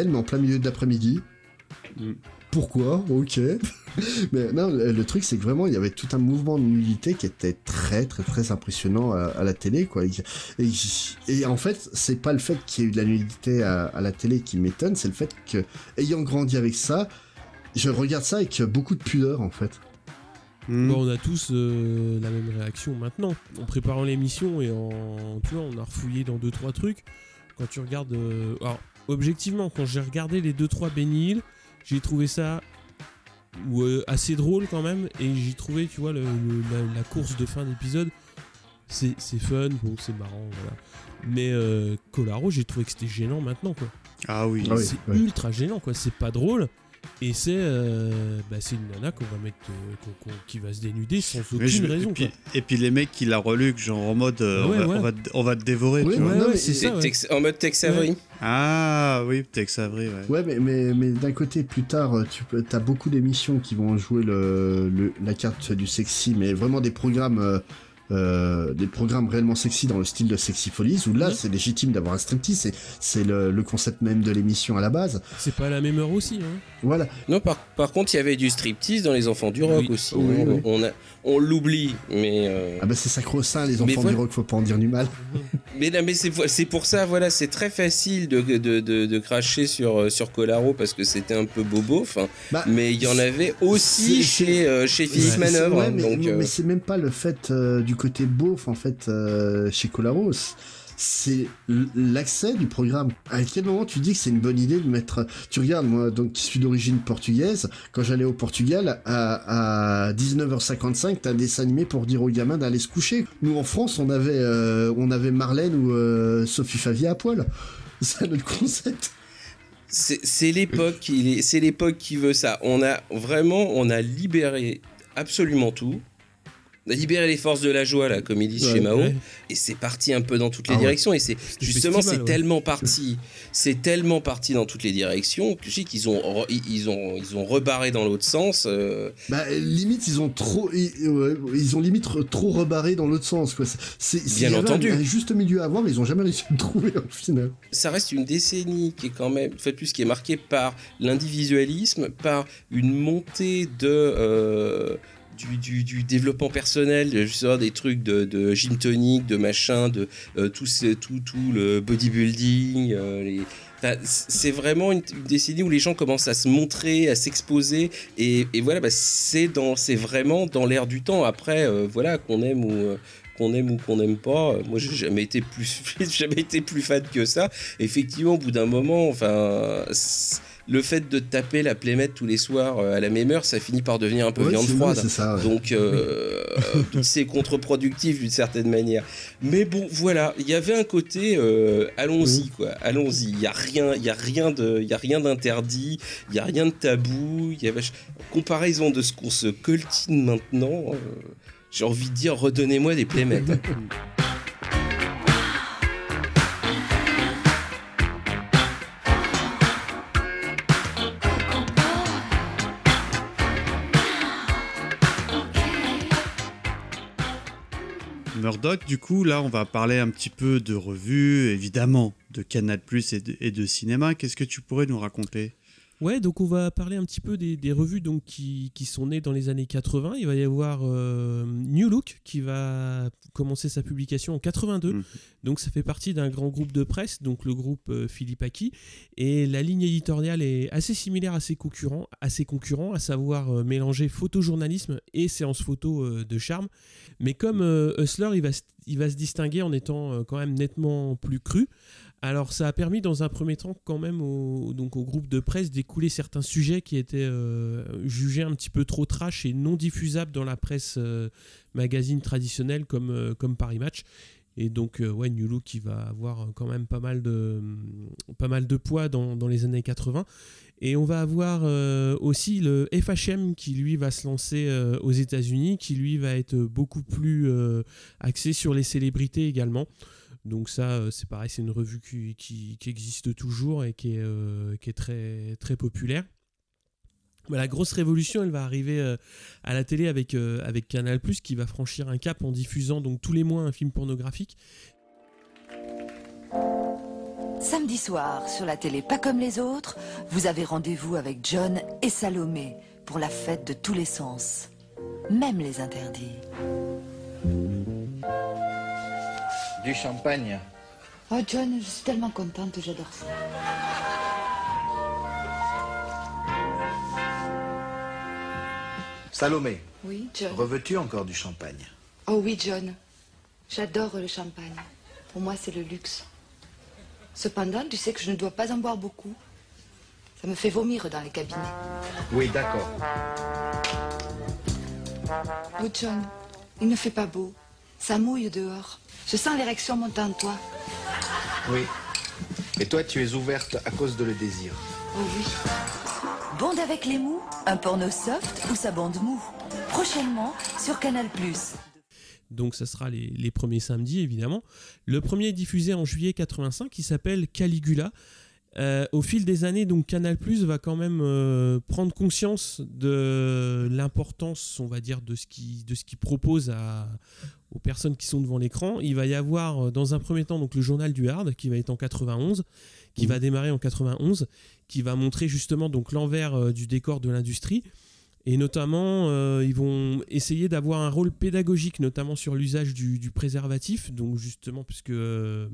mais en plein milieu de l'après-midi. Mm. Pourquoi Ok. mais non, le, truc, c'est que vraiment, il y avait tout un mouvement de nudité qui était très, très, très impressionnant à, à la télé, quoi. Et, et, et en fait, c'est pas le fait qu'il y ait eu de la nudité à, à la télé qui m'étonne, c'est le fait que, ayant grandi avec ça, je regarde ça avec beaucoup de pudeur, en fait. Bon, on a tous euh, la même réaction maintenant. En préparant l'émission et en. Tu vois, on a refouillé dans 2-3 trucs. Quand tu regardes. euh, Alors, objectivement, quand j'ai regardé les 2-3 Benny Hill, j'ai trouvé ça. assez drôle quand même. Et j'ai trouvé, tu vois, le- le- la, la course de fin d'épisode. C'est c'est fun, bon, c'est marrant, voilà. Mais euh, Colaro, j'ai trouvé que c'était gênant maintenant, quoi. Ah oui. Ah oui, c'est ouais. ultra gênant, quoi. C'est pas drôle. Et c'est euh, bah, c'est une nana qu'on va mettre, euh, qui va se dénuder sans aucune je- raison. et, puis, quoi. et puis les mecs qui la reluquent, genre en mode euh, Ouais, on, va, ouais. on, va, te- on va te dévorer. Tu vois. non, mais- ça, En mode Tex Avery. Ah oui, Tex Avery, ouais. Ouais, mais, mais, mais d'un côté, plus tard, tu peux, as beaucoup d'émissions qui vont jouer le, le- la carte du sexy, mais vraiment des programmes, euh, des programmes réellement sexy dans le style de Sexy Follies, où là, c'est légitime d'avoir un striptease, c'est, c'est le, le concept même de l'émission à la base. C'est pas à la même heure aussi. Hein. Voilà. Non, par, par contre, il y avait du striptease dans Les Enfants du Rock Oui. aussi. Oui, hein. oui. On, a- on l'oublie, mais. euh, Ah bah c'est sacro-saint, les enfants voilà. du rock, faut pas en dire du mal. Mais, non, mais c'est pour ça, voilà, c'est très facile de, de, de, de cracher sur, euh, sur Colaro parce que c'était un peu bobo. enfin, Bah, mais il y en avait aussi chez, euh, chez Philippe Manœuvre. ouais, hein, mais, euh, c'est même pas le fait euh, du côté beauf en fait euh, chez Colaros. C'est l'accès du programme. À quel moment tu dis que c'est une bonne idée de mettre... Tu regardes, moi, donc, suis d'origine portugaise, quand j'allais au Portugal, à, à 19h55, t'as un dessin animé pour dire aux gamins d'aller se coucher. Nous, en France, on avait, euh, on avait Marlène ou euh, Sophie Favia à poil. C'est notre concept. C'est l'époque qui, c'est l'époque qui veut ça. On a vraiment, on a libéré absolument tout. On a libéré les forces de la joie, là, comme ils disent chez Mao, et c'est parti un peu dans toutes les Ah directions. Et c'est justement, c'est tellement parti, c'est tellement parti dans toutes les directions que je sais qu'ils ont, ils ont, ils ont rebarré dans l'autre sens. euh, Bah, limite, ils ont trop, ils, ont limite trop rebarré dans l'autre sens, quoi. C'est- Bien y entendu. Un, un juste milieu à avoir, mais ils ont jamais réussi à le trouver au final. ça reste une décennie qui est quand même, fait, plus qui est marquée par l'individualisme, par une montée de euh, du, développement personnel, des trucs de, de gym tonic, de machin, de euh, tout, tout, tout le bodybuilding. euh, c'est vraiment une, décennie où les gens commencent à se montrer, à s'exposer, et, et voilà, bah, c'est vraiment dans l'air du temps. Après, euh, voilà, qu'on aime ou euh, qu'on aime ou qu'on n'aime pas. euh, Moi, j'ai jamais été plus, jamais été plus fan que ça. Effectivement, au bout d'un moment, enfin, le fait de taper la plémette tous les soirs euh, à la même heure, ça finit par devenir un peu Ouais, viande froide. c'est ça, ouais. Donc, euh, euh, c'est contre-productif d'une certaine manière. Mais bon, voilà, il y avait un côté, euh, allons-y, quoi, allons-y. Il y a rien, il y a rien de, il y a rien d'interdit, il y a rien de tabou. Y en comparaison de ce qu'on se coltine maintenant. euh, j'ai envie de dire, redonnez-moi des plémettes. Murdoch, du coup, là, on va parler un petit peu de revues, évidemment, de Canal Plus et de, et de cinéma. Qu'est-ce que tu pourrais nous raconter? Ouais, donc on va parler un petit peu des, des revues donc, qui, qui sont nées dans les années 80. Il va y avoir euh, New Look qui va commencer sa publication en 82. Donc ça fait partie d'un grand groupe de presse, donc le groupe euh, Philippe Aki. Et la ligne éditoriale est assez similaire à ses concurrents, à, ses concurrents, à savoir euh, mélanger photojournalisme et séance photo euh, de charme. Mais comme Hustler, il va, se- il va se distinguer en étant quand même nettement plus cru. Alors ça a permis dans un premier temps quand même au, groupe de presse d'écouler certains sujets qui étaient euh, jugés un petit peu trop trash et non diffusables dans la presse euh, magazine traditionnelle comme, euh, comme Paris Match. Et donc ouais, New qui va avoir quand même pas mal de, pas mal de poids dans, dans les années 80. Et on va avoir aussi le FHM qui lui va se lancer aux États-Unis, qui lui va être beaucoup plus axé sur les célébrités également. Donc ça, euh, c'est pareil, c'est une revue qui, existe toujours et qui est, euh, très, très populaire. Mais la grosse révolution, elle va arriver euh, à la télé avec, avec Canal+, qui va franchir un cap en diffusant donc tous les mois un film pornographique. Samedi soir, sur la télé pas comme les autres, vous avez rendez-vous avec John et Salomé pour la fête de tous les sens, même les interdits. Du champagne. Oh John, je suis tellement contente, j'adore ça. Salomé, Oui, John. reveux-tu encore du champagne? Oh oui, John. J'adore le champagne. Pour moi, c'est le luxe. Cependant, tu sais que je ne dois pas en boire beaucoup. Ça me fait vomir dans les cabinets. Oui, d'accord. Oh John, il ne fait pas beau. Ça mouille dehors. Je sens l'érection monter en toi. Oui. Et toi, tu es ouverte à cause de le désir. Oh oui. Bande avec les mous, un porno soft ou sa bande mou. Prochainement sur Canal+. Donc ça sera les, les premiers samedis évidemment. Le premier est diffusé en juillet 85 qui s'appelle Caligula. Euh, au fil des années, donc Canal va quand même euh, prendre conscience de l'importance, on va dire, de ce qu'il de ce qu'il propose à, aux personnes qui sont devant l'écran. Il va y avoir euh, dans un premier temps donc le journal du hard qui va être en 91, qui va démarrer en 91, qui va montrer justement donc l'envers euh, du décor de l'industrie. Et notamment, euh, ils vont essayer d'avoir un rôle pédagogique, notamment sur l'usage du, du préservatif. Donc justement, puisque euh,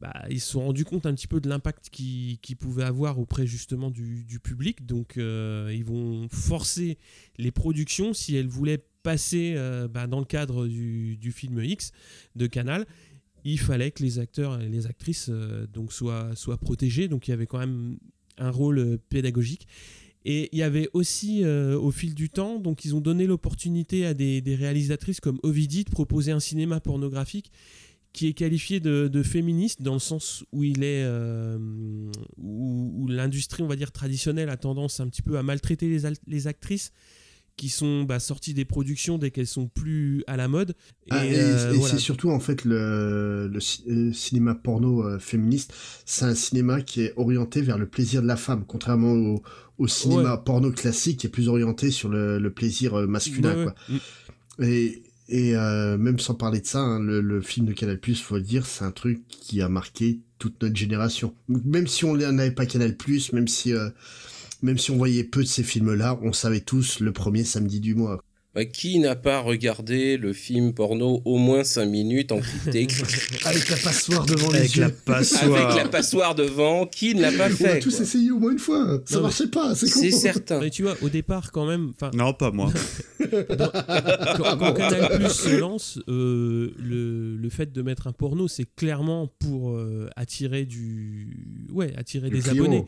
bah, ils se sont rendus compte un petit peu de l'impact qu'ils pouvaient avoir auprès justement du, public. Donc euh, ils vont forcer les productions, si elles voulaient passer euh, bah, dans le cadre du, film X de Canal, il fallait que les acteurs et les actrices euh, soient, protégés. Donc il y avait quand même un rôle pédagogique. Et il y avait aussi, au fil du temps, donc ils ont donné l'opportunité à des, des réalisatrices comme Ovidie de proposer un cinéma pornographique qui est qualifié de, de féministe dans le sens où il est euh, où, où l'industrie on va dire traditionnelle a tendance un petit peu à maltraiter les, actrices qui sont bah, sorties des productions dès qu'elles sont plus à la mode Ah, et euh, et voilà. c'est surtout en fait le, le ci- euh, cinéma porno euh, féministe, c'est un cinéma qui est orienté vers le plaisir de la femme, contrairement au, au cinéma porno classique qui est plus orienté sur le, le plaisir euh, masculin. Ouais, quoi. ouais. Et, et euh, même sans parler de ça, hein, le, le film de Canal+, faut le dire, c'est un truc qui a marqué toute notre génération. Même si on n'avait pas Canal+, même si euh, même si on voyait peu de ces films-là, on savait tous le premier samedi du mois. Bah, qui n'a pas regardé le film porno au moins 5 minutes en crypté Avec la passoire devant les Avec yeux. la passoire. Avec la passoire devant, qui ne l'a pas On a fait tous quoi. essayé au moins une fois. Ça Non, marchait pas, c'est con. C'est certain. Mais tu vois, au départ, quand même. Non, pas moi. quand, quand Canal Plus se lance, euh, le, le fait de mettre un porno, c'est clairement pour euh, attirer du, ouais, attirer Du des client. abonnés.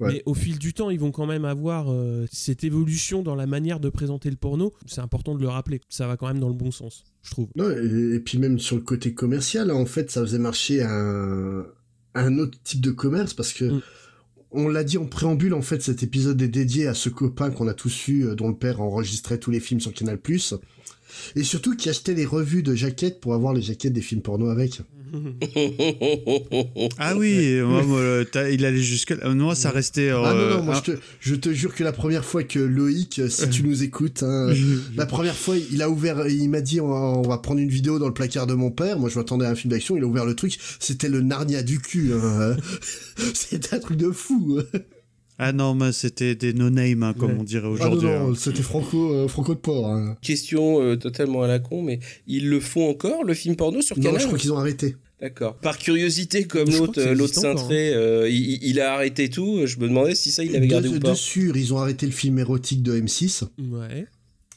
Ouais. Mais au fil du temps, ils vont quand même avoir euh, cette évolution dans la manière de présenter le porno. C'est important de le rappeler. Ça va quand même dans le bon sens, je trouve. Et, puis même sur le côté commercial, en fait, ça faisait marcher un, un autre type de commerce parce que Mm. on l'a dit en préambule, en fait, cet épisode est dédié à ce copain qu'on a tous eu, euh, dont le père enregistrait tous les films sur Canal+, et surtout qui achetait les revues de jaquettes pour avoir les jaquettes des films porno avec. Ah oui, moi, moi, euh, il allait jusque là. Moi, ça restait. Ah non, euh, non, moi je, te, je te jure que la première fois que Loïc, euh, si tu nous écoutes, hein, la première fois il a ouvert, il m'a dit on va, on va prendre une vidéo dans le placard de mon père, moi je m'attendais à un film d'action, il a ouvert le truc, c'était le Narnia du cul, hein. c'était un truc de fou. Ah non, mais c'était des no-name, hein, comme Ouais. on dirait Ah non, aujourd'hui. non, hein. c'était Franco, euh, Franco de Port. hein. Question euh, totalement à la con, mais ils le font encore, le film porno sur Non, Canal je crois qu'ils ont arrêté. D'accord. Par curiosité, comme l'autre euh, l'autre cintré, euh, il, il a arrêté tout. Je me demandais si ça, il avait gardé de, ou pas. de sûr, ils ont arrêté le film érotique de M6. Ouais.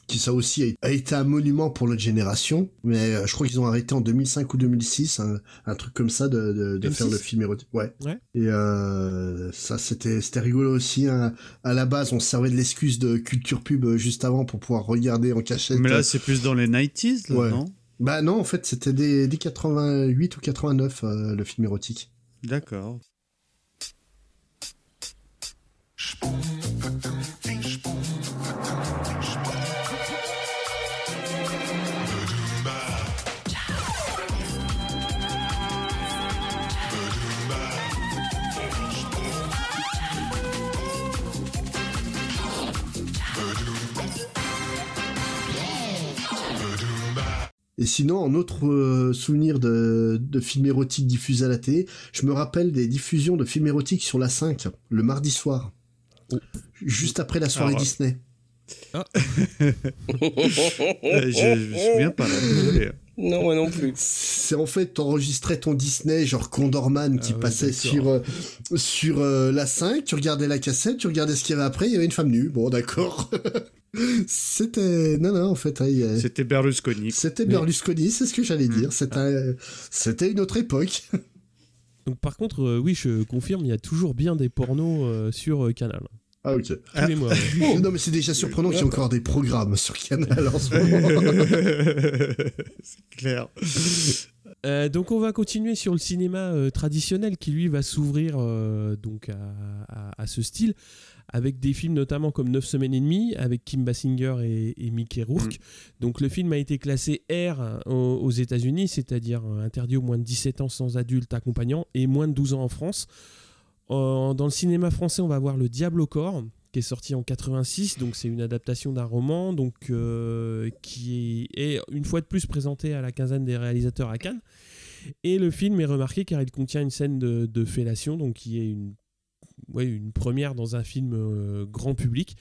Qui ça aussi a, été un monument pour notre génération, mais euh, je crois qu'ils ont arrêté en 2005 ou 2006, un, un truc comme ça de, de, de M6? faire le film érotique. Ouais. Ouais. Et euh, ça c'était c'était rigolo aussi. hein. À la base, on se servait de l'excuse de culture pub juste avant pour pouvoir regarder en cachette. Mais là, c'est plus dans les 90s, là, Ouais. non? Bah non, en fait, c'était dès, dès 88 ou 89 euh, le film érotique. D'accord. Et sinon, en autre euh, souvenir de, de films érotiques diffusés à la télé, je me rappelle des diffusions de films érotiques sur la 5, le mardi soir. Juste après la soirée Alors, Disney. Ah. Euh, je, je me souviens pas, là, désolé. Non, moi non plus. C'est en fait, t'enregistrais ton Disney, genre Condorman, qui Ah passait sur, euh, sur euh, la 5, tu regardais la cassette, tu regardais ce qu'il y avait après, il y avait une femme nue. Bon, d'accord. C'était... Non, non, en fait... hein, C'était Berlusconi. C'était Mais- Berlusconi, c'est ce que j'allais dire. C'était, c'était une autre époque. Donc, par contre, euh, oui, je confirme, il y a toujours bien des pornos euh, sur euh, Canal. Ah ok. Tous les mois. ouais. Non mais c'est déjà surprenant qu'il y ait encore des programmes sur Canal en ce moment. C'est clair. Euh, donc on va continuer sur le cinéma euh, traditionnel qui lui va s'ouvrir euh, donc à, à- à ce style avec des films notamment comme 9 semaines et demie avec Kim Basinger et, et Mickey Rourke. Donc le film a été classé R hein, aux, aux États-Unis, c'est-à-dire euh, interdit aux moins de 17 ans sans adulte accompagnant et moins de 12 ans en France. Euh, dans le cinéma français, on va voir Le Diable au corps qui est sorti en 86, donc c'est une adaptation d'un roman donc euh, qui est, est une fois de plus présenté à la quinzaine des réalisateurs à Cannes. Et le film est remarqué car il contient une scène de, de fellation, donc qui est une, ouais, une première dans un film euh, grand public.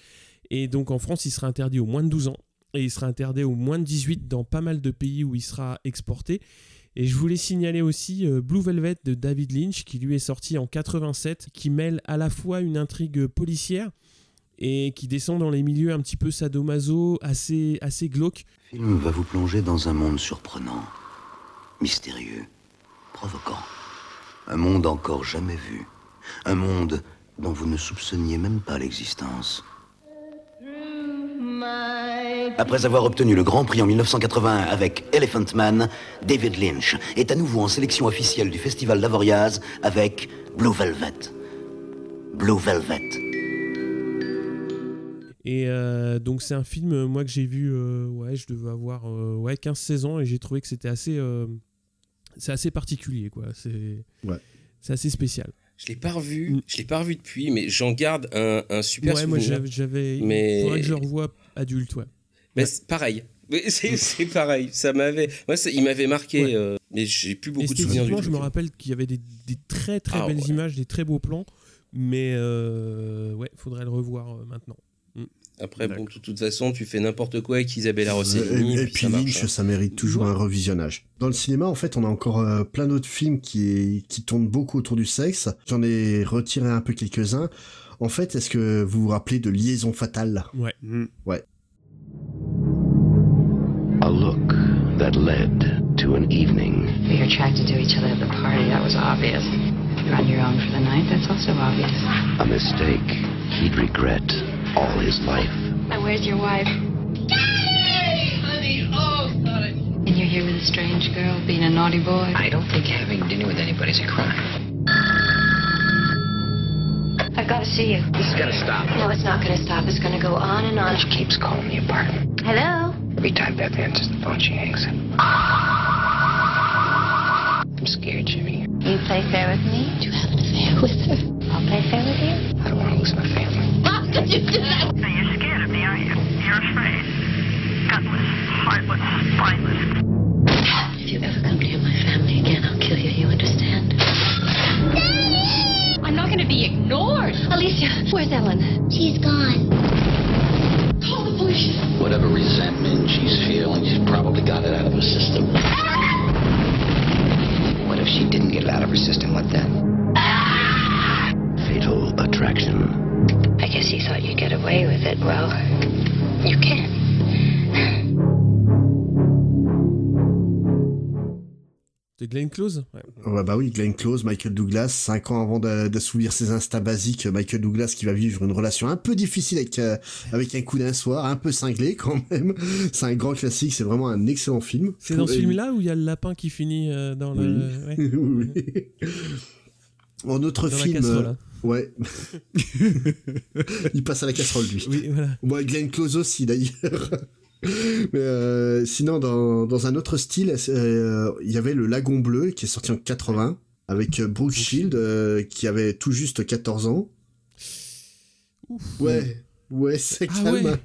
Et donc en France, il sera interdit aux moins de 12 ans. Et il sera interdit aux moins de 18 dans pas mal de pays où il sera exporté. Et je voulais signaler aussi euh, Blue Velvet de David Lynch, qui lui est sorti en 87, qui mêle à la fois une intrigue policière et qui descend dans les milieux un petit peu sadomaso, assez, assez glauque. Le film va vous plonger dans un monde surprenant, mystérieux, provoquant. Un monde encore jamais vu. Un monde dont vous ne soupçonniez même pas l'existence. Après avoir obtenu le Grand Prix en 1981 avec Elephant Man, David Lynch est à nouveau en sélection officielle du Festival d'Avoriaz avec Blue Velvet. Blue Velvet. Et euh, donc c'est un film, euh, moi, que j'ai vu, euh, ouais, je devais avoir euh, ouais, 15 saisons et j'ai trouvé que c'était assez, euh, c'est assez particulier, quoi. C'est Ouais. c'est assez spécial. Je l'ai pas revu, je l'ai pas revu depuis, mais j'en garde un, un super ouais, moi souvenir. j'avais, j'avais- mais il faudrait que je le revoie adulte, ouais. Mais Ouais. c'est pareil. Mais C'est pareil. Ça m'avait, moi, ça- il m'avait marqué, Ouais. euh, mais j'ai plus beaucoup de souvenirs du tout. je me rappelle qu'il y avait des, des très très Ah, belles images, des très beaux plans, mais euh, ouais, faudrait le revoir euh, maintenant. Après, bon, de toute façon, tu fais n'importe quoi avec Isabella Et, Rossellini. et puis puis ça Lynch, hein. ça mérite toujours un revisionnage. Dans le cinéma, en fait, on a encore euh, plein d'autres films qui, qui tournent beaucoup autour du sexe. J'en ai retiré un peu quelques-uns. En fait, est-ce que vous vous rappelez de Liaison Fatale? Ouais. Ouais. A look that led to an evening. You're attracted to each other at the party, that was obvious. You're on your own for the night, that's also obvious. A mistake he'd regret all his life. Now, where's your wife? Honey, oh, God. And you're here with a strange girl, being a naughty boy. I don't think having dinner with anybody's a crime. I've got to see you. This is gonna stop. No, it's not going to stop. It's going to go on and on. She keeps calling the apartment. Hello? Every time Beth answers the phone, she hangs up. I'm scared, Jimmy. You play fair with me? Do you have an affair with her? I'll play fair with you. I don't want to lose my family. How could you do that? So you're scared of me, aren't you? You're afraid. Gutless, heartless, spineless. If you ever come near my family again, I'll kill you. You understand? Daddy! I'm not going to be ignored. Alicia, where's Ellen? She's gone. Call the police. Whatever resentment she's feeling, she's probably got it out of her system. What if she didn't get it out of her system? What then? Fatal attraction. I guess you thought you'd get away with it. Well, you can't. De Glenn Close? Ouais. Ouais, bah oui, Glenn Close, Michael Douglas, cinq ans avant d'assouvir ses instincts basiques, Michael Douglas qui va vivre une relation un peu difficile avec, euh, avec un coup d'un soir, un peu cinglé quand même. C'est un grand classique, c'est vraiment un excellent film. C'est dans ce film-là où il y a le lapin qui finit euh, dans Oui. le. ouais. Oui. En autre Dans la film. Ouais. il passe à la casserole, lui. Oui, voilà. Moi, Glenn Close aussi, d'ailleurs. Mais euh, sinon, dans, dans un autre style, euh, il y avait Le Lagon Bleu qui est sorti en 80 avec euh, Brooke Shield euh, qui avait tout juste 14 ans. Ouais, ouais, c'est Ah calme.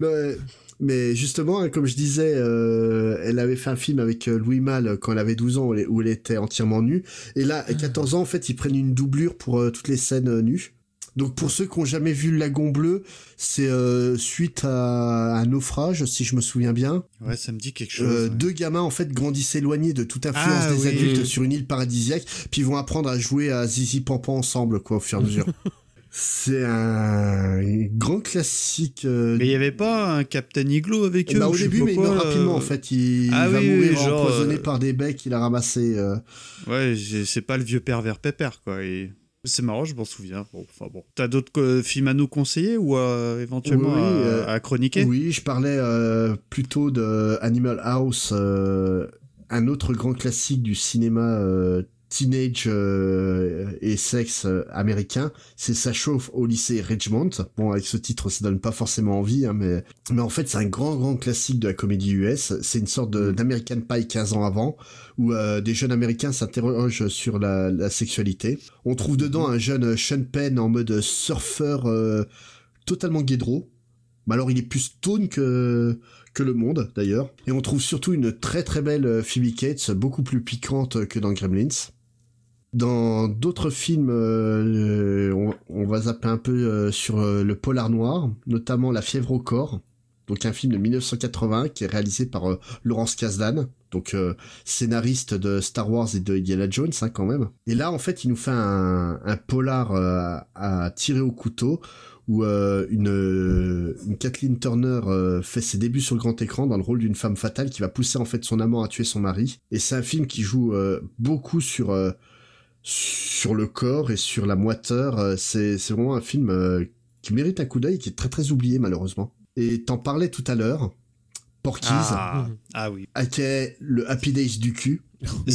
Ouais. Mais justement, hein, comme je disais, euh, elle avait fait un film avec euh, Louis Malle quand elle avait 12 ans où elle, était entièrement nue. Et là, à 14 ans, en fait, ils prennent une doublure pour euh, toutes les scènes euh, nues. Donc pour ceux qui ont jamais vu le lagon bleu, c'est suite à un naufrage, si je me souviens bien. Ouais, ça me dit quelque chose. Ouais. Deux gamins en fait grandissent éloignés de toute influence Ah, des oui. adultes sur une île paradisiaque, puis ils vont apprendre à jouer à Zizi Pampan ensemble quoi au fur et à mesure. C'est un grand classique. euh, Mais il y avait pas un Captain Igloo avec eux bah, au début, mais il meurt euh, rapidement en fait. Il, Ah il va oui, mourir genre, empoisonné euh, par des becs qu'il a ramassés. Ouais, c'est pas le vieux pervers pépère, quoi. Et c'est marrant, je m'en souviens. Bon, enfin bon. T'as d'autres films à nous conseiller ou euh, éventuellement Oui, à, euh, à chroniquer? Oui, je parlais euh, plutôt de Animal House, euh, un autre grand classique du cinéma teenage euh, et sexe euh, américain. C'est Ça chauffe au lycée Richmond. Bon, avec ce titre, ça donne pas forcément envie, hein, mais mais en fait, c'est un grand grand classique de la comédie US. C'est une sorte de- d'American Pie 15 ans avant, où euh, des jeunes Américains s'interrogent sur la, la sexualité. On trouve dedans un jeune Sean Penn en mode surfeur totalement guédro. Bah alors il est plus stone que que le monde d'ailleurs. Et on trouve surtout une très très belle Phoebe Cates, beaucoup plus piquante que dans Gremlins. Dans d'autres films, euh, on, va zapper un peu euh, sur euh, le polar noir, notamment La fièvre au corps, donc un film de 1980 qui est réalisé par Laurence Kasdan, donc scénariste de Star Wars et de Indiana Jones hein, quand même. Et là en fait il nous fait un, polar à tirer au couteau où une, Kathleen Turner fait ses débuts sur le grand écran dans le rôle d'une femme fatale qui va pousser en fait son amant à tuer son mari. Et c'est un film qui joue beaucoup sur sur le corps et sur la moiteur. Euh, C'est vraiment un film euh, qui mérite un coup d'œil, qui est très très oublié malheureusement. Et t'en parlais tout à l'heure, Porky's, Ah, ah oui. ah, qui est le Happy Days du cul.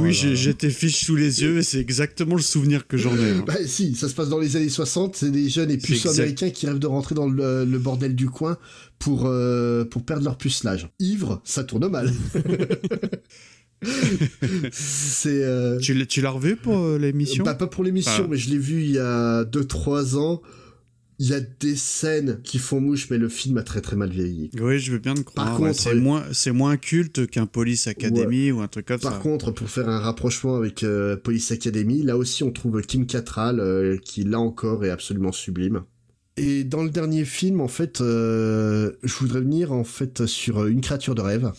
Oui, j'ai tes fiches sous les yeux et c'est exactement le souvenir que j'en ai. hein. Bah si, ça se passe dans les années 60, c'est des jeunes et puceaux américains qui rêvent de rentrer dans le, le bordel du coin pour, euh, pour perdre leur pucelage. Ivre, ça tourne mal. c'est... euh, Tu l'as- tu l'as revu pour euh, l'émission? Bah, pas pour l'émission, Enfin, mais je l'ai vu il y a 2-3 ans. Il y a des scènes qui font mouche, mais le film a très très mal vieilli. Oui, je veux bien te croire. Par contre, c'est euh, moins, c'est moins culte qu'un Police Academy ou un truc comme Par ça. contre, pour faire un rapprochement avec euh, Police Academy, là aussi on trouve Kim Cattrall, euh, qui là encore est absolument sublime. Et dans le dernier film, en fait, euh, je voudrais venir en fait sur une créature de rêve.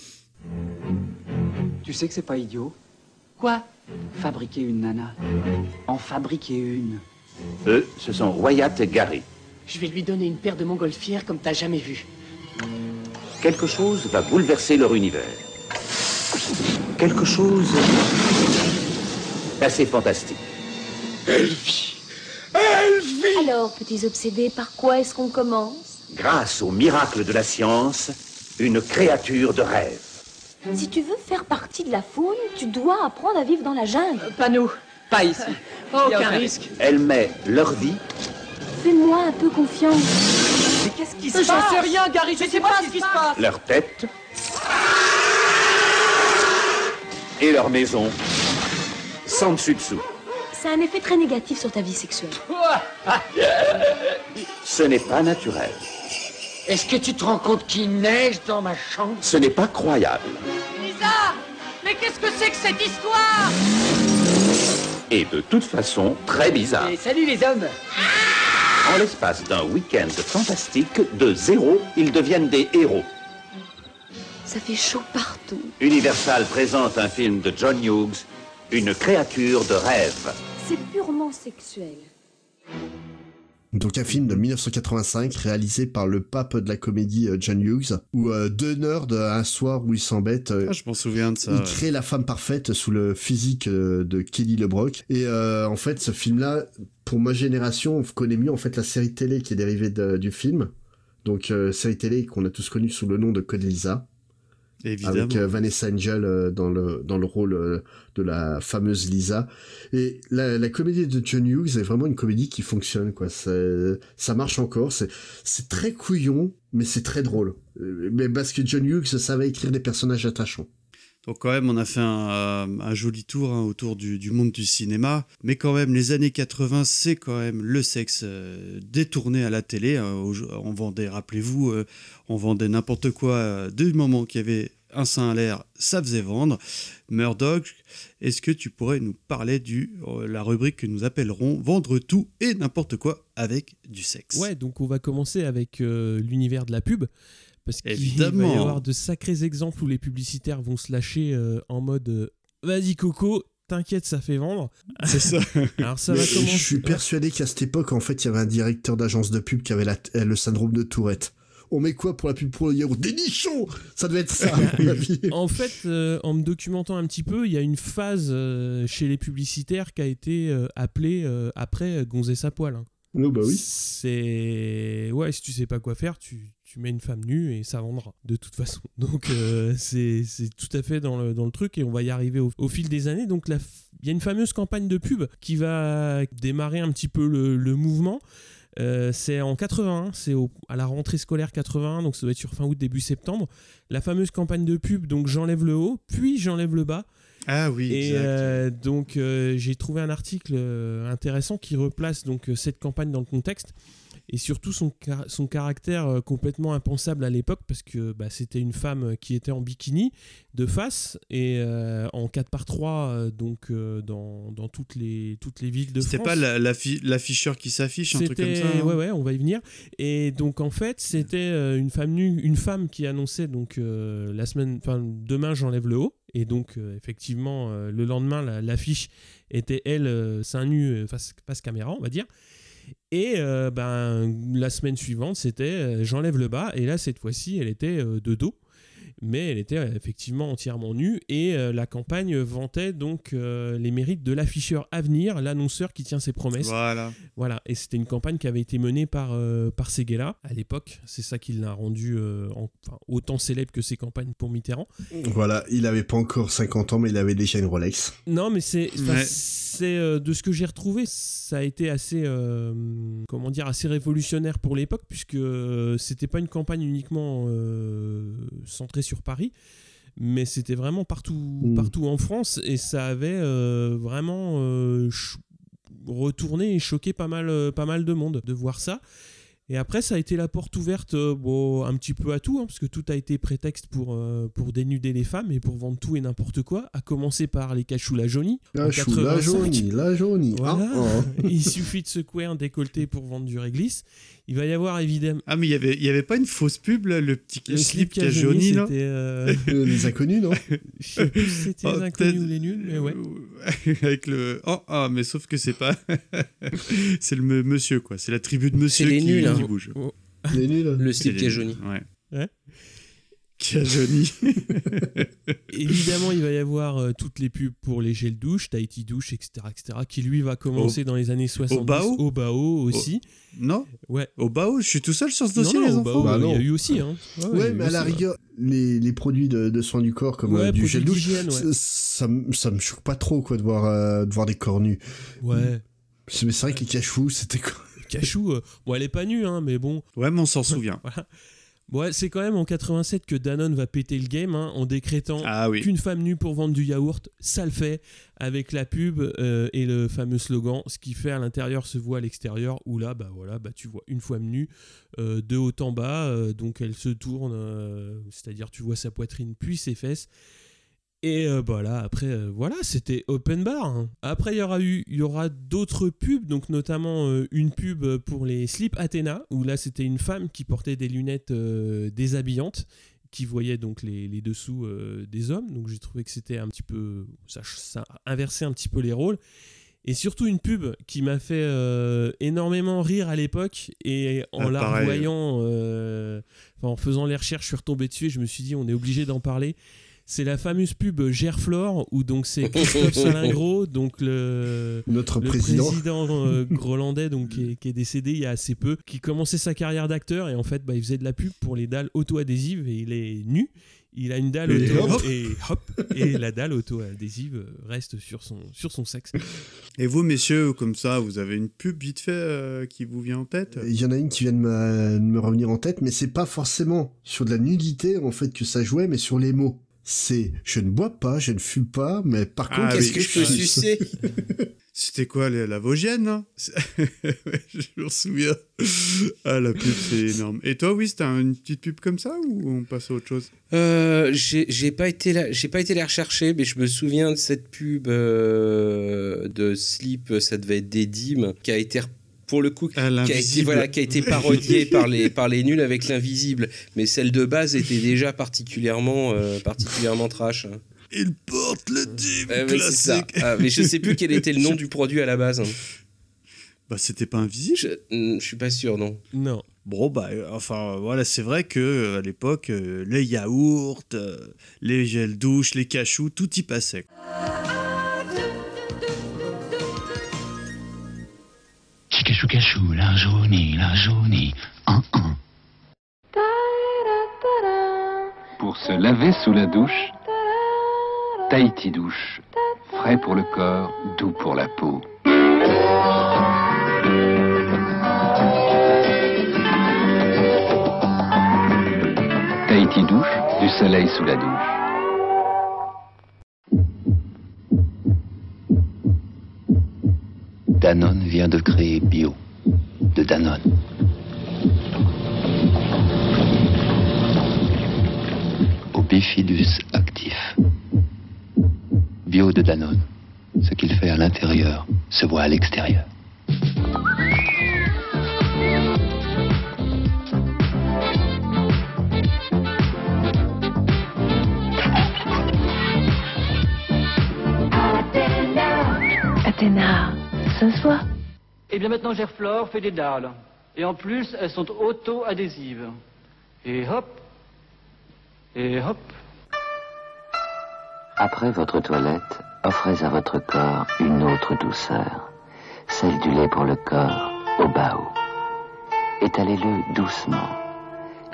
Tu sais que c'est pas idiot Quoi? Fabriquer une nana. En fabriquer une. Eux, ce sont Wyatt et Gary. Je vais lui donner une paire de montgolfières comme t'as jamais vu. Quelque chose va bouleverser leur univers. Quelque chose d'assez fantastique. Alors, petits obsédés, par quoi est-ce qu'on commence? Grâce au miracle de la science, une créature de rêve. Si tu veux faire partie de la faune, tu dois apprendre à vivre dans la jungle. Pas nous. Pas ici. Aucun risque. Elle met leur vie Fais-moi un peu confiance. Mais qu'est-ce qui se J'en passe sais rien, Gary, je sais pas ce qui se passe. leur tête et leur maison sans dessus dessous. Ça a un effet très négatif sur ta vie sexuelle. Ce n'est pas naturel. Est-ce que tu te rends compte qu'il neige dans ma chambre Ce n'est pas croyable. Lisa Mais qu'est-ce que c'est que cette histoire? Et de toute façon, très bizarre. Et salut les hommes En l'espace d'un week-end fantastique, de zéro, ils deviennent des héros. Ça fait chaud partout. Universal présente un film de John Hughes, Une créature de rêve. C'est purement sexuel. Donc un film de 1985 réalisé par le pape de la comédie euh, John Hughes, où euh, deux nerds, euh, un soir où ils s'embêtent, euh, Ah, je m'en souviens de ça. il ouais. crée la femme parfaite sous le physique euh, de Kelly LeBrock. Et euh, en fait, ce film-là, pour ma génération, on connaît mieux en fait la série télé qui est dérivée de- du film. Donc euh, série télé qu'on a tous connue sous le nom de Code Lisa. Évidemment. Avec euh, Vanessa Angel euh, dans le dans le rôle euh, de la fameuse Lisa. Et la, la comédie de John Hughes est vraiment une comédie qui fonctionne quoi. Ça marche encore. C'est c'est très couillon, mais c'est très drôle. Mais parce que John Hughes savait écrire des personnages attachants. Donc quand même, on a fait un, euh, joli tour hein, autour du, monde du cinéma. Mais quand même, les années 80, c'est quand même le sexe euh, détourné à la télé. Au- on vendait, rappelez-vous, euh, on vendait n'importe quoi. euh, du moment qu'il y avait un sein à l'air, ça faisait vendre. Murdoch, est-ce que tu pourrais nous parler de la rubrique que nous appellerons Vendre tout et n'importe quoi avec du sexe Ouais, donc on va commencer avec euh, l'univers de la pub. Parce qu'il va y avoir de sacrés exemples où les publicitaires vont se lâcher euh, en mode euh, Vas-y Coco, t'inquiète, ça fait vendre. C'est ça. Alors ça va je commencer. suis persuadé qu'à cette époque, en fait, il y avait un directeur d'agence de pub qui avait la- euh, le syndrome de Tourette. On met quoi pour la pub pour le yaourt? Des nichons Ça devait être ça, à mon avis. En fait, euh, en me documentant un petit peu, il y a une phase euh, chez les publicitaires qui a été euh, appelée euh, après Gonzesse à poil. hein. Oh, bah oui. C'est. Ouais, si tu sais pas quoi faire, tu, tu mets une femme nue et ça vendra, de toute façon. Donc, euh, c'est c'est tout à fait dans le, dans le truc et on va y arriver au, au fil des années. Donc, il y a une fameuse campagne de pub qui va démarrer un petit peu le, le mouvement. Euh, c'est en 81, c'est au- à la rentrée scolaire 81, donc ça doit être sur fin août, début septembre. La fameuse campagne de pub, donc j'enlève le haut, puis j'enlève le bas. Ah oui, Et exact. euh, donc euh, j'ai trouvé un article intéressant qui replace donc cette campagne dans le contexte et surtout son, car- son caractère euh, complètement impensable à l'époque parce que bah, c'était une femme qui était en bikini de face et euh, en 4 par 3 donc euh, dans, dans toutes, les, toutes les villes de France. C'était pas la- l'affi- l'afficheur qui s'affiche, un truc comme ça hein Ouais, ouais, on va y venir. Et donc, en fait, c'était euh, une femme nue, une femme qui annonçait donc euh, la semaine, enfin, demain j'enlève le haut. Et donc, euh, effectivement, euh, le lendemain, la- l'affiche était elle, euh, seins nus, euh, face, face caméra, on va dire. Et euh, ben, la semaine suivante, c'était euh, j'enlève le bas. Et là, cette fois-ci, elle était euh, de dos. Mais elle était euh, effectivement entièrement nue. Et euh, la campagne vantait donc euh, les mérites de l'afficheur Avenir, l'annonceur qui tient ses promesses. Voilà. Voilà. Et c'était une campagne qui avait été menée par, euh, par Seguela à l'époque. C'est ça qui l'a rendu euh, en- enfin, autant célèbre que ses campagnes pour Mitterrand. Voilà, il avait pas encore 50 ans, mais il avait déjà une Rolex. Non, mais c'est enfin, Ouais. c'est euh, de ce que j'ai retrouvé, ça a été assez euh, comment dire assez révolutionnaire pour l'époque puisque c'était pas une campagne uniquement euh, centrée sur Paris, mais c'était vraiment partout Mm. partout en France et ça avait euh, vraiment euh, retourné et choqué pas mal euh, pas mal de monde de voir ça. Et après, ça a été la porte ouverte euh, bon, un petit peu à tout, hein, parce que tout a été prétexte pour, euh, pour dénuder les femmes et pour vendre tout et n'importe quoi, à commencer par les cachous la jaunie. La chou, la 85. jaunie, la jaunie. Voilà. Ah, oh. Il suffit de secouer un décolleté pour vendre du réglisse. Il va y avoir évidemment. Ah, mais il y avait, il y avait pas une fausse pub, là, le petit Le slip qui a jauni, non euh, les inconnus, non Je sais plus si c'était Oh, les inconnus ou les nuls, mais ouais. Avec le. Oh, ah, mais sauf que c'est pas. c'est le monsieur, quoi. C'est la tribu de monsieur les qui, nuls, hein. Qui bouge? Le slip qui est jauni. Ouais. Ouais. Qui a jauni. Évidemment, il va y avoir euh, toutes les pubs pour les gels douche, Tahiti douche, etc., etc., qui lui va commencer Au- dans les années 70. Bao Au Bao aussi. Non? Ouais. Au Bao, je suis tout seul sur ce Non, dossier, non, les enfants Bao, Bah il y non. a eu aussi. Hein. Ouais, mais à la rigueur, les, les produits de, de soins du corps comme Ouais, euh, du gel douche, ouais. ça, ça, me- ça me choque pas trop quoi de voir, euh, de voir des corps nus. Ouais. C'est- Mais c'est vrai que les cachous, c'était quoi? Cachou, euh, bon, elle est pas nue, hein, mais bon. Ouais, mais on s'en souvient. Voilà. Ouais, c'est quand même en 87 que Danone va péter le game hein, en décrétant Ah oui. qu'une femme nue pour vendre du yaourt, ça le fait, avec la pub euh, et le fameux slogan, ce qui fait à l'intérieur se voit à l'extérieur, où là, bah voilà, bah tu vois une femme nue euh, de haut en bas, euh, donc elle se tourne, c'est-à-dire tu vois sa poitrine puis ses fesses. Et euh, bah là, après, euh, voilà, c'était open bar. hein. Après, il y aura eu, il y aura d'autres pubs, donc notamment euh, une pub pour les slips Athéna, où là, c'était une femme qui portait des lunettes euh, déshabillantes, qui voyait donc les, les dessous des hommes. Donc j'ai trouvé que c'était un petit peu, ça, ça inversait un petit peu les rôles. Et surtout une pub qui m'a fait euh, énormément rire à l'époque et en Ah, la pareil. revoyant, euh, en faisant les recherches, je suis retombé dessus et je me suis dit on est obligé d'en parler. C'est la fameuse pub Gerflor où donc c'est Christophe Salingro, donc le, Notre le président. euh, grolandais donc qui est, qui est décédé il y a assez peu, qui commençait sa carrière d'acteur et en fait bah, il faisait de la pub pour les dalles auto-adhésives et il est nu. Il a une dalle Et auto hop. et hop et la dalle auto-adhésive reste sur son sur son sexe. Et vous, messieurs, comme ça, vous avez une pub vite fait euh, qui vous vient en tête? Il y en a une qui vient de me, de me revenir en tête, mais c'est pas forcément sur de la nudité en fait que ça jouait, mais sur les mots. C'est je ne bois pas, je ne fume pas, mais par contre, Ah Qu'est-ce oui, que je peux ah, sucer? C'était quoi, la, la Vosgienne hein Je me souviens. Ah, la pub, c'est énorme. Et toi, oui, t'as une petite pub comme ça ou on passe à autre chose? Euh, j'ai j'ai pas été là, j'ai pas été la rechercher, mais je me souviens de cette pub euh, de slip, ça devait être des dîmes, qui a été pour le coup qui a été, voilà, qui a été parodiée par les par les nuls avec l'invisible, mais celle de base était déjà particulièrement euh, particulièrement trash. hein. Il porte le dîme ça. classique. Ah, mais je sais plus quel était le nom du produit à la base. hein. Bah, c'était pas invisible Je, hmm, je suis pas sûr, non. Non. Bon, bah, euh, enfin, voilà, c'est vrai que euh, à l'époque, euh, les yaourts, euh, les gels douche, les cachous, tout y passait. Cachou, la jaunie, la jaunie, un un. Pour se laver sous la douche, Tahiti douche. Frais pour le corps, doux pour la peau. Tahiti douche, du soleil sous la douche. Danone vient de créer Bio, de Danone. Au bifidus actif. Bio de Danone. Ce qu'il fait à l'intérieur se voit à l'extérieur. Athéna, se voit. Et bien maintenant, Gerflor fait des dalles. Et en plus, elles sont auto-adhésives. Et hop. Et hop. Après votre toilette, offrez à votre corps une autre douceur, celle du lait pour le corps au bao. Étalez-le doucement.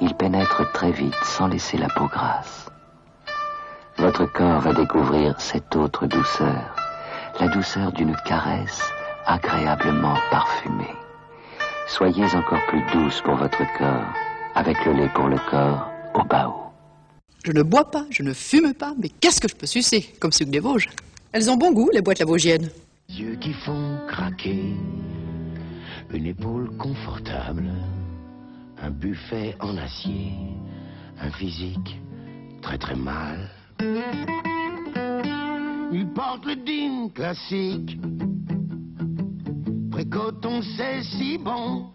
Il pénètre très vite sans laisser la peau grasse. Votre corps va découvrir cette autre douceur, la douceur d'une caresse agréablement parfumée. Soyez encore plus douce pour votre corps, avec le lait pour le corps au bao. Je ne bois pas, je ne fume pas, mais qu'est-ce que je peux sucer Comme sucre des Vosges? Elles ont bon goût, les boîtes lavaugiennes. Yeux qui font craquer, une épaule confortable, un buffet en acier, un physique très très mal. Il porte le digne classique, précoton c'est si bon,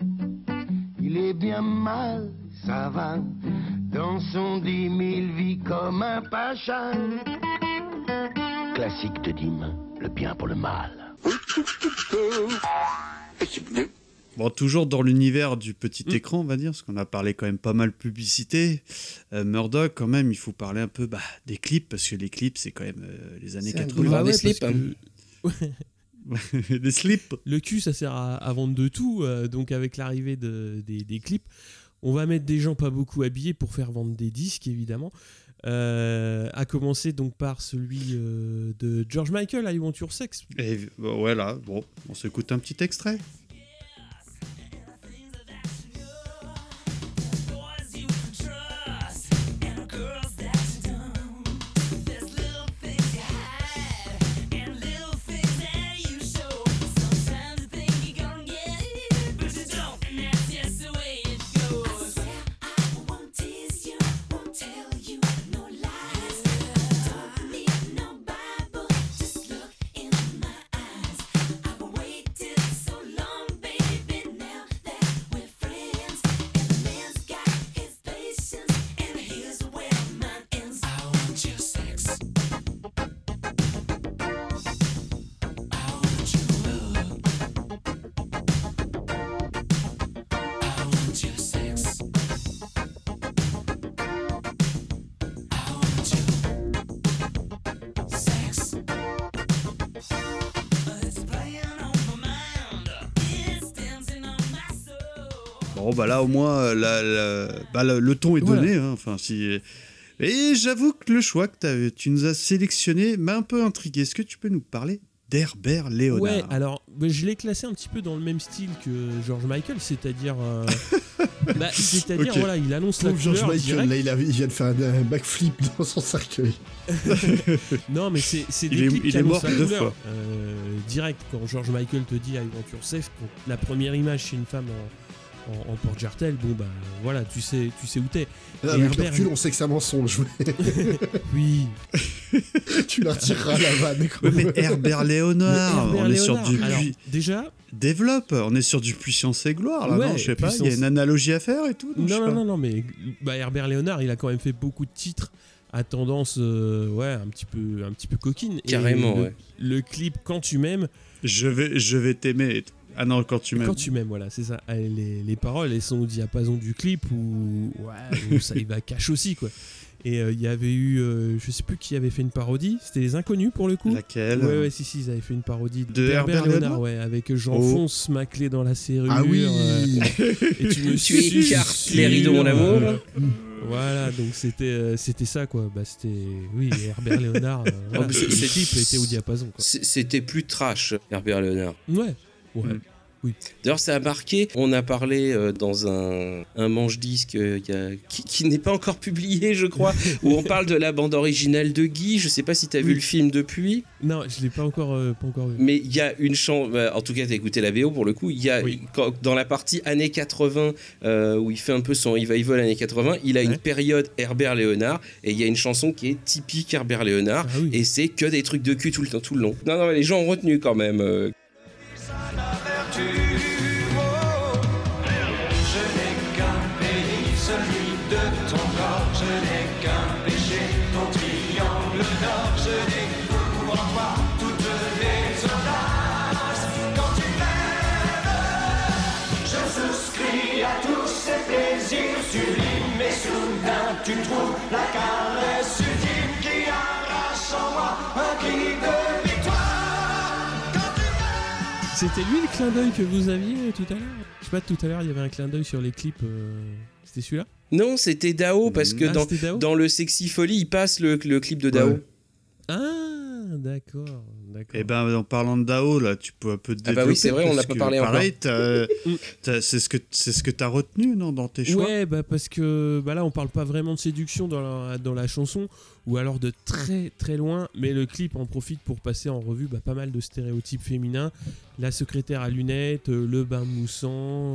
il est bien mal, ça va, dans son dix mille vies comme un pacha. Classique de Dim, le bien pour le mal. Bon, toujours dans l'univers du petit écran, on va dire, parce qu'on a parlé quand même pas mal publicité. Euh, Murdoch, quand même, il faut parler un peu bah, des clips, parce que les clips, c'est quand même euh, les années C'est un 80. boulevard des slips. parce hein. des slips. Le cul, ça sert à, à vendre de tout. euh, donc, avec l'arrivée de- des, des clips, on va mettre des gens pas beaucoup habillés pour faire vendre des disques, évidemment. Euh, à commencer donc par celui euh, de George Michael, I Want Your Sex. Et voilà, bon, on s'écoute un petit extrait. Bon, bah là, au moins, euh, la- la- bah, le, le ton est Voilà. donné. hein, Enfin, si... Et j'avoue que le choix que tu nous as sélectionné m'a un peu intrigué. Est-ce que tu peux nous parler d'Herbert Léonard? Ouais, alors bah, je l'ai classé un petit peu dans le même style que George Michael, c'est-à-dire. euh, bah, c'est-à-dire, voilà, il annonce la George couleur Michael, direct. là, il, a- il vient de faire un, un backflip dans son cercueil. Non, mais c'est c'est Il des est- clips il qui est annoncent mort la deux couleur. fois. Euh, direct, quand George Michael te dit I want your quand la première image c'est une femme en, en, en porte-jartel, bon bah voilà, tu sais, tu sais où t'es. Avec Herbert, recul, on sait que c'est un mensonge. oui. tu la retireras la vanne. quoi. Ouais, mais Herbert Léonard, Mais Herbert on est sur du alors, déjà, Développe, on est sur du puissance et gloire, là, Ouais, non Je sais pas, il y a puissance- une analogie à faire et tout Non, non, non, non, mais bah, Herbert Léonard, il a quand même fait beaucoup de titres à tendance, euh, ouais, un petit peu, un petit peu coquine. Et Carrément, le, ouais. Le clip Quand tu m'aimes. Je vais, je vais t'aimer. et tout. Ah non, quand tu m'aimes. Quand tu m'aimes, voilà, c'est ça. Et Les, les paroles, elles sont au diapason du clip ouais, où ça y va cache aussi, quoi. Et euh, il y avait eu, euh, je sais plus qui avait fait une parodie, c'était les inconnus pour le coup. Laquelle Ouais, ouais, si, si, ils avaient fait une parodie De Herbert Léonard ouais, avec J'enfonce ma clé dans la serrure. Ah oui. euh, et tu me Tu écartes les rideaux, mon amour. euh, Voilà, donc c'était euh, c'était ça, quoi. Bah, c'était, oui, Herbert Léonard. euh, voilà, le clip était au diapason, C'était plus trash, Herbert Léonard. Ouais, ouais. Mm. Oui. D'ailleurs, ça a marqué. On a parlé euh, dans un, un manche-disque euh, qui, qui n'est pas encore publié, je crois, où on parle de la bande originale de Guy. Je sais pas si tu as vu le film depuis, Non, je l'ai pas encore, euh, pas encore vu. mais il y a une chanson. en tout cas, tu as écouté la VO pour le coup. Il y a Oui. quand- dans la partie années 80 euh, où il fait un peu son revival années 80, il a une période Herbert Léonard et il y a une chanson qui est typique Herbert Léonard Ah et c'est que des trucs de cul tout le temps, tout le long. Non, non, mais les gens ont retenu quand même. Je n'ai qu'un pays, celui de ton corps. Je n'ai qu'un péché, ton triangle d'or. Je n'ai en toi toutes les audaces. Quand tu m'aimes, je souscris à tous ces plaisirs sublimes. Et soudain, tu trouves la carte. C'était lui le clin d'œil que vous aviez tout à l'heure Je sais pas, tout à l'heure, il y avait un clin d'œil sur les clips. euh, C'était celui-là Non, c'était Dao parce que Ah, dans, c'était Dao dans le Sexy Folie, il passe le, le clip de Dao. Ouais. Ah, d'accord. D'accord. Eh ben, en parlant de DAO, là, tu peux un peu te Ah bah oui, développer, c'est vrai, on n'a pas que, parlé encore. Pareil, t'as- t'as- c'est ce que c'est ce que t'as retenu, non, dans tes choix? Ouais, bah parce que bah là on parle pas vraiment de séduction dans la, dans la chanson, ou alors de très très loin, mais le clip en profite pour passer en revue bah, pas mal de stéréotypes féminins. La secrétaire à lunettes, euh, le bain moussant,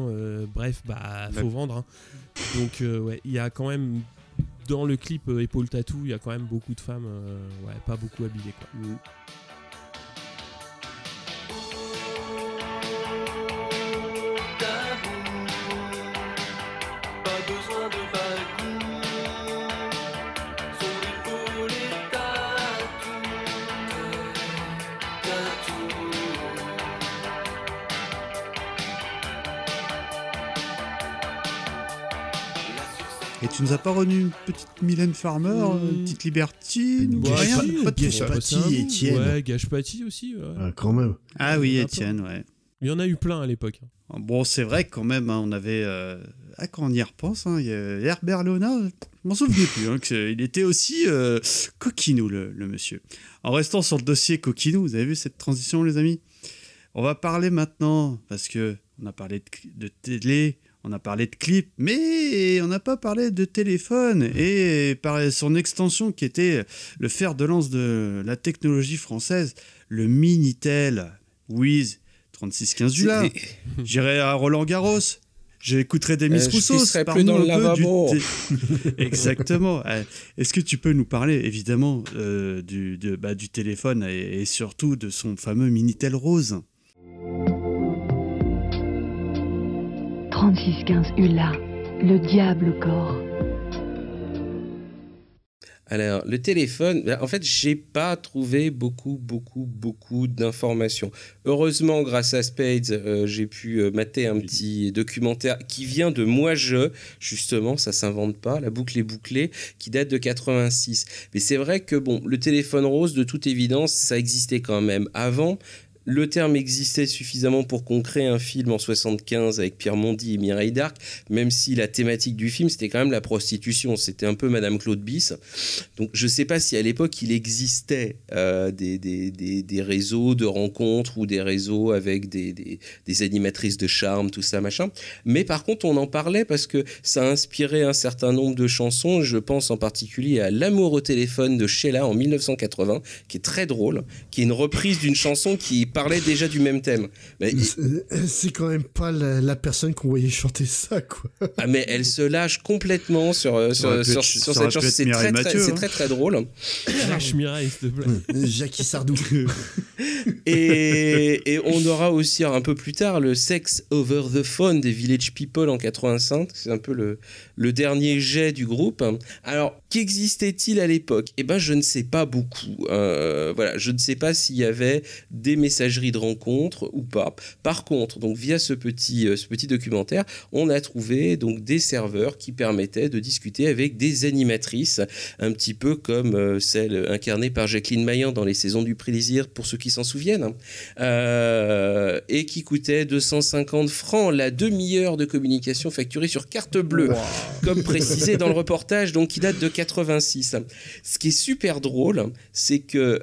euh, bref, bah faut Ouais. vendre. hein. Donc euh, ouais, il y a quand même dans le clip euh, épaule tatou, il y a quand même beaucoup de femmes, euh, ouais, pas beaucoup habillées quoi. Pas Et tu nous as pas retenu une petite Mylène Farmer, une petite Libertine, ou rien Pas de. Étienne. Ouais, aussi. ouais. Ah, quand même. Ah oui, Il y en a Étienne, ouais. Il y en a eu plein à l'époque. Bon, c'est vrai que quand même, hein, on avait. euh, Ah, quand on y repense, hein, il y a Herbert Léonard, je m'en souvenais plus, hein, que il était aussi euh, coquinou, le, le monsieur. En restant sur le dossier coquinou, vous avez vu cette transition, les amis? On va parler maintenant, parce que on a parlé de télé, on a parlé de clips, mais on n'a pas parlé de téléphone et par son extension qui était le fer de lance de la technologie française, le Minitel Wiz 3615 du là. J'irai à Roland Garros. J'écouterai des Miss Euh, je Roussos. pisserai plus dans le du lavabo. Exactement. Euh, Est-ce que tu peux nous parler évidemment euh, du, de- bah, du téléphone et, et surtout de son fameux Minitel Rose? 3615 Hula, le diable au corps. Alors, le téléphone, ben, en fait, j'ai pas trouvé beaucoup, beaucoup, beaucoup d'informations. Heureusement, grâce à Spades, euh, j'ai pu euh, mater un petit documentaire qui vient de Moi Je, justement, ça s'invente pas, la boucle est bouclée, qui date de 86. Mais c'est vrai que, bon, le téléphone rose, de toute évidence, ça existait quand même avant. Le terme existait suffisamment pour qu'on crée un film en 75 avec Pierre Mondy et Mireille Darc, même si la thématique du film c'était quand même la prostitution, c'était un peu Madame Claude Bis. Donc je sais pas si à l'époque il existait euh, des, des, des, des réseaux de rencontres ou des réseaux avec des, animatrices de charme, tout ça machin. Mais par contre on en parlait parce que ça a inspiré un certain nombre de chansons. Je pense en particulier à L'amour au téléphone de Sheila en 1980, qui est très drôle, qui est une reprise d'une chanson qui parlait déjà du même thème. Mais, C'est- C'est quand même pas la, la personne qu'on voyait chanter ça, quoi. ah mais elle se lâche complètement sur, euh, sur, sur, être- cette chanson. C'est très, hein. très très drôle. Lâche Mireille, s'il te plaît. Jackie Sardou. Et, et on aura aussi un peu plus tard le Sex Over the Phone des Village People en 85. C'est un peu le, le dernier jet du groupe. Alors, qu'existait-il à l'époque? Eh ben, je ne sais pas beaucoup. Euh, voilà, je ne sais pas s'il y avait des messageries de rencontres ou pas. Par contre, donc via ce petit, euh, ce petit documentaire, on a trouvé donc des serveurs qui permettaient de discuter avec des animatrices, un petit peu comme euh, celle incarnée par Jacqueline Maillan dans les saisons du plaisir, pour ceux qui s'en souviennent, hein. Euh, et qui coûtait 250 francs la demi-heure de communication facturée sur carte bleue, comme précisé dans le reportage, donc qui date de 86. Ce qui est super drôle, c'est que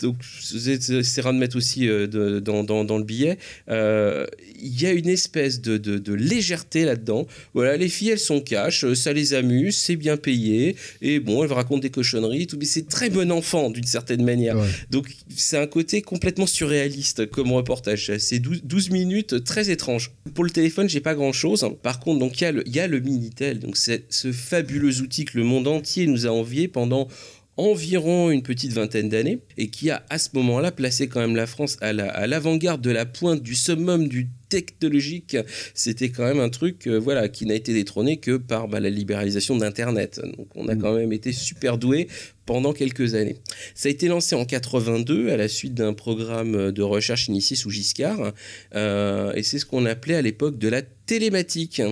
donc j'essaierai de mettre aussi euh, de- dans, dans- dans le billet, euh, il y a une espèce de, de- de légèreté là-dedans. Voilà, les filles, elles sont cash, euh, ça les amuse, c'est bien payé, et bon, elles racontent des cochonneries, tout, mais c'est très bon enfant d'une certaine manière. Donc c'est un côté complètement surréaliste comme reportage. C'est 12, 12 minutes très étranges. Pour le téléphone, j'ai pas grand chose. Par contre, donc il y a le, il y a le Minitel, donc c'est ce fabuleux outil que le monde entier nous a envié pendant environ une petite vingtaine d'années et qui a à ce moment-là placé quand même la France à la- à l'avant-garde de la pointe du summum du technologique. C'était quand même un truc euh, voilà, qui n'a été détrôné que par bah, la libéralisation d'Internet. Donc on a quand même été super doué pendant quelques années. Ça a été lancé en 82 à la suite d'un programme de recherche initié sous Giscard euh, et c'est ce qu'on appelait à l'époque de la télématique.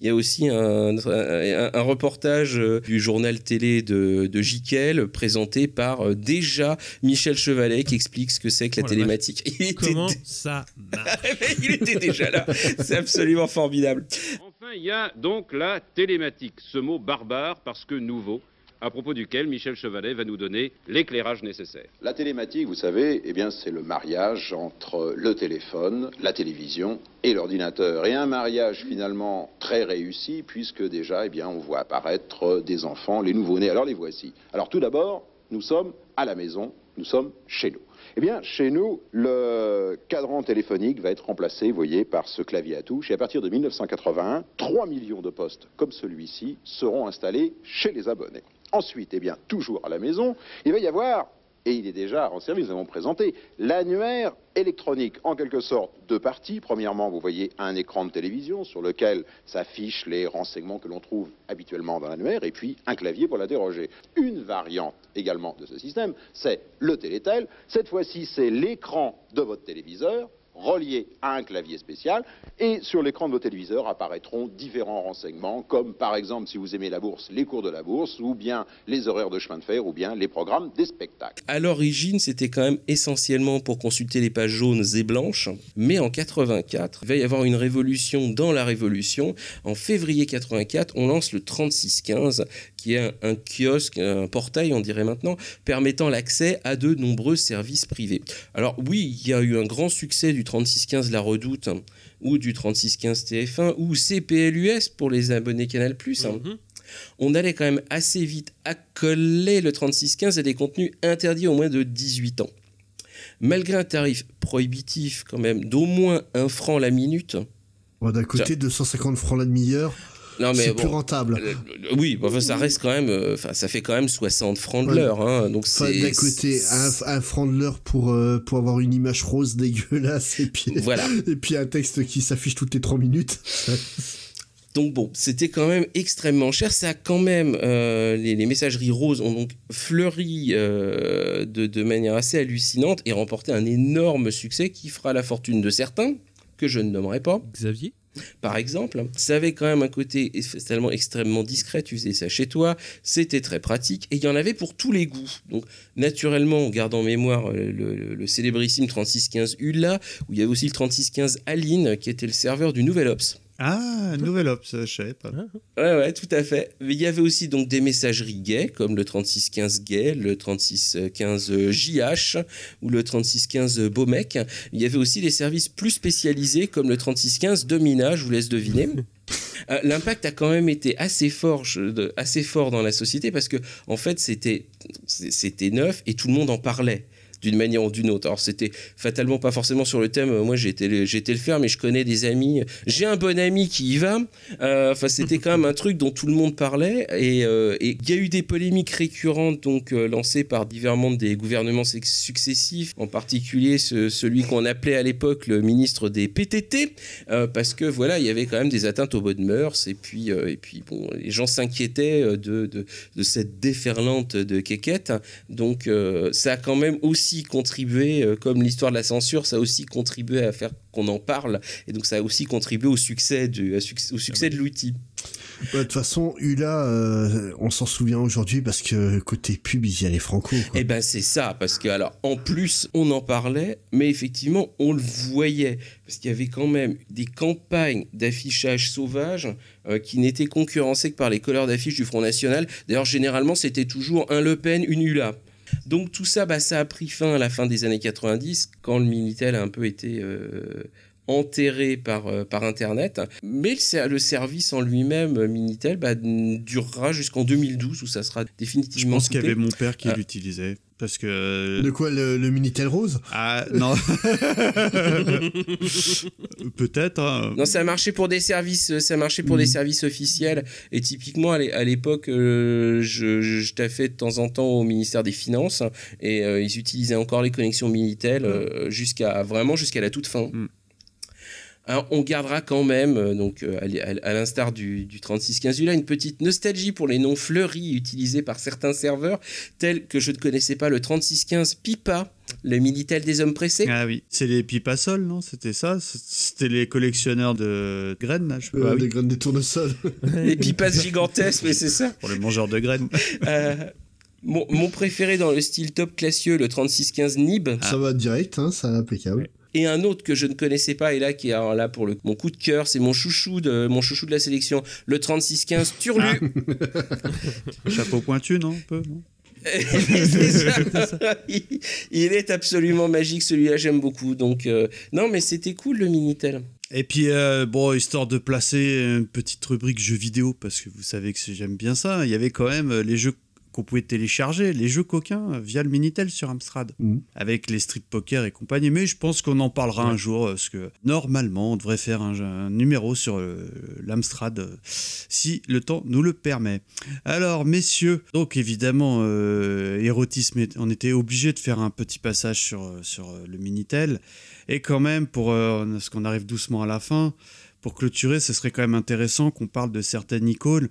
Il y a aussi un, un- un reportage euh, du journal télé de, de Jiquel présenté par euh, déjà Michel Chevalet qui explique ce que c'est que la Oh télématique. Il était, Comment ça marche il était déjà là. C'est absolument formidable. Enfin, il y a donc la télématique, ce mot barbare parce que nouveau, à propos duquel Michel Chevalet va nous donner l'éclairage nécessaire. La télématique, vous savez, eh bien, c'est le mariage entre le téléphone, la télévision et l'ordinateur. Et un mariage finalement très réussi, puisque déjà, eh bien, on voit apparaître des enfants, les nouveau-nés. Alors les voici. Alors tout d'abord, nous sommes à la maison, nous sommes chez nous. Eh bien, chez nous, le cadran téléphonique va être remplacé, vous voyez, par ce clavier à touche. Et à partir de 1981, 3 millions de postes comme celui-ci seront installés chez les abonnés. Ensuite, eh bien, toujours à la maison, il va y avoir, et il est déjà en service, nous avons présenté, l'annuaire électronique, en quelque sorte, deux parties. Premièrement, vous voyez un écran de télévision sur lequel s'affichent les renseignements que l'on trouve habituellement dans l'annuaire, et puis un clavier pour l'interroger. Une variante également de ce système, c'est le Télétel. Cette fois-ci, c'est l'écran de votre téléviseur relié à un clavier spécial et sur l'écran de vos téléviseurs apparaîtront différents renseignements comme par exemple si vous aimez la bourse les cours de la bourse ou bien les horaires de chemin de fer ou bien les programmes des spectacles. À l'origine, c'était quand même essentiellement pour consulter les pages jaunes et blanches. Mais en 84, il va y avoir une révolution dans la révolution. En février 84, on lance le 3615, qui est un, un kiosque, un portail, on dirait maintenant, permettant l'accès à de nombreux services privés. Alors oui, il y a eu un grand succès du 3615 La Redoute hein, ou du 3615 TF1 ou CPLUS pour les abonnés Canal+. hein. On allait quand même assez vite accoler le 3615 à des contenus interdits au moins de 18 ans. Malgré un tarif prohibitif quand même d'au moins un franc la minute. Bon, D'un côté, 250 francs la demi-heure, Non mais c'est bon, plus rentable. euh, oui, bon, enfin, ça reste quand même, euh, enfin ça fait quand même 60 francs de Ouais. l'heure, hein, donc Enfin, c'est d'un côté, un, un franc de l'heure pour, euh, pour avoir une image rose dégueulasse et puis, Voilà. et puis un texte qui s'affiche toutes les 3 minutes. Donc bon, c'était quand même extrêmement cher. Ça a quand même euh, les, les messageries roses ont donc fleuri euh, de, de manière assez hallucinante et remporté un énorme succès qui fera la fortune de certains que je ne nommerai pas. Xavier? Par exemple, ça avait quand même un côté tellement extrêmement discret, tu faisais ça chez toi, c'était très pratique, et il y en avait pour tous les goûts. Donc, naturellement, on garde en mémoire euh, le, le- célébrissime 3615 ULA, où il y avait aussi le 3615 Aline, qui était le serveur du Nouvel Ops. Ah, Nouvel Ops, je savais pas. Ouais, ouais, tout à fait. Mais il y avait aussi donc des messageries gays, comme le 3615 gay, le 3615 JH ou le 3615 Beaumec. Il y avait aussi des services plus spécialisés, comme le 3615 Domina, je vous laisse deviner. Euh, L'impact a quand même été assez fort, je- de- assez fort dans la société parce que en fait c'était c'était neuf et tout le monde en parlait d'une manière ou d'une autre. Alors c'était fatalement pas forcément sur le thème. euh, Moi j'ai été le- faire, mais je connais des amis. J'ai un bon ami qui y va. Euh, Enfin c'était quand même un truc dont tout le monde parlait et euh, il y a eu des polémiques récurrentes donc lancées par divers membres des gouvernements successifs, en particulier ce- celui qu'on appelait à l'époque le ministre des PTT, parce que voilà il y avait quand même des atteintes aux bonnes mœurs et puis et puis bon les gens s'inquiétaient de, de de cette déferlante de quéquette. Donc ça a quand même aussi contribué, euh, comme l'histoire de la censure, ça a aussi contribué à faire qu'on en parle. Et donc ça a aussi contribué au succès, du, au succès de l'outil. Bah, De toute façon, Ula, euh, on s'en souvient aujourd'hui parce que côté pub, ils y allaient franco. quoi. Eh ben c'est ça, parce que alors en plus on en parlait, mais effectivement on le voyait, parce qu'il y avait quand même des campagnes d'affichage sauvage euh, qui n'étaient concurrencées que par les couleurs d'affiches du Front National. D'ailleurs généralement c'était toujours un Le Pen, une ULA. Donc tout ça, bah, ça a pris fin à la fin des années 90, quand le Minitel a un peu été euh, enterré par, euh, par Internet. Mais le, ser- le service en lui-même, euh, Minitel, bah, durera jusqu'en 2012, où ça sera Je définitivement pense qu'il y avait mon père qui Ah. l'utilisait. Parce que. De quoi, le, le Minitel rose? Ah, non. Peut-être. hein. Non, ça a marché pour des services, euh, ça a marché pour des services officiels. Et typiquement, à l'é- à l'époque, euh, je, je, je taffais de temps en temps au ministère des Finances et euh, ils utilisaient encore les connexions Minitel euh, jusqu'à vraiment jusqu'à la toute fin. Hein, on gardera quand même, euh, donc euh, à, l'instar du, du 3615 là, une petite nostalgie pour les noms fleuris utilisés par certains serveurs, tels que je ne connaissais pas le 3615 Pipa, le Minitel des hommes pressés. Ah oui, c'est les pipasol, non? C'était ça? C'était les collectionneurs de graines, là, je sais Euh, pas. oui. Des graines de tournesol. Les pipas gigantesques, mais c'est ça. Pour les mangeurs de graines. Euh, mon, mon préféré dans le style top classieux, le 3615 Nib. Ça va direct, hein, ça impeccable. Et un autre que je ne connaissais pas, et là qui est là pour le, mon coup de cœur, c'est mon chouchou de mon chouchou de la sélection, le 3615 Turlu. Chapeau pointu, non Un peu, non il est absolument magique, celui-là j'aime beaucoup. Donc euh, non, mais c'était cool le Minitel. Et puis, euh, bon, histoire de placer une petite rubrique jeux vidéo, parce que vous savez que j'aime bien ça, il y avait quand même euh, les jeux qu'on pouvait télécharger, les jeux coquins, euh, via le Minitel sur Amstrad, Mhm. avec les Street Poker et compagnie. Mais je pense qu'on en parlera un jour, euh, parce que normalement, on devrait faire un, un numéro sur euh, l'Amstrad, si le temps nous le permet. Alors, messieurs, donc évidemment, euh, érotisme, on était obligé de faire un petit passage sur, sur le Minitel. Et quand même, pour euh, parce qu'on arrive doucement à la fin, pour clôturer, ce serait quand même intéressant qu'on parle de certaines icônes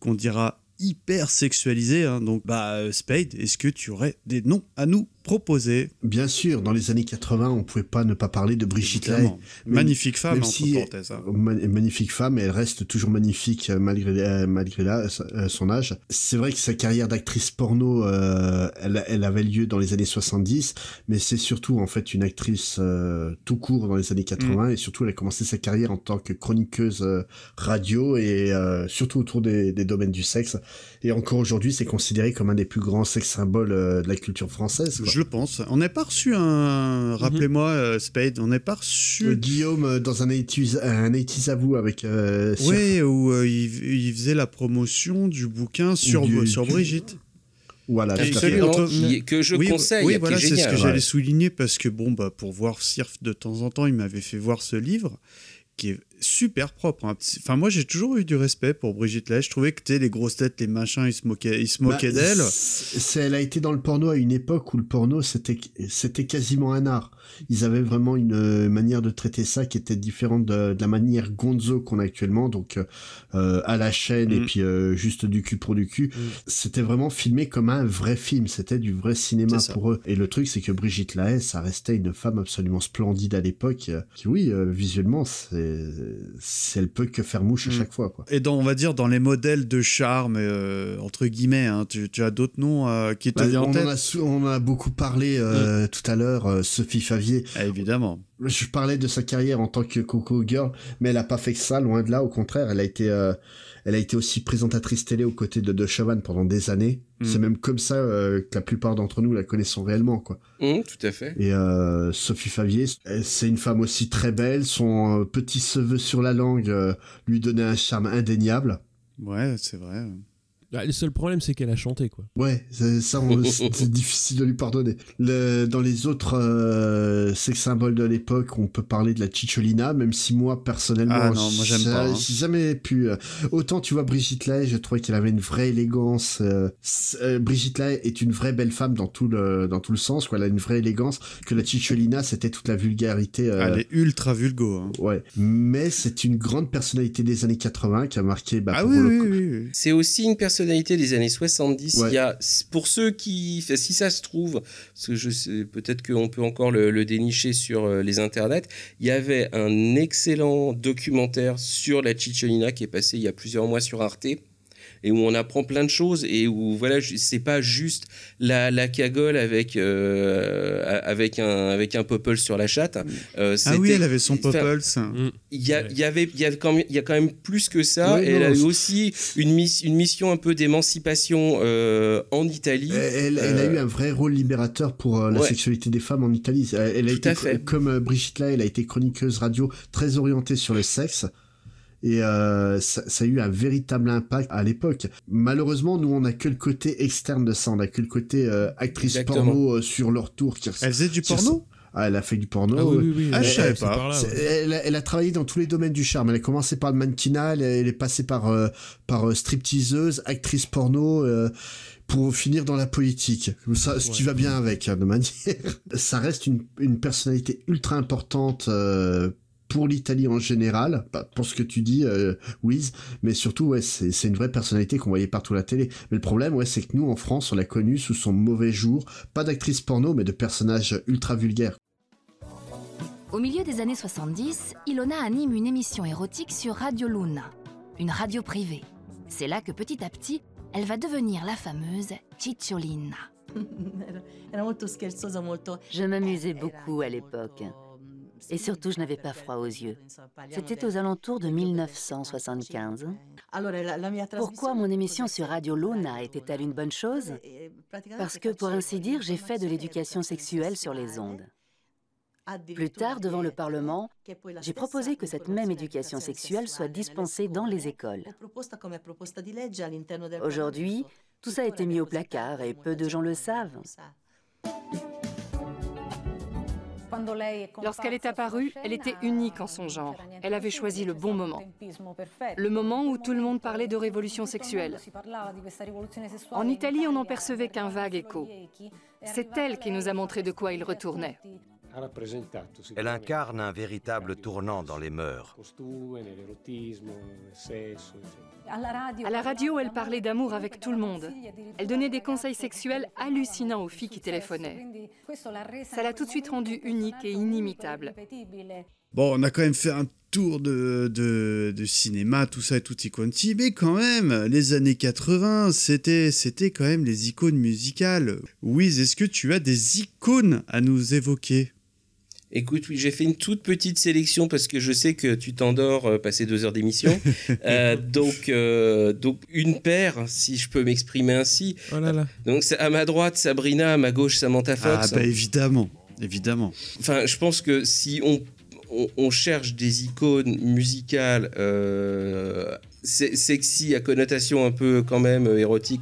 qu'on dira hyper sexualisées. hein. Donc, bah, euh, Spade, est-ce que tu aurais des noms à nous proposer Bien sûr, dans les années 80, on pouvait pas ne pas parler de Brigitte. Évidemment. Magnifique femme, même entre si, parenthèses, hein. ma- magnifique femme, elle reste toujours magnifique euh, malgré euh, malgré là, euh, son âge. C'est vrai que sa carrière d'actrice porno, euh, elle, elle avait lieu dans les années 70, mais c'est surtout en fait une actrice euh, tout court dans les années 80 et surtout elle a commencé sa carrière en tant que chroniqueuse euh, radio et surtout autour des, des domaines du sexe. Et encore aujourd'hui, c'est considéré comme un des plus grands sex symboles de la culture française. quoi. Je le pense. On n'a pas reçu un. Rappelez-moi, euh, Spade, on n'a pas reçu. Euh, Guillaume euh, dans un 80s, un 80s à vous avec euh, Sir- Oui, où euh, il, il faisait la promotion du bouquin sur, Du- sur du- Brigitte. Voilà. Absolument, Entre- qui- que je Oui, conseille, Oui, voilà, c'est ce que Ouais. j'allais souligner parce que, bon, bah, pour voir Sirf de temps en temps, il m'avait fait voir ce livre qui est super propre. hein. Enfin, moi, j'ai toujours eu du respect pour Brigitte Lahaye. Je trouvais que, les grosses têtes, les machins, ils se moquaient, ils se moquaient Bah, d'elle. elle a été dans le porno à une époque où le porno c'était c'était quasiment un art. Ils avaient vraiment une euh, manière de traiter ça qui était différente de, de la manière gonzo qu'on a actuellement, donc euh, à la chaîne et Mm. puis euh, juste du cul pour du cul. C'était vraiment filmé comme un vrai film, c'était du vrai cinéma pour eux. Et le truc c'est que Brigitte Lahaye, ça restait une femme absolument splendide à l'époque, euh, qui oui, euh, visuellement, c'est elle peut que faire mouche à Mm. chaque fois quoi. Et dans, on va dire, dans les modèles de charme, euh, entre guillemets, hein, tu, tu as d'autres noms euh, qui te Bah, viennent en on, en a, on en a beaucoup parlé euh, tout à l'heure, euh, Sophie Favier. Ah, Évidemment. Je parlais de sa carrière en tant que Coco Girl, mais elle a pas fait que ça, loin de là. Au contraire, elle a été, euh, elle a été aussi présentatrice télé aux côtés de De Chavannes pendant des années. Mm. C'est même comme ça euh, que la plupart d'entre nous la connaissons réellement, quoi. Hum, tout à fait. Et euh, Sophie Favier, c'est une femme aussi très belle. Son petit cheveu sur la langue lui donnait un charme indéniable. Ouais, c'est vrai. Bah, le seul problème, c'est qu'elle a chanté, quoi. Ouais, c'est- ça, on- c'est c'est difficile de lui pardonner. Le, dans les autres euh, sex symboles de l'époque, on peut parler de la Chicholina, même si moi, personnellement, Ah non, moi, j'aime j'ai- pas, hein. J'ai jamais pu. euh, autant tu vois Brigitte Lahaye, je trouvais qu'elle avait une vraie élégance. euh, euh, Brigitte Lahaye est une vraie belle femme dans tout le dans tout le sens, quoi. Elle a une vraie élégance. Que la Chicholina, c'était toute la vulgarité. euh, Elle est ultra vulgo. hein. Ouais, mais c'est une grande personnalité des années 80 qui a marqué. Bah, Ah oui, le oui, oui, oui. C'est aussi une des années 70. Ouais. Il y a, pour ceux qui, si ça se trouve, parce que je sais, peut-être qu'on peut encore le, le dénicher sur euh, les internets, il y avait un excellent documentaire sur la Chicholina qui est passé il y a plusieurs mois sur Arte. Et où on apprend plein de choses et où voilà, c'est pas juste la, la cagole avec euh, avec un avec un popple sur la chatte. Euh, Ah oui, elle avait son popple. il y, a, il y avait, il y avait quand même, il y a quand même plus que ça. Et elle non, a eu aussi une, miss- une mission un peu d'émancipation euh, en Italie. Elle, elle a eu un vrai rôle libérateur pour euh, la ouais. sexualité des femmes en Italie. Elle, elle a Tout été, à fait. comme euh, Brigitte Lahaye, elle a été chroniqueuse radio très orientée sur le sexe. Et euh, ça, ça a eu un véritable impact à l'époque. Malheureusement, nous, on a que le côté externe de ça. On a que le côté euh, actrice Exactement. porno euh, sur leur tour. Qui, Elle faisait du porno ah, elle a fait du porno. Ah oui, ouais. oui, oui. Ah, je ouais, savais pas. là, ouais. Elle, a, elle a travaillé dans tous les domaines du charme. Elle a commencé par le mannequinat, elle, elle est passée par euh, par euh, stripteaseuse, actrice porno, euh, pour finir dans la politique. Ça, ce qui va bien avec, hein, de manière. Ça reste une, une personnalité ultra importante. Pour l'Italie en général, pour ce que tu dis, euh, Wiz, mais surtout, ouais, c'est une vraie personnalité qu'on voyait partout à la télé. Mais le problème, ouais, c'est que nous, en France, on l'a connu sous son mauvais jour, pas d'actrice porno, mais de personnage ultra vulgaire. Au milieu des années 70, Ilona anime une émission érotique sur Radio Luna, une radio privée. C'est là que petit à petit, elle va devenir la fameuse Cicciolina. Je m'amusais beaucoup à l'époque. Et surtout, je n'avais pas froid aux yeux. C'était aux alentours de 1975. Pourquoi mon émission sur Radio Luna était-elle une bonne chose? Parce que, pour ainsi dire, j'ai fait de l'éducation sexuelle sur les ondes. Plus tard, devant le Parlement, j'ai proposé que cette même éducation sexuelle soit dispensée dans les écoles. Aujourd'hui, tout ça a été mis au placard et peu de gens le savent. Lorsqu'elle est apparue, elle était unique en son genre. Elle avait choisi le bon moment. Le moment où tout le monde parlait de révolution sexuelle. En Italie, on n'en percevait qu'un vague écho. C'est elle qui nous a montré de quoi il retournait. Elle incarne un véritable tournant dans les mœurs. À la radio, elle parlait d'amour avec tout le monde. Elle donnait des conseils sexuels hallucinants aux filles qui téléphonaient. Ça l'a tout de suite rendue unique et inimitable. Bon, on a quand même fait un tour de, de, de cinéma, tout ça et tutti quanti, mais quand même, les années 80, c'était, c'était quand même les icônes musicales. Wiz, est-ce que tu as des icônes à nous évoquer? Écoute, oui, j'ai fait une toute petite sélection parce que je sais que tu t'endors euh, passer deux heures d'émission. Euh, donc, euh, donc, une paire, si je peux m'exprimer ainsi. Oh là là. Donc, à ma droite, Sabrina, à ma gauche, Samantha Fox. Ah bah évidemment, évidemment. Enfin, je pense que si on, on, on cherche des icônes musicales euh, sexy à connotation un peu quand même euh, érotique,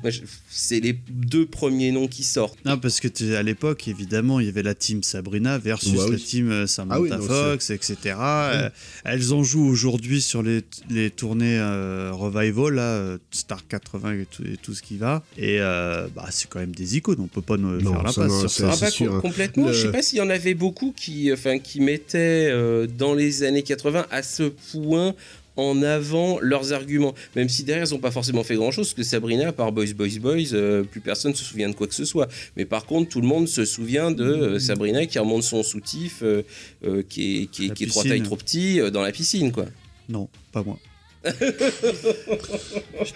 c'est les deux premiers noms qui sortent. Non, parce que à l'époque, évidemment, il y avait la team Sabrina versus oui. la team euh, Samantha Ah oui, non, Fox, etc. Euh, elles en jouent aujourd'hui sur les, les tournées euh, Revival, là, Star 80 et tout, et tout ce qui va. Et euh, bah, c'est quand même des icônes, on peut pas nous Non, faire la passe non, sur ça. Ah bah, sûr, hein. complètement. Le- Je sais pas s'il y en avait beaucoup qui, enfin, qui mettaient euh, dans les années 80 à ce point en avant leurs arguments. Même si derrière, ils n'ont pas forcément fait grand-chose, parce que Sabrina, par Boys, Boys, Boys, euh, plus personne ne se souvient de quoi que ce soit. Mais par contre, tout le monde se souvient de euh, Sabrina qui remonte son soutif, euh, euh, qui est, qui est, La qui est trois piscine. tailles trop petit, euh, dans la piscine, quoi. Non, pas moi.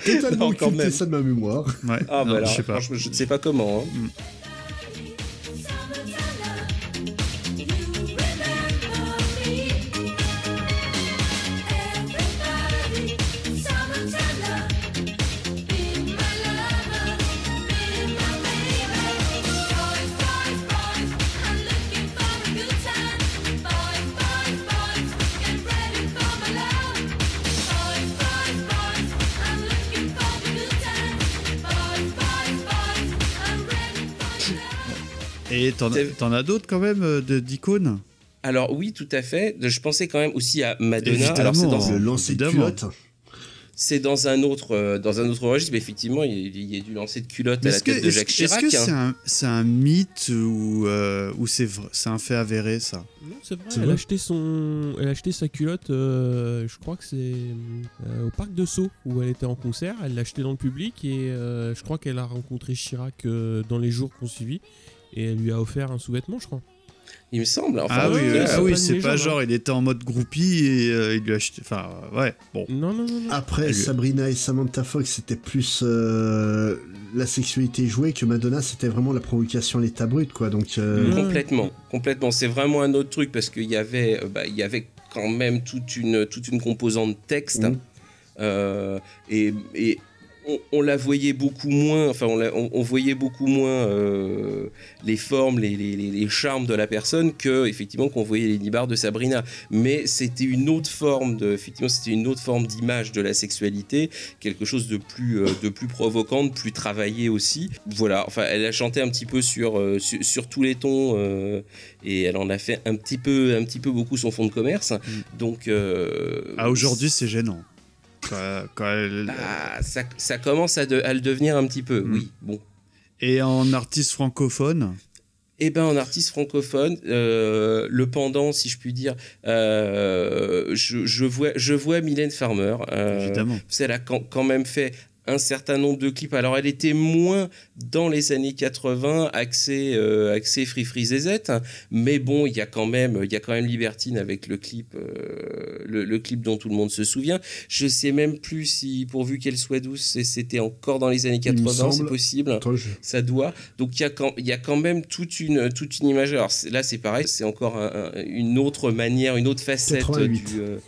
J'ai totalement Non, quand occulté même. ça de ma mémoire. Ouais, Ah, non, bah alors, je sais pas. franchement, je ne sais pas comment. hein. Et t'en as d'autres quand même euh, de- d'icônes? Alors oui, tout à fait. Je pensais quand même aussi à Madonna. Évidemment. Alors c'est dans, Le lancer de culotte. c'est dans un autre, euh, dans un autre registre, mais effectivement, il y, a- du lancer de culotte à la Est-ce que tête de est-ce- Jacques est-ce Chirac. que hein. c'est un, c'est un mythe ou, euh, ou c'est vrai- c'est un fait avéré ça? Non, c'est vrai. C'est Elle a, acheté son... elle a acheté sa culotte, euh, je crois que c'est euh, au parc de Sceaux où elle était en concert. Elle l'a acheté dans le public et euh, je crois qu'elle a rencontré Chirac euh, dans les jours qu'on suivi et elle lui a offert un sous-vêtement, je crois. Il me semble. Enfin, Ah en oui, ah c'est oui, c'est pas genre il était en mode groupie et euh, il lui a acheté. Enfin, ouais, bon. Non, non, non. non. Après, Sabrina et Samantha Fox, c'était plus euh, la sexualité jouée que Madonna, c'était vraiment la provocation à l'état brut, quoi. Donc, euh. Complètement, complètement. C'est vraiment un autre truc parce qu'il y avait, bah, il y avait quand même toute une, toute une composante texte. Euh, et, et on, on la voyait beaucoup moins. Enfin, on, la- on- on voyait beaucoup moins euh, les formes, les, les- charmes de la personne que effectivement qu'on voyait les nibards de Sabrina. Mais c'était une autre forme de, effectivement, c'était une autre forme d'image de la sexualité, quelque chose de plus, euh, de plus provocant, de plus travaillé aussi. Voilà. Enfin, elle a chanté un petit peu sur, euh, sur, sur tous les tons euh, et elle en a fait un petit peu, un petit peu beaucoup son fond de commerce. Donc, euh, Ah, aujourd'hui, c'est gênant. Quand, quand elle- bah, ça, ça commence à, de- à le devenir un petit peu. Mm. Oui. Bon. Et en artiste francophone Eh ben, en artiste francophone, euh, le pendant, si je puis dire, euh, je, je, vois, je vois Mylène Farmer. Euh, Évidemment. Elle a quand, quand même fait un certain nombre de clips. Alors, elle était moins dans les années 80, axée, euh, axée Free Free ZZ, mais bon, il y a quand même, il y a quand même Libertine avec le clip, euh, le, le clip dont tout le monde se souvient. Je sais même plus si, pourvu qu'elle soit douce, c'était encore dans les années Il me 80, c'est possible. Attends, je- Ça doit. Donc il y a quand, il y a quand même toute une, toute une image. Alors là, c'est pareil, c'est encore un- un- une autre manière, une autre facette 88. du. euh,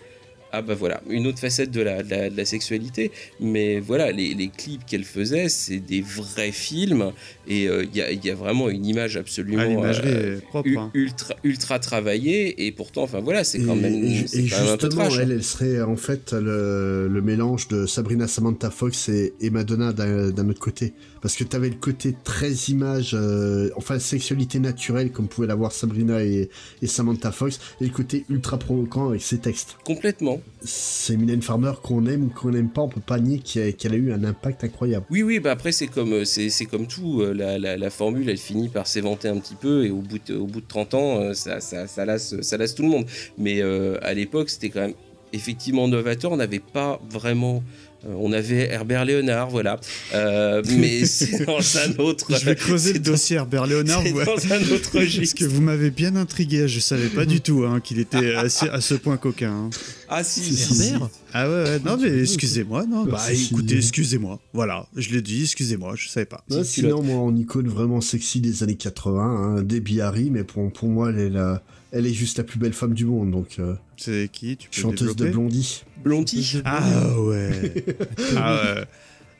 ah bah voilà, une autre facette de la, de la, de la sexualité. Mais voilà, les, les clips qu'elle faisait, c'est des vrais films. Et euh, il y, a, il y a vraiment une image absolument Ah, euh, propre, hein. ultra, ultra travaillée. Et pourtant, enfin voilà, c'est quand Et- même, et, c'est et quand même un peu justement, trash. hein. elle, elle serait en fait le, le mélange de Sabrina Samantha Fox et, et Madonna d'un autre côté. Parce que tu avais le côté très image, euh, enfin sexualité naturelle comme pouvait l'avoir Sabrina et, et Samantha Fox, et le côté ultra provoquant avec ses textes. Complètement. C'est Mylène Farmer qu'on aime ou qu'on n'aime pas, on peut pas nier qu'elle a, eu un impact incroyable. Oui, oui, bah après, c'est comme, euh, c'est, comme tout. euh, La, la, la formule, elle finit par s'éventer un petit peu et au bout de, au bout de 30 ans, euh, ça, ça, ça, lasse, ça lasse tout le monde. Mais euh, à l'époque, c'était quand même effectivement novateur. On n'avait pas vraiment. Euh, on avait Herbert Léonard, voilà. Euh, mais c'est dans un autre. Je vais creuser le dossier Herbert Léonard. c'est ouais. dans un autre Parce registre. que vous m'avez bien intrigué. Je savais pas du tout hein, qu'il était assez- à ce point coquin. hein. Ah si, Si, si, si, si. Herbert Ah ouais, ouais, non mais excusez-moi, non, bah écoutez, excusez-moi, voilà, je l'ai dit, excusez-moi, je savais pas. Ouais, sinon, moi, en icône vraiment sexy des années 80, hein, Debbie Harry, mais pour, pour moi, elle est, la, elle est juste la plus belle femme du monde, donc euh, C'est qui Tu peux chanteuse de Blondie. Blondie. Ah ouais. ah ouais.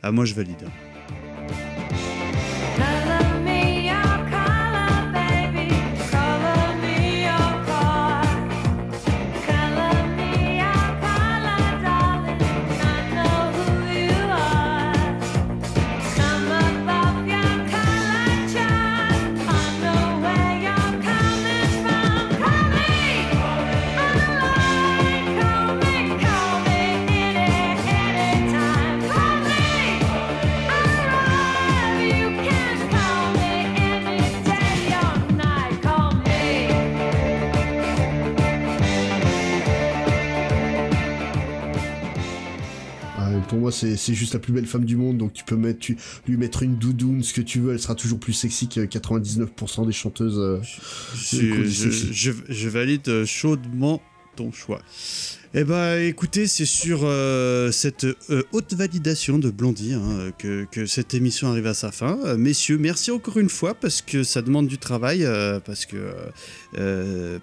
Ah moi je valide. Moi, c'est juste la plus belle femme du monde, donc tu peux mettre, tu, lui mettre une doudoune, ce que tu veux, elle sera toujours plus sexy que 99% des chanteuses. euh, Je, cool, je- sexy. je- je valide euh, chaudement ton choix. Eh ben, écoutez, c'est sur euh, cette euh, haute validation de Blondie hein, que, que cette émission arrive à sa fin. Euh, messieurs, merci encore une fois parce que ça demande du travail, parce que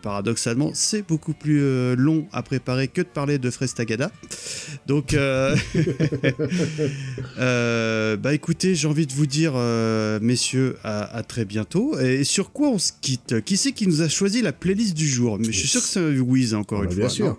paradoxalement, c'est beaucoup plus long à préparer que de parler de Frestagada. Donc, bah écoutez, j'ai envie de vous dire, messieurs, à, à très bientôt. Et sur quoi on se quitte? Qui c'est qui nous a choisi la playlist du jour? Mais je suis sûr que c'est Wiz encore Ah une bah, fois. bien sûr. non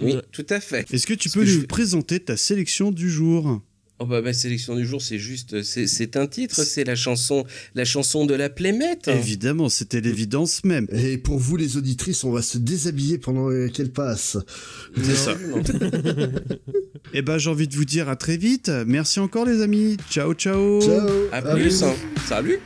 Oui, tout à fait. Est-ce que tu peux que nous je- présenter ta sélection du jour? Oh bah, ma sélection du jour, c'est juste, c'est, c'est un titre, c'est la chanson, la chanson de la Plémette. Évidemment, c'était l'évidence même. Et pour vous, les auditrices, on va se déshabiller pendant qu'elle passe. C'est ça. Eh ben, j'ai envie de vous dire à très vite. Merci encore, les amis. Ciao, ciao. Ciao. À plus. hein. Salut.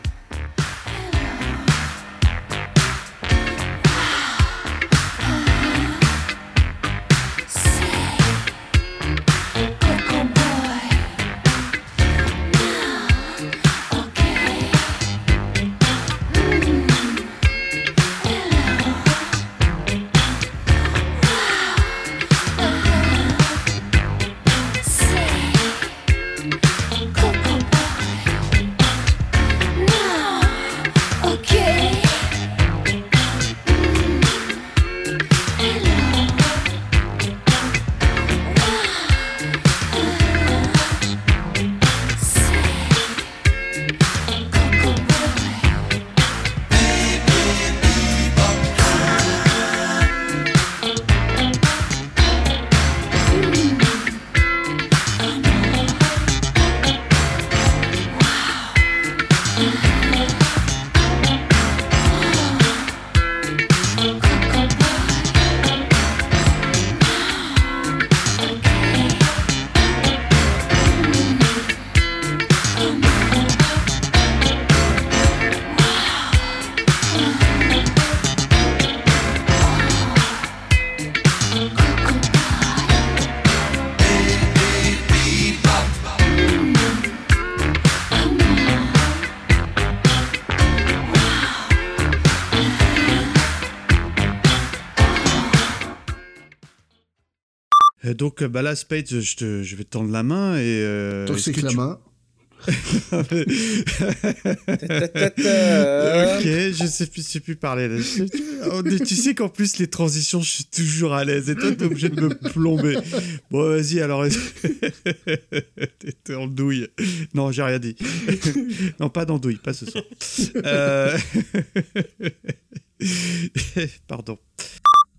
Donc, bah là, Spade, je, te, je vais te tendre la main et. euh, c'est que la tu- main. ok, je sais plus, je sais plus parler. Là. Tu, oh, tu sais qu'en plus les transitions, je suis toujours à l'aise et toi t'es obligé de me plomber. Bon, vas-y alors. T'es t'es en douille. Non, j'ai rien dit. non, pas d'andouille, pas ce soir. Euh, Pardon.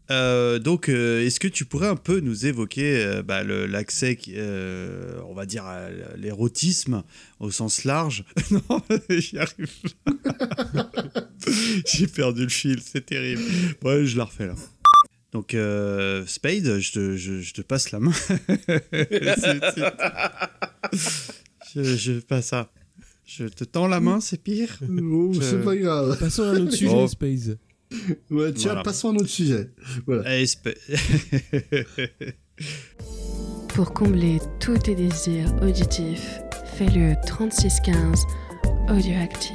Euh, donc, euh, est-ce que tu pourrais un peu nous évoquer euh, bah, l'accès, euh, on va dire, à l'érotisme au sens large Non, j'y arrive pas. J'ai perdu le fil, c'est terrible. Ouais, je la refais là. Donc, euh, Spade, je te, je- je te passe la main. Je, je passe ça. Je te tends la main, c'est pire Oh, Je- C'est pas grave. Passons à un autre sujet, Oh. Space. Ouais, tiens, Voilà. passons à un autre sujet. Voilà. Pour combler tous tes désirs auditifs, fais le 3615 audioactif.